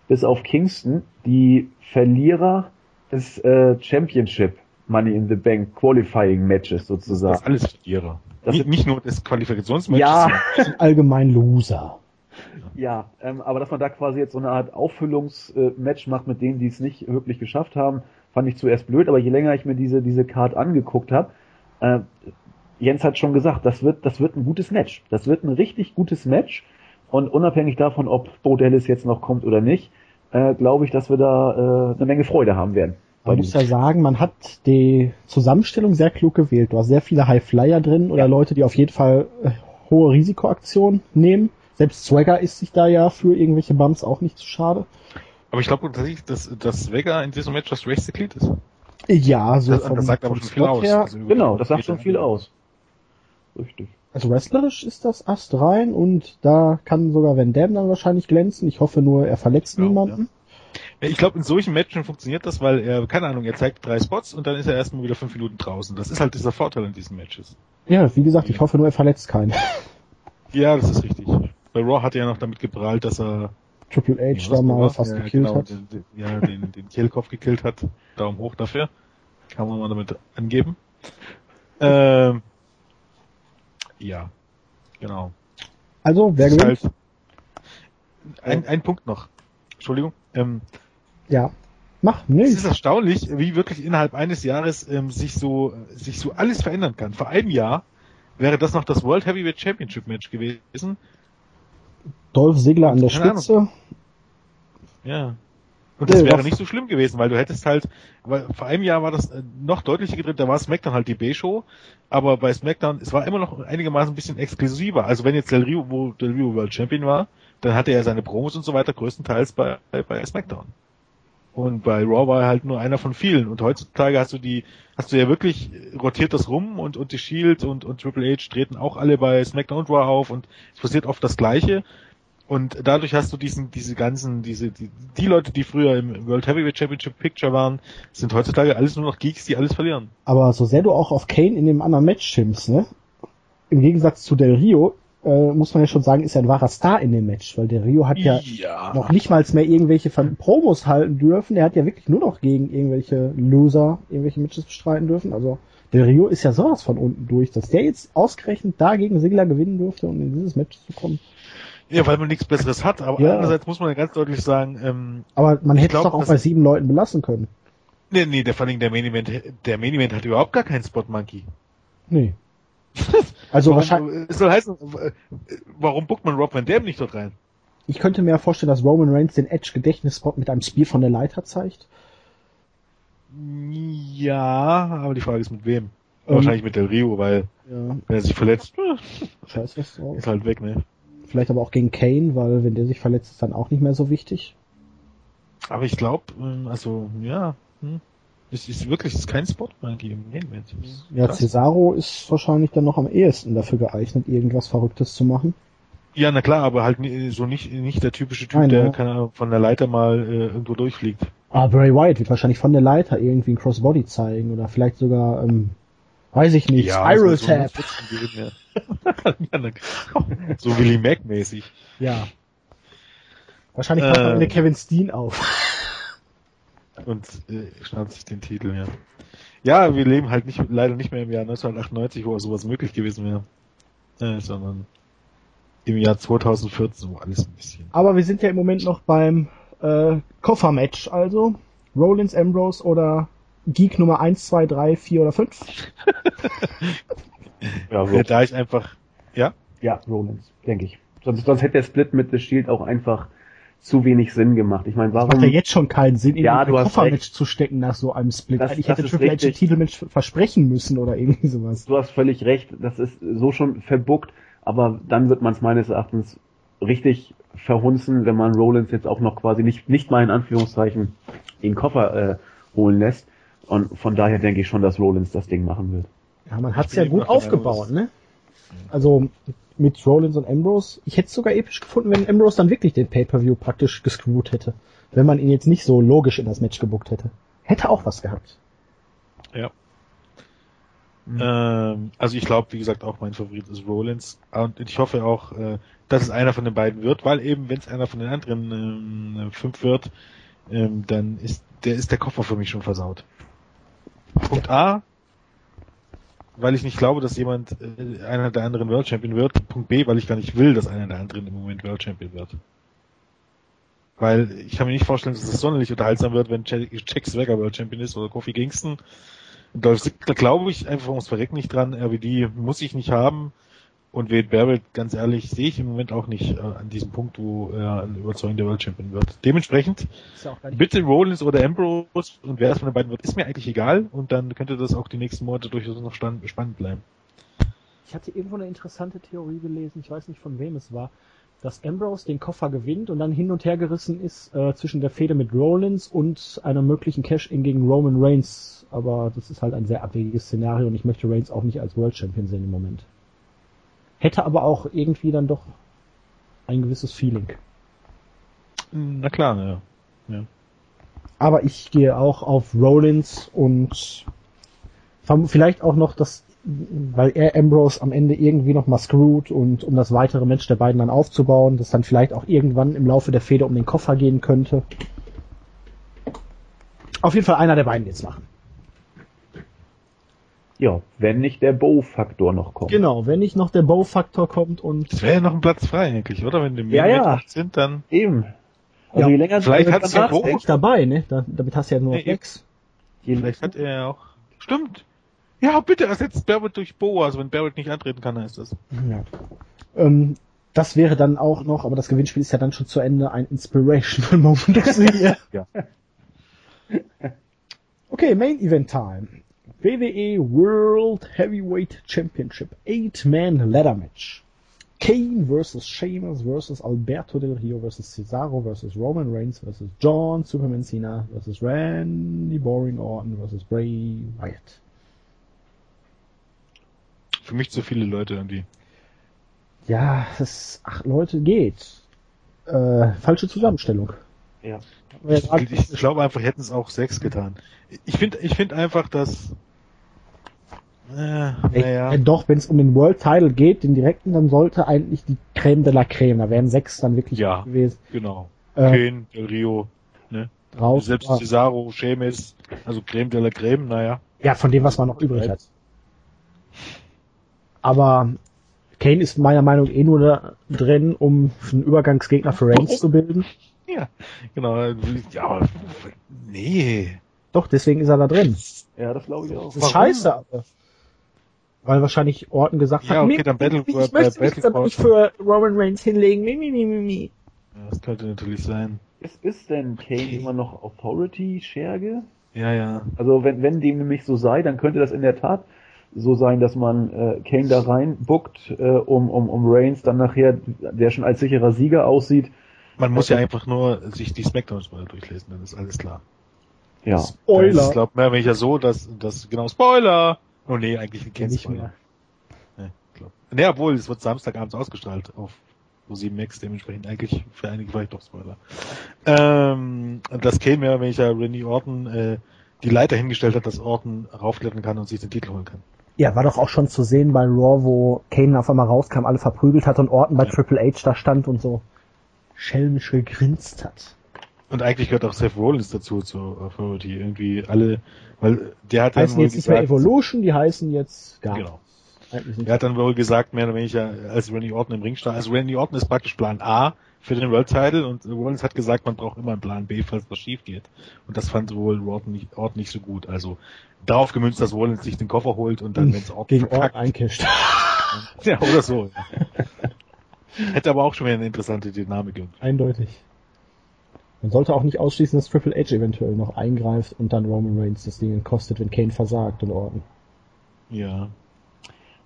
bis auf Kingston die Verlierer des äh, Championship Money in the Bank Qualifying Matches sozusagen. Das
alles Verlierer. Das nicht, nicht nur des Qualifikationsmatches.
Ja, allgemein Loser.
Ja, ähm, aber dass man da quasi jetzt so eine Art Auffüllungsmatch äh, macht mit denen, die es nicht wirklich geschafft haben, fand ich zuerst blöd, aber je länger ich mir diese, diese Card angeguckt habe, äh, Jens hat schon gesagt, das wird, das wird ein gutes Match. Das wird ein richtig gutes Match. Und unabhängig davon, ob Bo Dallas jetzt noch kommt oder nicht, äh, glaube ich, dass wir da äh, eine Menge Freude haben werden.
Man muss ja sagen, man hat die Zusammenstellung sehr klug gewählt. Du hast sehr viele High Flyer drin oder Leute, die auf jeden Fall äh, hohe Risikoaktionen nehmen. Selbst Swagger ist sich da ja für irgendwelche Bumps auch nicht zu schade.
Aber ich glaube tatsächlich, dass, dass Swagger in diesem Match das Race Glied ist.
Ja, so
das, vom, das sagt aber schon viel aus.
Also genau, das sagt schon viel aus.
Richtig. Also wrestlerisch ist das Ast rein und da kann sogar Van Damme dann wahrscheinlich glänzen. Ich hoffe nur, er verletzt ja, niemanden.
Ja. Ich glaube, in solchen Matchen funktioniert das, weil er, keine Ahnung, er zeigt drei Spots und dann ist er erstmal wieder fünf Minuten draußen. Das ist halt dieser Vorteil in diesen Matches.
Ja, wie gesagt, ich hoffe nur, er verletzt keinen.
Ja, das ist richtig. Bei Raw hat er ja noch damit geprahlt, dass er
Triple H da mal fast ja, gekillt genau, hat.
Den, den, ja, den, den Kehlkopf gekillt hat. Daumen hoch dafür. Kann man mal damit angeben. Ähm, ja, genau.
Also, wer gewinnt? Halt
ein, ein Punkt noch. Entschuldigung. Ähm,
ja. Mach, nee.
Es ist erstaunlich, wie wirklich innerhalb eines Jahres ähm, sich so sich so alles verändern kann. Vor einem Jahr wäre das noch das World Heavyweight Championship Match gewesen.
Dolph Ziggler an der Keine Spitze. Ahnung.
Ja. Und das wäre nicht so schlimm gewesen, weil du hättest halt, weil vor einem Jahr war das äh, noch deutlicher gedreht, da war SmackDown halt die B-Show, aber bei SmackDown, es war immer noch einigermaßen ein bisschen exklusiver. Also wenn jetzt Del Rio, wo Del Rio World Champion war, dann hatte er seine Promos und so weiter größtenteils bei, bei SmackDown. Und bei Raw war er halt nur einer von vielen. Und heutzutage hast du die, hast du ja wirklich rotiert das rum und, und die Shield und, und Triple H treten auch alle bei SmackDown und Raw auf und es passiert oft das Gleiche. Und dadurch hast du diesen, diese ganzen, diese, die, die Leute, die früher im World Heavyweight Championship Picture waren, sind heutzutage alles nur noch Geeks, die alles verlieren.
Aber so sehr du auch auf Kane in dem anderen Match schimpfst, ne? Im Gegensatz zu Del Rio, äh, muss man ja schon sagen, ist er ein wahrer Star in dem Match, weil Del Rio hat ja, ja. noch nicht mal mehr irgendwelche Promos halten dürfen. Er hat ja wirklich nur noch gegen irgendwelche Loser irgendwelche Matches bestreiten dürfen. Also Del Rio ist ja sowas von unten durch, dass der jetzt ausgerechnet dagegen Sigler gewinnen durfte, um in dieses Match zu kommen.
Ja, weil man nichts Besseres hat, aber ja. andererseits muss man ja ganz deutlich sagen, ähm,
Aber man hätte es doch auch bei sieben Leuten belassen können.
Nee, nee, der, vor allem der Main Event, der Main Event hat überhaupt gar keinen Spot Monkey.
Nee. also
warum,
wahrscheinlich.
Es soll heißen, warum buckt man Rob Van Dam nicht dort rein?
Ich könnte mir vorstellen, dass Roman Reigns den Edge Gedächtnisspot mit einem Spiel von der Leiter zeigt.
Ja, aber die Frage ist mit wem? Ähm, Wahrscheinlich mit Del Rio, weil ja. wenn er sich verletzt,
Scheiße, ist
halt weg, ne?
Vielleicht aber auch gegen Kane, weil wenn der sich verletzt, ist dann auch nicht mehr so wichtig.
Aber ich glaube, ähm, also ja, hm, es ist wirklich es ist kein Spot eigentlich im Main
Ja, Cesaro ist wahrscheinlich dann noch am ehesten dafür geeignet, irgendwas Verrücktes zu machen.
Ja, na klar, aber halt so nicht nicht der typische Typ, Nein, der ja. keine Ahnung, von der Leiter mal äh, irgendwo durchfliegt.
Ah, Bray Wyatt wird wahrscheinlich von der Leiter irgendwie ein Crossbody zeigen oder vielleicht sogar ähm, Weiß ich nicht.
Ja, Spiral so, Tap. So, so Willy Mac mäßig.
Ja. Wahrscheinlich kommt äh, Kevin Steen auf.
Und äh, schnappt sich den Titel, ja. Ja, wir leben halt nicht, leider nicht mehr im Jahr 1998, wo sowas möglich gewesen wäre, äh, sondern im Jahr 2014, wo alles ein bisschen.
Aber wir sind ja im Moment noch beim äh, Koffermatch, also Rollins, Ambrose oder Geek Nummer 1, 2, 3, 4 oder 5?
ja, ja, da ich einfach, ja?
Ja, Rollins, denke ich. Sonst, sonst hätte der Split mit The Shield auch einfach zu wenig Sinn gemacht. Ich meine, warum? Das
macht ja jetzt schon keinen Sinn,
in ja, ein
Koffermatch zu stecken nach so einem Split. Das, ich hätte Triple H Titelmatch versprechen müssen oder irgendwie sowas.
Du hast völlig recht. Das ist so schon verbuckt, aber dann wird man es meines Erachtens richtig verhunzen, wenn man Rollins jetzt auch noch quasi nicht, nicht mal in Anführungszeichen den Koffer äh, holen lässt. Und von daher denke ich schon, dass Rollins das Ding machen wird.
Ja, man hat es ja gut aufgebaut, ne? Also mit Rollins und Ambrose. Ich hätte es sogar episch gefunden, wenn Ambrose dann wirklich den Pay-Per-View praktisch gescrewt hätte. Wenn man ihn jetzt nicht so logisch in das Match gebuckt hätte. Hätte auch was gehabt.
Ja. Mhm. Ähm, also ich glaube, wie gesagt, auch mein Favorit ist Rollins. Und ich hoffe auch, äh, dass es einer von den beiden wird, weil eben, wenn es einer von den anderen ähm, fünf wird, ähm, dann ist der ist der Koffer für mich schon versaut. Punkt A, weil ich nicht glaube, dass jemand äh, einer der anderen World Champion wird. Punkt B, weil ich gar nicht will, dass einer der anderen im Moment World Champion wird. Weil ich kann mir nicht vorstellen, dass es sonderlich unterhaltsam wird, wenn Jack Swagger World Champion ist oder Kofi Kingston. Ziggler glaube ich einfach ums Verrecken nicht dran. RWD muss ich nicht haben. Und Wade Barrett, ganz ehrlich, sehe ich im Moment auch nicht äh, an diesem Punkt, wo er ein überzeugender World Champion wird. Dementsprechend, bitte Rollins oder Ambrose und wer es von den beiden wird, ist mir eigentlich egal und dann könnte das auch die nächsten Monate durchaus noch stand, spannend bleiben.
Ich hatte irgendwo eine interessante Theorie gelesen, ich weiß nicht von wem es war, dass Ambrose den Koffer gewinnt und dann hin und her gerissen ist äh, zwischen der Fehde mit Rollins und einer möglichen Cash-In gegen Roman Reigns. Aber das ist halt ein sehr abwegiges Szenario und ich möchte Reigns auch nicht als World Champion sehen im Moment. Hätte aber auch irgendwie dann doch ein gewisses Feeling.
Na klar, ja. ja.
Aber ich gehe auch auf Rollins und vielleicht auch noch das, weil er Ambrose am Ende irgendwie noch mal screwt und um das weitere Match der beiden dann aufzubauen, das dann vielleicht auch irgendwann im Laufe der Feder um den Koffer gehen könnte. Auf jeden Fall einer der beiden jetzt machen.
Ja, wenn nicht der Bow-Faktor noch kommt.
Genau, wenn nicht noch der Bow-Faktor kommt und.
Es wäre ja noch ein Platz frei eigentlich, oder? Wenn die
mehr ja, ja.
sind, dann.
Eben.
Also ja, je länger vielleicht hat es ja Bow dabei, ne? Da, damit hast du ja nur nee, sechs.
Vielleicht hat er ja auch. Stimmt. Ja, bitte ersetzt Barrett durch Bo, also wenn Barrett nicht antreten kann, heißt das.
Ja. Ähm, das wäre dann auch noch, aber das Gewinnspiel ist ja dann schon zu Ende, ein Inspirational Moment ja. Okay, Main Event Time. WWE World Heavyweight Championship Eight-Man Ladder Match. Kane versus Sheamus versus Alberto Del Rio versus Cesaro versus Roman Reigns versus John Superman Cena versus Randy Boring Orton versus Bray Wyatt.
Für mich zu viele Leute irgendwie.
Ja, das acht Leute geht. Äh, falsche Zusammenstellung.
Ja. Ich, ich glaube einfach, hätten es auch sechs getan. Ich finde, ich finde einfach, dass
ja, naja. Doch, wenn es um den World Title geht, den direkten, dann sollte eigentlich die Creme de la Creme, da wären sechs dann wirklich
ja, gewesen. genau. Äh, Kane, Del Rio, ne? Drauf, Selbst ja. Cesaro, Sheamus, also Creme de la Creme, naja.
Ja, von dem, was man noch übrig hat. Aber Kane ist meiner Meinung nach eh nur da drin, um einen Übergangsgegner für Reigns zu bilden.
Ja, genau. Ja, nee.
Doch, deswegen ist er da drin.
Ja, das glaube ich auch.
Das ist Warum? scheiße, aber. Weil wahrscheinlich Orton gesagt
ja,
hat,
okay, dann Battle,
ich, ich möchte mich dann nicht für Roman Reigns hinlegen. Mi, mi, mi, mi, mi.
Ja, das könnte natürlich sein.
Ist, ist denn Kane okay. immer noch Authority-Scherge?
Ja, ja.
Also wenn, wenn dem nämlich so sei, dann könnte das in der Tat so sein, dass man äh, Kane da rein buckt, äh, um, um, um Reigns dann nachher, der schon als sicherer Sieger aussieht.
Man muss ja einfach nur sich die Smackdowns mal durchlesen, dann ist alles klar.
Ja.
Spoiler! Ich glaube mehr ja so, dass, dass, genau, Spoiler! Oh nee, eigentlich kennst nicht mehr. Nee, glaub. nee, obwohl, es wird Samstagabends ausgestrahlt auf Pro7 Max, dementsprechend eigentlich für einige vielleicht doch Spoiler. Ähm, das Kane mehr, wenn ich ja Randy Orton äh, die Leiter hingestellt hat, dass Orton raufklettern kann und sich den Titel holen kann.
Ja, war doch auch schon zu sehen bei Raw, wo Kane auf einmal rauskam, alle verprügelt hat und Orton bei ja. Triple H da stand und so. schelmisch gegrinst hat.
Und eigentlich gehört auch Seth Rollins dazu zur Authority. Irgendwie alle, weil der hat
Die heißen
wohl
jetzt nicht mehr
gesagt-
Evolution, die heißen jetzt gar
Genau. Er hat dann wohl gesagt, mehr oder weniger, als Randy Orton im Ring stand. Also Randy Orton ist praktisch Plan A für den World Title und Rollins hat gesagt, man braucht immer einen Plan B, falls was schief geht. Und das fand wohl Orton nicht, Orton nicht so gut. Also darauf gemünzt, dass Rollins sich den Koffer holt und dann, wenn es Orton
gegen
verkackt,
eincasht.
ja, oder so. Hätte aber auch schon wieder eine interessante Dynamik.
Eindeutig. Man sollte auch nicht ausschließen, dass Triple H eventuell noch eingreift und dann Roman Reigns das Ding kostet, wenn Kane versagt und Orton.
Ja.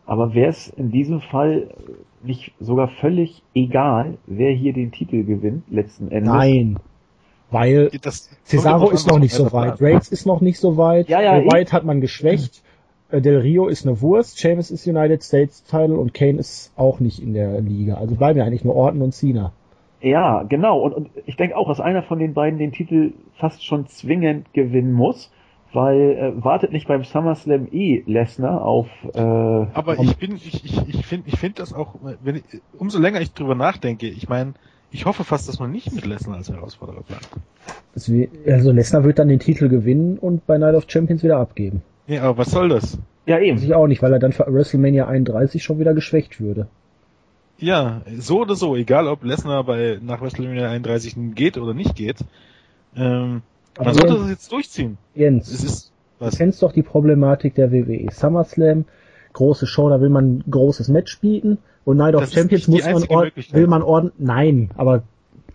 Aber wäre es in diesem Fall nicht sogar völlig egal, wer hier den Titel gewinnt, letzten Endes?
Nein. Weil
Das
Cesaro ist noch nicht so weit. Reigns ist noch nicht so weit,
Ja, ja,
Wyatt hat man geschwächt, äh, Del Rio ist eine Wurst, Sheamus ist United States Title und Kane ist auch nicht in der Liga. Also bleiben ja eigentlich nur Orton und Cena.
Ja, genau. Und, und ich denke auch, dass einer von den beiden den Titel fast schon zwingend gewinnen muss, weil äh, wartet nicht beim SummerSlam eh Lesnar auf. Äh,
Aber ich bin, ich, ich, ich finde, ich finde das auch, wenn ich, umso länger ich drüber nachdenke, ich meine, ich hoffe fast, dass man nicht mit Lesnar als Herausforderer plant.
Das wär- Also Lesnar wird dann den Titel gewinnen und bei Night of Champions wieder abgeben.
Nee, aber was soll das?
ja
Weiß
eben.
ich auch nicht, weil er dann für WrestleMania 31 schon wieder geschwächt würde.
Ja, so oder so, egal ob Lesnar bei nach WrestleMania 31 nun geht oder nicht geht, ähm, man sollte
Jens-
das jetzt durchziehen.
Jens,
Es ist
du
was.
kennst doch die Problematik der WWE. SummerSlam, große Show, da will man ein großes Match bieten und Night of
Das
Champions muss man will man ordnen. Nein, aber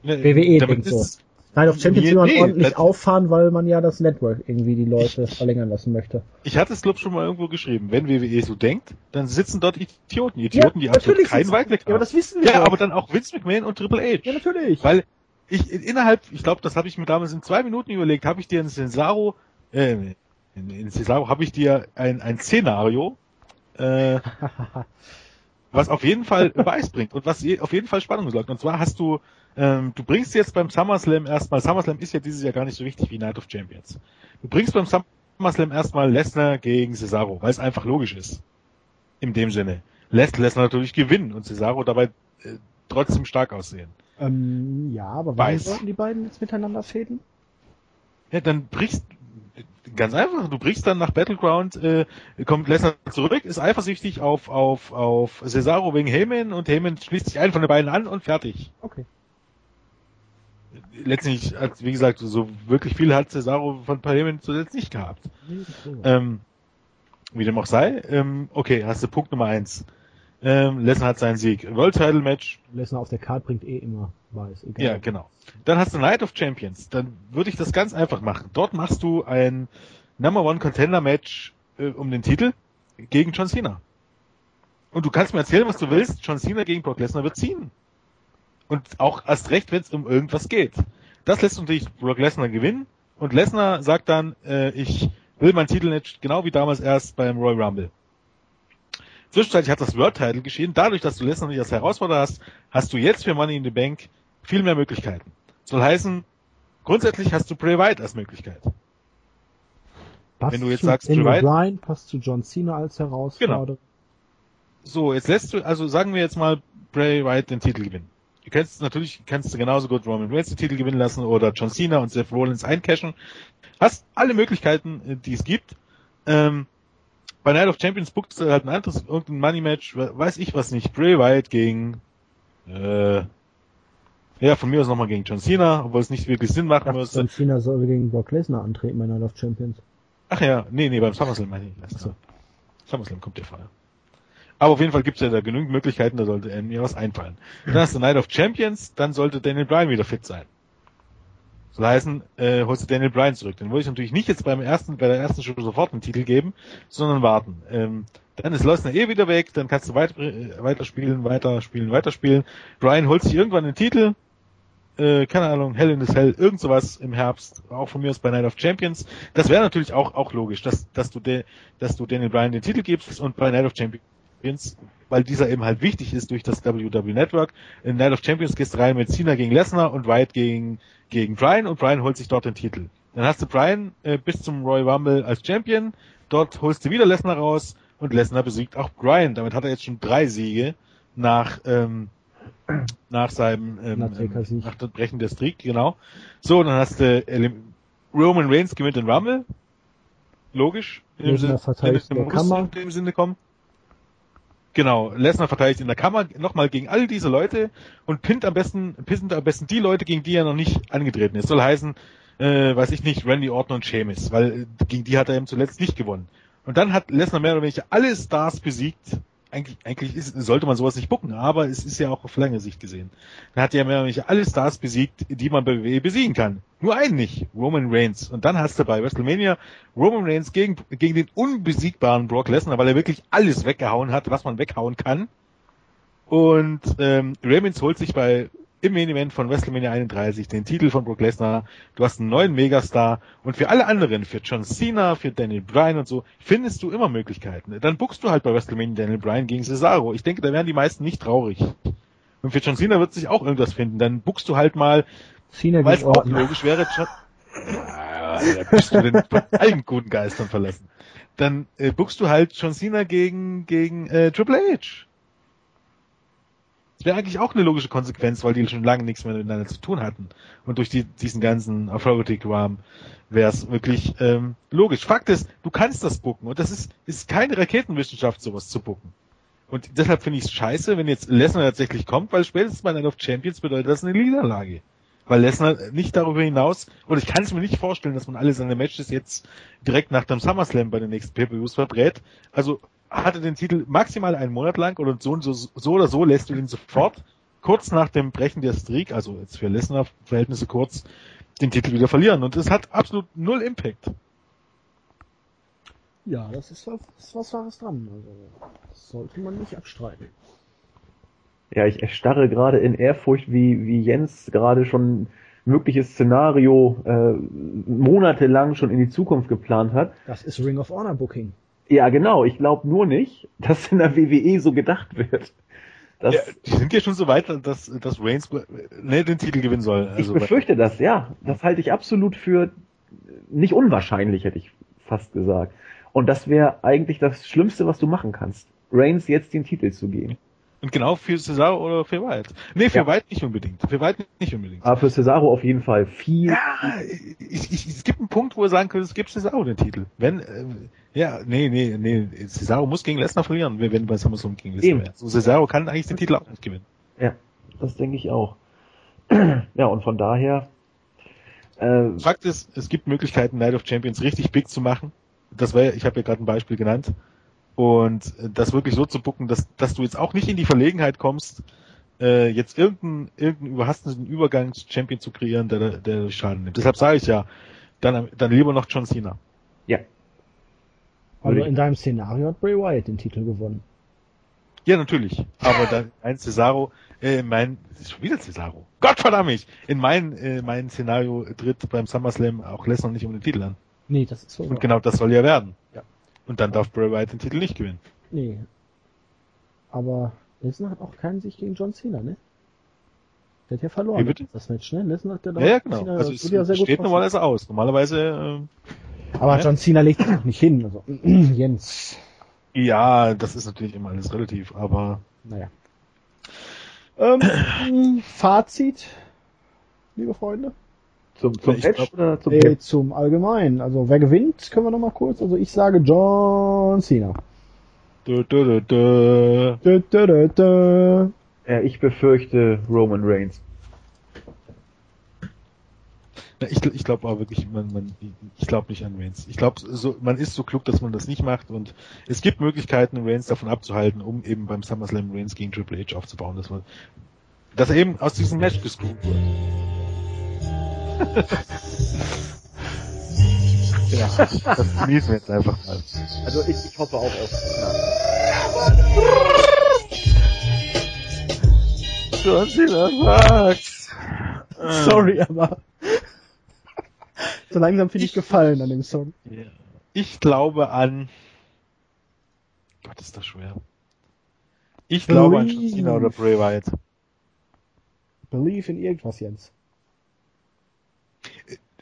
Ne,
WWE
damit
denkt so.
ist-
Night of Champions will man
nee,
ordentlich auffahren, weil man ja das Network irgendwie die Leute verlängern lassen möchte.
Ich hatte es, glaub schon mal irgendwo geschrieben. Wenn WWE so denkt, dann sitzen dort Idioten. Idioten, die absolut keinen Weitblick
Ja, aber
haben.
das wissen wir
Ja,
doch.
aber dann auch Vince McMahon und Triple H.
Ja, natürlich.
Weil ich innerhalb, ich glaube, das habe ich mir damals in zwei Minuten überlegt, habe ich dir in Cesaro, äh, in, in Cesaro habe ich dir ein, ein Szenario, äh, was auf jeden Fall Beweis bringt und was je, auf jeden Fall Spannung sorgt. Und zwar hast du, ähm, du bringst jetzt beim SummerSlam erstmal, SummerSlam ist ja dieses Jahr gar nicht so wichtig wie Night of Champions. Du bringst beim SummerSlam erstmal Lesnar gegen Cesaro, weil es einfach logisch ist. In dem Sinne. Lässt Lesnar natürlich gewinnen und Cesaro dabei äh, trotzdem stark aussehen.
ähm, ja, aber
Weiß.
sollten die beiden jetzt miteinander fäden?
Ja, dann brichst ganz einfach, du brichst dann nach Battleground, äh, kommt Lesnar zurück, ist eifersüchtig auf auf auf Cesaro wegen Heyman und Heyman schließt sich einen von den beiden an und fertig.
Okay.
Letztlich, wie gesagt, so wirklich viel hat Cesaro von Heyman zuletzt nicht gehabt. Ähm, wie dem auch sei. Ähm, okay, hast du Punkt Nummer eins. Ähm, Lesnar hat seinen Sieg. World Title Match,
Lesnar auf der Card bringt eh immer weiß. Egal.
Ja, genau. Dann hast du Night of Champions. Dann würde ich das ganz einfach machen. Dort machst du ein Number One Contender Match äh, um den Titel gegen John Cena. Und du kannst mir erzählen, was du willst. John Cena gegen Brock Lesnar wird ziehen. Und auch erst recht, wenn es um irgendwas geht. Das lässt natürlich Brock Lesnar gewinnen. Und Lesnar sagt dann, äh, ich will mein Titelmatch genau wie damals erst beim Royal Rumble. Zwischenzeitlich hat das World Title geschehen. Dadurch, dass du Lesnar nicht als Herausforderer hast, hast du jetzt für Money in the Bank viel mehr Möglichkeiten. Soll heißen, grundsätzlich hast du Bray Wyatt als Möglichkeit.
Passt
wenn du jetzt sagst,
Daniel
Bray Wyatt-
Bryan passt zu John Cena als Herausforderer.
So, jetzt lässt du, also sagen wir jetzt mal, Bray Wyatt den Titel gewinnen. Du kannst natürlich, kannst du genauso gut Roman Reigns den Titel gewinnen lassen oder John Cena und Seth Rollins eincashen. Hast alle Möglichkeiten, äh, die es gibt. Ähm, bei Night of Champions bookst du halt ein anderes, irgendein Money Match, we- weiß ich was nicht, Bray Wyatt gegen, äh, ja, von mir aus nochmal gegen John Cena, obwohl es nicht wirklich Sinn machen müsste.
John Cena soll gegen Brock Lesnar antreten bei Night of Champions.
Ach ja, nee, nee, beim SummerSlam meine ich.
Ach so.
SummerSlam kommt der Fall. Aber auf jeden Fall gibt es ja da genügend Möglichkeiten, da sollte äh, mir was einfallen. Dann hast du Night of Champions, dann sollte Daniel Bryan wieder fit sein. Soll heißen, äh, holst du Daniel Bryan zurück. Den wollte ich natürlich nicht jetzt beim ersten, bei der ersten Show sofort einen Titel geben, sondern warten. Ähm, dann ist Lesnar eh wieder weg, dann kannst du weiter, äh, weiterspielen, weiterspielen, weiterspielen. Bryan holt sich irgendwann den Titel, äh, keine Ahnung, Hell in the Cell, irgend sowas im Herbst, auch von mir aus bei Night of Champions. Das wäre natürlich auch, auch logisch, dass, dass du, de, dass du Daniel Bryan den Titel gibst und bei Night of Champions, weil dieser eben halt wichtig ist durch das WWE Network. In Night of Champions gehst du rein mit Cena gegen Lesnar und Wyatt gegen, gegen Bryan und Bryan holt sich dort den Titel. Dann hast du Bryan äh, bis zum Royal Rumble als Champion, dort holst du wieder Lesnar raus und Lesnar besiegt auch Bryan. Damit hat er jetzt schon drei Siege nach, ähm, nach seinem ähm, nach dem Brechen der Streak, genau. So, dann hast du Elim Roman Reigns gewinnt den Rumble. Logisch. In dem in
in
dem
der Kammer.
In dem Sinne kommen. Genau, Lesnar verteidigt in der Kammer nochmal gegen all diese Leute und pinnt am besten, pinnt am besten die Leute, gegen die er noch nicht angetreten ist. Soll heißen, äh, weiß ich nicht, Randy Orton und Sheamus, weil äh, gegen die hat er eben zuletzt nicht gewonnen. Und dann hat Lesnar mehr oder weniger alle Stars besiegt. Eigentlich, eigentlich ist, sollte man sowas nicht bucken, aber es ist ja auch auf lange Sicht gesehen. Dann hat er weniger alle Stars besiegt, die man bei WWE besiegen kann. Nur einen nicht, Roman Reigns. Und dann hast du bei WrestleMania Roman Reigns gegen, gegen den unbesiegbaren Brock Lesnar, weil er wirklich alles weggehauen hat, was man weghauen kann. Und ähm, Reigns holt sich bei im Main Event von WrestleMania 31 den Titel von Brock Lesnar. Du hast einen neuen Megastar und für alle anderen, für John Cena, für Daniel Bryan und so, findest du immer Möglichkeiten. Dann buchst du halt bei WrestleMania Daniel Bryan gegen Cesaro. Ich denke, da wären die meisten nicht traurig. Und für John Cena wird sich auch irgendwas finden. Dann buchst du halt mal,
Cena
weil es auch logisch wäre, John ja, da bist du denn von allen guten Geistern verlassen. Dann äh, buchst du halt John Cena gegen gegen äh, Triple H. Das wäre eigentlich auch eine logische Konsequenz, weil die schon lange nichts mehr miteinander zu tun hatten. Und durch die, diesen ganzen Authority-Kram wäre es wirklich ähm, logisch. Fakt ist, du kannst das bucken und das ist, ist keine Raketenwissenschaft, sowas zu bucken. Und deshalb finde ich es scheiße, wenn jetzt Lesnar tatsächlich kommt, weil spätestens bei Night of Champions bedeutet das eine Niederlage. Weil Lesnar nicht darüber hinaus, und ich kann es mir nicht vorstellen, dass man alle seine Matches jetzt direkt nach dem SummerSlam bei den nächsten Pay-Per-Views verbrät. Also hat er den Titel maximal einen Monat lang oder so, und so, so oder so lässt du ihn sofort kurz nach dem Brechen der Streak, also jetzt für Lesnar Verhältnisse kurz, den Titel wieder verlieren. Und es hat absolut null Impact.
Ja, das ist was, ist was Wahres dran. Also, das sollte man nicht abstreiten.
Ja, ich erstarre gerade in Ehrfurcht, wie, wie Jens gerade schon ein mögliches Szenario äh, monatelang schon in die Zukunft geplant hat.
Das ist Ring of Honor Booking.
Ja, genau. Ich glaube nur nicht, dass in der WWE so gedacht wird. Das,
Ja, die sind ja schon so weit, dass, dass Reigns ne, den Titel gewinnen soll.
ich
Also,
befürchte das, ja. Das halte ich absolut für nicht unwahrscheinlich, hätte ich fast gesagt. Und das wäre eigentlich das Schlimmste, was du machen kannst. Reigns jetzt den Titel zu geben.
Und genau für Cesaro oder für White. Nee, für
Ja.
White nicht unbedingt. Für White nicht unbedingt.
Aber für Cesaro auf jeden Fall viel.
Ja, ich, ich, es gibt einen Punkt, wo er sagen könnte, es gibt Cesaro den Titel. Wenn, äh, ja, nee, nee, nee, Cesaro muss gegen Lesnar verlieren, wenn bei SummerSlam gegen Lesnar wäre. So, Cesaro kann eigentlich den Titel auch nicht gewinnen.
Ja, das denke ich auch. ja, und von daher. Äh,
Fakt ist, es gibt Möglichkeiten, Night of Champions richtig big zu machen. Das war, ja- ich habe ja gerade ein Beispiel genannt. Und äh, das wirklich so zu bucken, dass, dass du jetzt auch nicht in die Verlegenheit kommst, äh, jetzt irgendeinen, irgendeinen überhasteten Übergangs-Champion zu kreieren, der, der Schaden nimmt. Deshalb sage ich ja, dann, dann lieber noch John Cena.
ja.
Also in deinem Szenario hat Bray Wyatt den Titel gewonnen.
Ja, natürlich. Aber dann ein Cesaro, äh, mein, das ist schon wieder Cesaro. Gott verdammt mich! In mein, äh, mein Szenario tritt beim SummerSlam auch Lesnar nicht um den Titel an.
Nee, das ist so.
Und genau das soll ja werden.
Ja.
Und dann darf Bray Wyatt den Titel nicht gewinnen.
Nee. Aber Lesnar hat auch keinen Sieg gegen John Cena, ne? Der hat ja verloren.
Wie bitte?
Das Match, ne? Lesnar hat ja
Ja, ja, genau.
Cena,
Also
das
es
ja
steht normalerweise aus. Normalerweise,
Aber
Ja.
John Cena legt sich nicht hin. Also, Jens.
äh, ja, das ist natürlich immer alles relativ, aber
Naja. Ähm, Fazit, liebe Freunde.
Zum, zum
glaub-
oder zum
Äh, zum Allgemeinen. Also wer gewinnt, können wir noch mal kurz. Also ich sage John Cena.
dö, dö, dö. Dö,
dö, dö, dö.
Ja, ich befürchte Roman Reigns.
Na, Ich, ich glaube aber wirklich, man, man, ich glaube nicht an Reigns. Ich glaube, so, man ist so klug, dass man das nicht macht und es gibt Möglichkeiten, Reigns davon abzuhalten, um eben beim SummerSlam Reigns gegen Triple H aufzubauen, dass man, dass er eben aus diesem Match gescrewt wird. Ja, das genießen wir jetzt einfach mal.
Also ich, ich hoffe auch auf.
John Cena sagt.
Sorry, aber so langsam finde ich gefallen an dem Song.
Ich glaube an. Gott, ist das schwer. Ich glaube an John Cena oder Bray Wyatt.
Believe in irgendwas, Jens.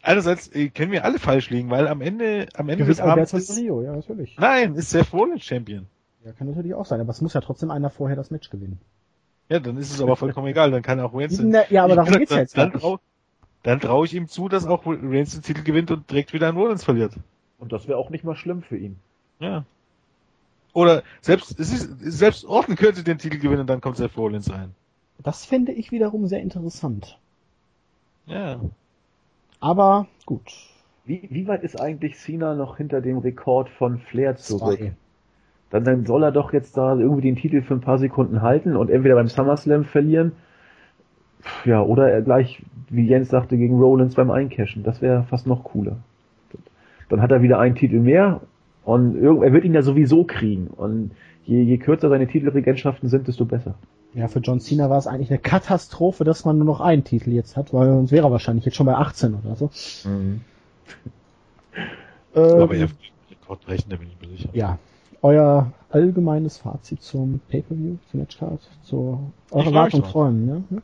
Einerseits äh, können wir alle falsch liegen, weil am Ende, am Ende des Abends ist,
Rio, ja, natürlich.
nein, ist Seth Rollins Champion.
Ja, kann natürlich auch sein, aber es muss ja trotzdem einer vorher das Match gewinnen.
Ja, dann ist es aber vollkommen egal, dann kann auch Reigns...
Ja, aber darum geht's ja
dann-
jetzt
Dann traue dann trau ich ihm zu, dass auch Reigns den Titel gewinnt und direkt wieder an Rollins verliert.
Und das wäre auch nicht mal schlimm für ihn.
Ja. Oder selbst, es ist, selbst Orton könnte den Titel gewinnen und dann kommt Seth Rollins ein.
Das fände ich wiederum sehr interessant.
Ja.
Aber gut.
Wie, wie weit ist eigentlich Cena noch hinter dem Rekord von Flair zurück?
Zwei.
Dann, dann soll er doch jetzt da irgendwie den Titel für ein paar Sekunden halten und entweder beim SummerSlam verlieren, ja, oder er gleich, wie Jens sagte, gegen Rollins beim Eincashen. Das wäre fast noch cooler. Dann hat er wieder einen Titel mehr und er wird ihn ja sowieso kriegen. Und je, je kürzer seine Titelregentschaften sind, desto besser.
Ja, für John Cena war es eigentlich eine Katastrophe, dass man nur noch einen Titel jetzt hat, weil sonst wäre er wahrscheinlich jetzt schon bei 18 oder so. Ähm,
Aber er Rekord brechen, da bin ich mir sicher.
ja, euer allgemeines Fazit zum Pay-Per-View, zum Matchcard, zu eurer
freu mich
Wartung
drauf.
Träumen, ne?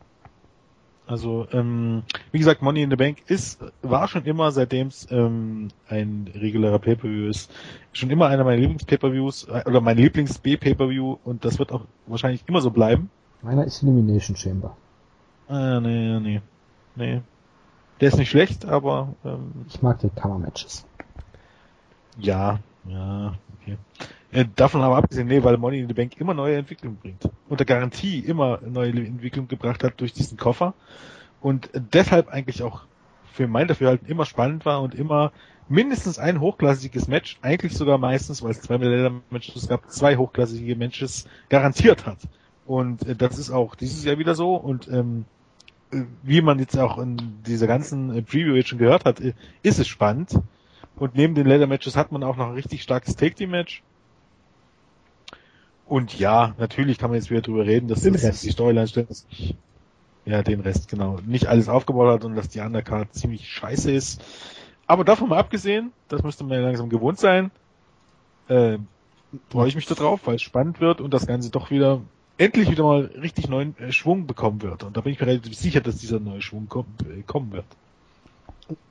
Also, ähm, wie gesagt, Money in the Bank ist, war schon immer, seitdem es ähm, ein regulärer Pay-Per-View ist, schon immer einer meiner Lieblings-Pay-Per-Views, äh, oder mein Lieblings-B-Pay-Per-View und das wird auch wahrscheinlich immer so bleiben.
Meiner ist Elimination Chamber.
Ah, nee, nee, nee. Der ist nicht schlecht, aber ähm,
Ich mag die Cover-Matches.
ja, ja, okay. Äh, davon aber abgesehen, nee, weil Money in the Bank immer neue Entwicklung bringt. Unter Garantie immer neue Entwicklung gebracht hat durch diesen Koffer. Und deshalb eigentlich auch für mein Dafürhalten immer spannend war und immer mindestens ein hochklassiges Match, eigentlich sogar meistens, weil es zwei Matches gab, zwei hochklassige Matches garantiert hat. Und äh, das ist auch dieses Jahr wieder so und ähm, äh, wie man jetzt auch in dieser ganzen Preview jetzt schon gehört hat, ist es spannend. Und neben den Leather Matches hat man auch noch ein richtig starkes Take Team Match. Und ja, natürlich kann man jetzt wieder drüber reden, dass
Den
das die Storyline ich, ja, den Rest, genau, nicht alles aufgebaut hat und dass die Undercard ziemlich scheiße ist. Aber davon mal abgesehen, das müsste man ja langsam gewohnt sein, äh, freue ich mich da drauf, weil es spannend wird und das Ganze doch wieder endlich wieder mal richtig neuen äh, Schwung bekommen wird. Und da bin ich mir relativ sicher, dass dieser neue Schwung kom äh, kommen wird.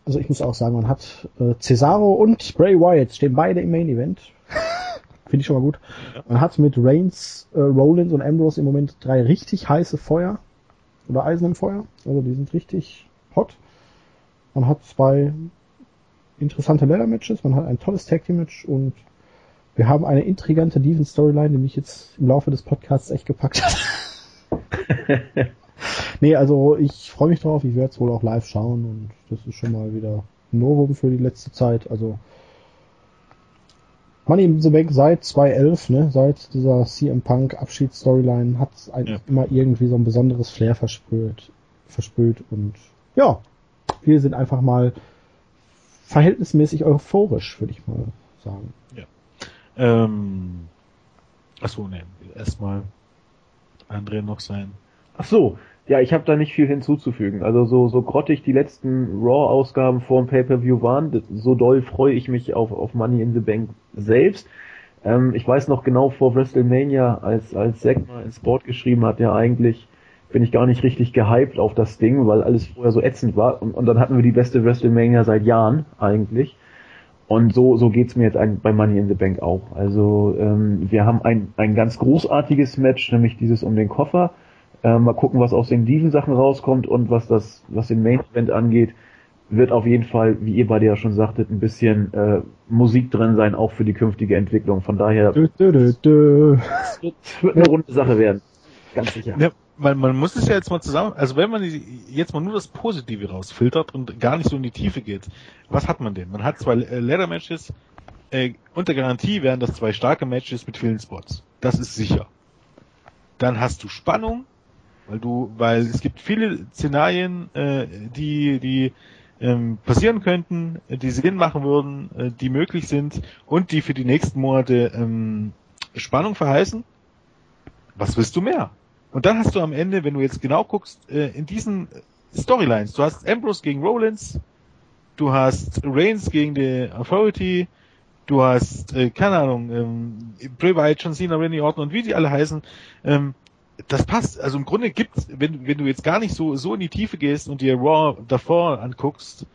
Also ich muss auch sagen, man hat äh, Cesaro und Bray Wyatt stehen beide im Main Event. Finde ich schon mal gut. Man hat mit Reigns, äh, Rollins und Ambrose im Moment drei richtig heiße Feuer oder Eisen im Feuer. Also die sind richtig hot. Man hat zwei interessante Leather Matches, man hat ein tolles Tag Team Match und wir haben eine intrigante Diven Storyline, die mich jetzt im Laufe des Podcasts echt gepackt hat. nee, also ich freue mich drauf, ich werde es wohl auch live schauen und das ist schon mal wieder ein Novum für die letzte Zeit. Also Money in the Bank seit 2011, ne, seit dieser CM Punk Abschiedsstoryline hat es eigentlich
Ja.
immer irgendwie so ein besonderes Flair versprüht, versprüht und ja, wir sind einfach mal verhältnismäßig euphorisch, würde ich mal sagen.
Ähm, achso, ne, erstmal André noch sein.
Ach so, ja, ich habe da nicht viel hinzuzufügen. Also so, so grottig die letzten Raw-Ausgaben vor dem Pay-Per-View waren, so doll freue ich mich auf, auf Money in the Bank selbst. Ähm, ich weiß noch genau vor WrestleMania, als, als Zack mal ins Board geschrieben hat, ja eigentlich bin ich gar nicht richtig gehypt auf das Ding, weil alles vorher so ätzend war. Und, und dann hatten wir die beste WrestleMania seit Jahren eigentlich. Und so, so geht's mir jetzt ein, bei Money in the Bank auch. Also ähm, wir haben ein, ein ganz großartiges Match, nämlich dieses um den Koffer. Äh, mal gucken, was aus den Diven-Sachen rauskommt und was das, was den Main-Event angeht, wird auf jeden Fall, wie ihr beide ja schon sagtet, ein bisschen äh, Musik drin sein, auch für die künftige Entwicklung. Von daher
Dö, dö, dö, dö.
wird wird eine runde Sache werden. Ganz sicher.
Ja, weil man muss es ja jetzt mal zusammen, also wenn man jetzt mal nur das Positive rausfiltert und gar nicht so in die Tiefe geht, was hat man denn? Man hat zwei Leather Matches, äh, unter Garantie wären das zwei starke Matches mit vielen Spots. Das ist sicher. Dann hast du Spannung, weil du, weil es gibt viele Szenarien, äh, die, die ähm, passieren könnten, äh, die Sinn machen würden, äh, die möglich sind und die für die nächsten Monate ähm, Spannung verheißen. Was willst du mehr? Und dann hast du am Ende, wenn du jetzt genau guckst, äh, in diesen Storylines, du hast Ambrose gegen Rollins, du hast Reigns gegen die Authority, du hast, äh, keine Ahnung, ähm, Bray Wyatt, John Cena, Randy Orton und wie die alle heißen, ähm, das passt. Also im Grunde gibt's, wenn, wenn du jetzt gar nicht so, so in die Tiefe gehst und dir Raw davor anguckst,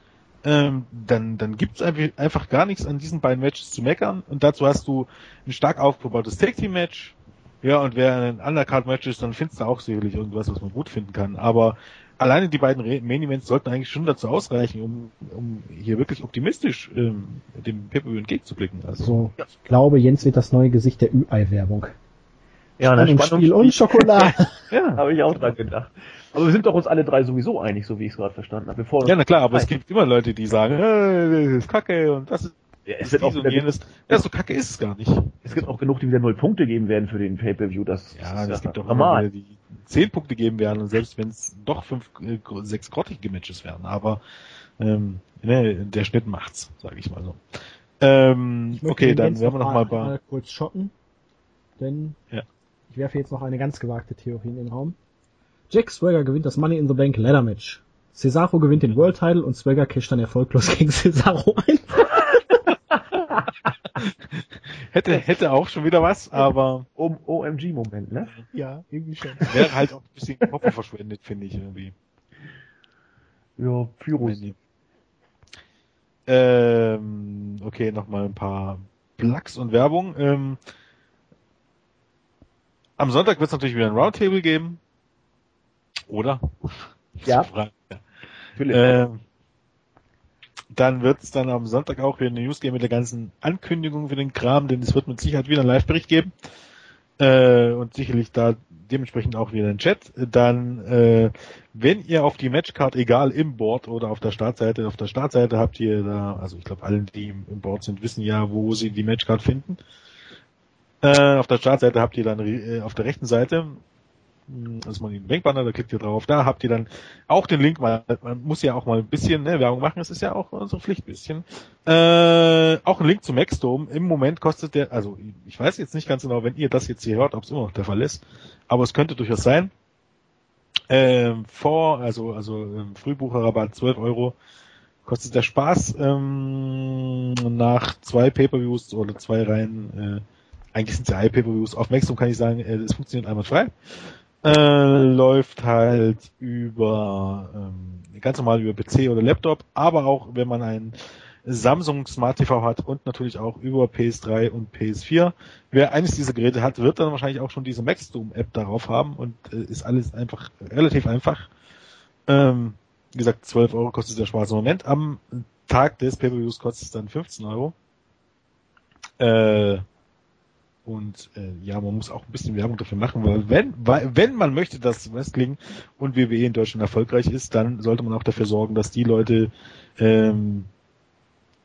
ähm, dann, dann gibt's einfach, einfach gar nichts an diesen beiden Matches zu meckern. Und dazu hast du ein stark aufgebautes Tag Team Match, Ja, und wer ein Undercard-Match ist, dann findest du auch sicherlich irgendwas, was man gut finden kann. Aber alleine die beiden Main Events sollten eigentlich schon dazu ausreichen, um, um hier wirklich optimistisch ähm, dem Pay-Per-View entgegenzublicken. Also,
So, ich glaube, Jens wird das neue Gesicht der Ü-Ei-Werbung.
Ja, ne,
Spannungsspiel und Schokolade.
ja, habe ich auch dran gedacht. Aber wir sind doch uns alle drei sowieso einig, so wie ich es gerade verstanden habe.
Ja, na klar, aber es gibt immer Leute, die sagen, äh, das ist kacke und das ist
ja, es wird auch
dies und jenes. Ja, so kacke ist es gar nicht.
es gibt auch genug, die wieder null Punkte geben werden für den Pay-Per-View. Das
Ja,
ist
es gibt auch
normal.
immer wieder, die zehn Punkte geben werden und selbst wenn es doch fünf, äh, sechs grottige Matches werden, aber ähm, ne, der Schnitt macht's, sage ich mal so. Ähm,
Ich
okay, dann werden wir noch mal bei
einmal kurz schotten, denn
Ja.
Ich werfe jetzt noch eine ganz gewagte Theorie in den Raum. Jack Swagger gewinnt das Money in the Bank Ladder Match. Cesaro gewinnt den World Title und Swagger casht dann erfolglos gegen Cesaro ein.
hätte hätte auch schon wieder was, aber
Um OMG-Moment, ne?
Ja, irgendwie schon.
wäre halt auch ein bisschen Koffer verschwendet, finde ich irgendwie.
Ja, Pyrus.
Ähm, okay, nochmal ein paar Plugs und Werbung. Ähm, am Sonntag wird es natürlich wieder ein Roundtable geben. Oder?
Ja.
Ähm, dann wird es dann am Sonntag auch wieder eine News geben mit der ganzen Ankündigung für den Kram, denn es wird mit Sicherheit wieder einen Live-Bericht geben. Äh, und sicherlich da dementsprechend auch wieder einen Chat. Dann, äh, wenn ihr auf die Matchcard, egal im Board oder auf der Startseite, auf der Startseite habt ihr da, also ich glaube, allen, die im, im Board sind, wissen ja, wo sie die Matchcard finden. Äh, auf der Startseite habt ihr dann äh, auf der rechten Seite mh, also man den Bankbanner, da klickt ihr drauf, da habt ihr dann auch den Link, weil man muss ja auch mal ein bisschen ne, Werbung machen, das ist ja auch unsere Pflicht ein bisschen. Äh, auch ein Link zu Maxdome. Im Moment kostet der, also ich weiß jetzt nicht ganz genau, wenn ihr das jetzt hier hört, ob es immer noch der Fall ist, aber es könnte durchaus sein. Ähm, vor, also also ähm, Frühbucherrabatt 12 Euro kostet der Spaß ähm, nach zwei Pay-per-Views oder zwei Reihen. Äh, eigentlich sind es ja Pay-per-Views. Auf Maxdome kann ich sagen, äh, es funktioniert einmal frei. Äh, läuft halt über ähm, ganz normal über PC oder Laptop, aber auch wenn man ein Samsung Smart TV hat und natürlich auch über PS3 und PS4. Wer eines dieser Geräte hat, wird dann wahrscheinlich auch schon diese Maxdome App darauf haben und äh, ist alles einfach relativ einfach. Ähm, wie gesagt, 12 Euro kostet der schwarze Moment. Am Tag des Pay-Per-Views kostet es dann 15 Euro. Äh, und äh, ja, man muss auch ein bisschen Werbung dafür machen, weil wenn, weil, wenn man möchte, dass Wrestling und WWE in Deutschland erfolgreich ist, dann sollte man auch dafür sorgen, dass die Leute, ähm,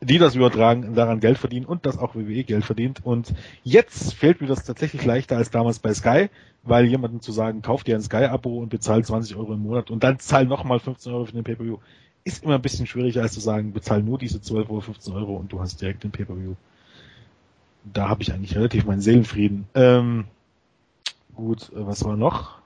die das übertragen, daran Geld verdienen und dass auch WWE Geld verdient. Und jetzt fällt mir das tatsächlich leichter als damals bei Sky, weil jemandem zu sagen, kauf dir ein Sky-Abo und bezahl 20 Euro im Monat und dann zahl nochmal 15 Euro für den Pay-Per-View, ist immer ein bisschen schwieriger als zu sagen, bezahl nur diese 12 Euro, 15 Euro und du hast direkt den Pay-Per-View da habe ich eigentlich relativ meinen Seelenfrieden. Ähm, gut, äh, was war noch?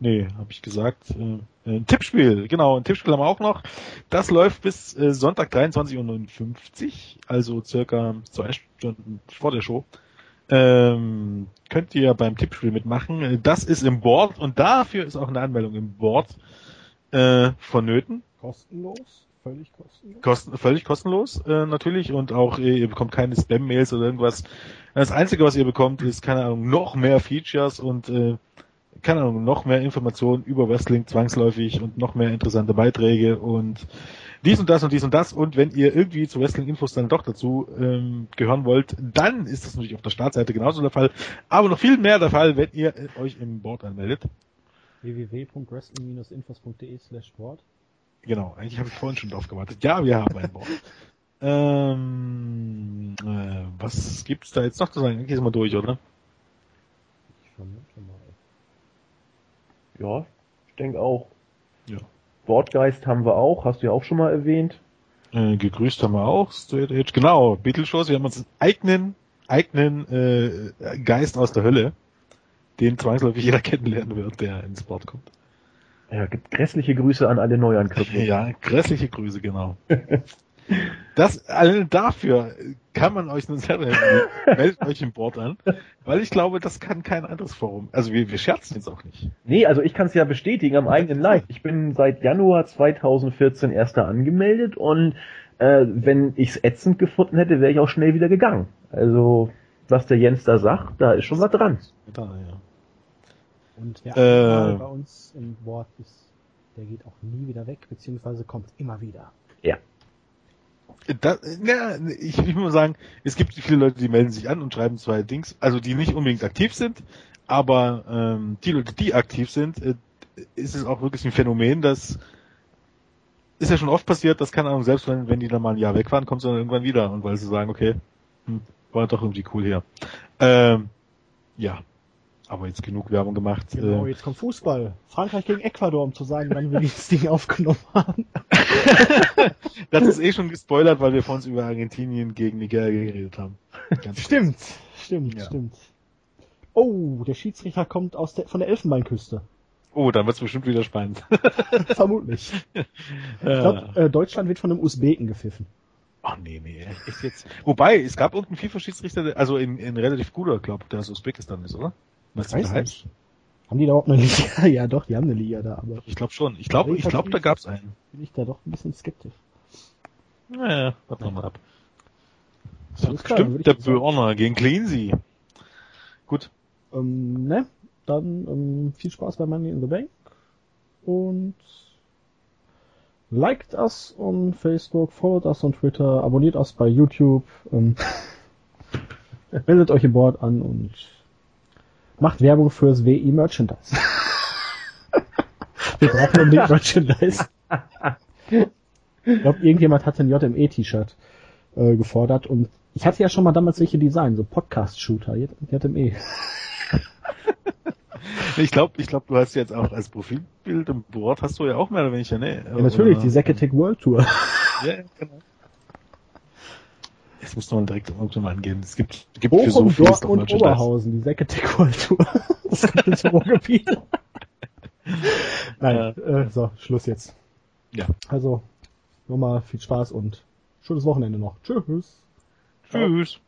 Nee, habe ich gesagt. Äh, ein Tippspiel, genau, ein Tippspiel haben wir auch noch. Das läuft bis äh, Sonntag 23.59 Uhr, also circa zwei Stunden vor der Show. Ähm, könnt ihr beim Tippspiel mitmachen. Das ist im Board und dafür ist auch eine Anmeldung im Board äh, vonnöten.
Kostenlos? Völlig kostenlos?
Kosten, völlig kostenlos äh, natürlich und auch äh, ihr bekommt keine Spam-Mails oder irgendwas. Das Einzige, was ihr bekommt, ist, keine Ahnung, noch mehr Features und äh, keine Ahnung, noch mehr Informationen über Wrestling zwangsläufig und noch mehr interessante Beiträge und dies und das und dies und das und wenn ihr irgendwie zu Wrestling-Infos dann doch dazu ähm, gehören wollt, dann ist das natürlich auf der Startseite genauso der Fall, aber noch viel mehr der Fall, wenn ihr euch im Board anmeldet.
www.wrestling-infos.de slash sport.
Genau, eigentlich habe ich vorhin schon drauf gewartet. Ja, wir haben ein Board. ähm, äh, was gibt's da jetzt noch zu sagen? Eigentlich sind wir durch, oder?
Ich vermute mal.
Ja, ich denke auch.
Ja.
Wortgeist haben wir auch, hast du ja auch schon mal erwähnt.
Äh, gegrüßt haben wir auch. Straight Edge. Genau, Beetlejuice. Wir haben uns einen eigenen, eigenen äh, Geist aus der Hölle, den zwangsläufig jeder kennenlernen wird, der ins Board kommt.
Ja, gibt grässliche Grüße an alle Neuanköpfe.
Ja, grässliche Grüße, genau. Das, allein dafür kann man euch nur sehr empfehlen. Meldet euch im Board an, weil ich glaube, das kann kein anderes Forum. Also wir, wir scherzen jetzt auch nicht.
Nee, also ich kann es ja bestätigen am eigenen Leib. Ich bin seit Januar 2014 erst da angemeldet und äh, wenn ich es ätzend gefunden hätte, wäre ich auch schnell wieder gegangen. Also was der Jens da sagt, da ist schon was dran.
Da, ja.
Und wer
Äh.
bei uns im Wort ist, der geht auch nie wieder weg, beziehungsweise kommt immer wieder.
Ja.
Da, ja, ich, ich muss sagen, es gibt viele Leute, die melden sich an und schreiben zwei Dings, also die nicht unbedingt aktiv sind, aber ähm, die Leute, die aktiv sind, äh, ist es auch wirklich ein Phänomen, dass ist ja schon oft passiert, dass keine Ahnung, selbst wenn, wenn die dann mal ein Jahr weg waren, kommt sie dann irgendwann wieder und weil sie sagen, okay, hm, war doch irgendwie cool hier. Ähm, ja, aber jetzt genug Werbung gemacht.
Genau,
Äh,
jetzt kommt Fußball. Frankreich gegen Ecuador, um zu sagen, wann wir dieses Ding aufgenommen haben.
das ist eh schon gespoilert, weil wir vor uns über Argentinien gegen Nigeria geredet haben. Ganz
Stimmt, stimmt,
Ja.
stimmt. Oh, der Schiedsrichter kommt aus der, von der Elfenbeinküste.
Oh, dann wird's bestimmt wieder spannend.
Vermutlich. Ich glaube, äh, Deutschland wird von einem Usbeken gepfiffen.
Ach nee, nee, echt jetzt. Wobei, es gab irgendeinen FIFA-Schiedsrichter, also in, in relativ guter, glaub, der aus Usbekistan ist, oder? Wie der heißt?
Haben die da überhaupt eine Liga? Ja, doch, die haben eine Liga da, aber
Ich glaube schon. Ich glaube, ich glaube, da gab's einen.
bin ich da doch ein bisschen skeptisch.
Naja, warte noch mal ab.
Alles klar,
Stimmt, der
ich.
Burner gegen Cleansea. Gut.
Ähm, ne? Dann ähm, viel Spaß bei Money in the Bank und liked us on Facebook, followed us on Twitter, abonniert uns bei YouTube, ähm, meldet euch im Board an und macht Werbung fürs WI Merchandise. Wir brauchen unbedingt Merchandise. Ich glaube, irgendjemand hat ein JME-T-Shirt äh, gefordert und ich hatte ja schon mal damals welche Design, so Podcast-Shooter, JME.
Ich glaube, ich glaube, du hast jetzt auch als Profilbild im Board hast du ja auch mehr oder weniger, ne?
Ja, natürlich, die Zacatec World Tour.
Ja, genau. Jetzt muss man direkt irgendwann mal angehen. Es gibt, gibt für so
Bochum,
vieles doch
Dortmund. Oberhausen, die Tour. Das Ruhrgebiet. Nein, äh, so, Schluss jetzt.
Ja.
Also, nochmal viel Spaß und schönes Wochenende noch. Tschüss.
Tschüss.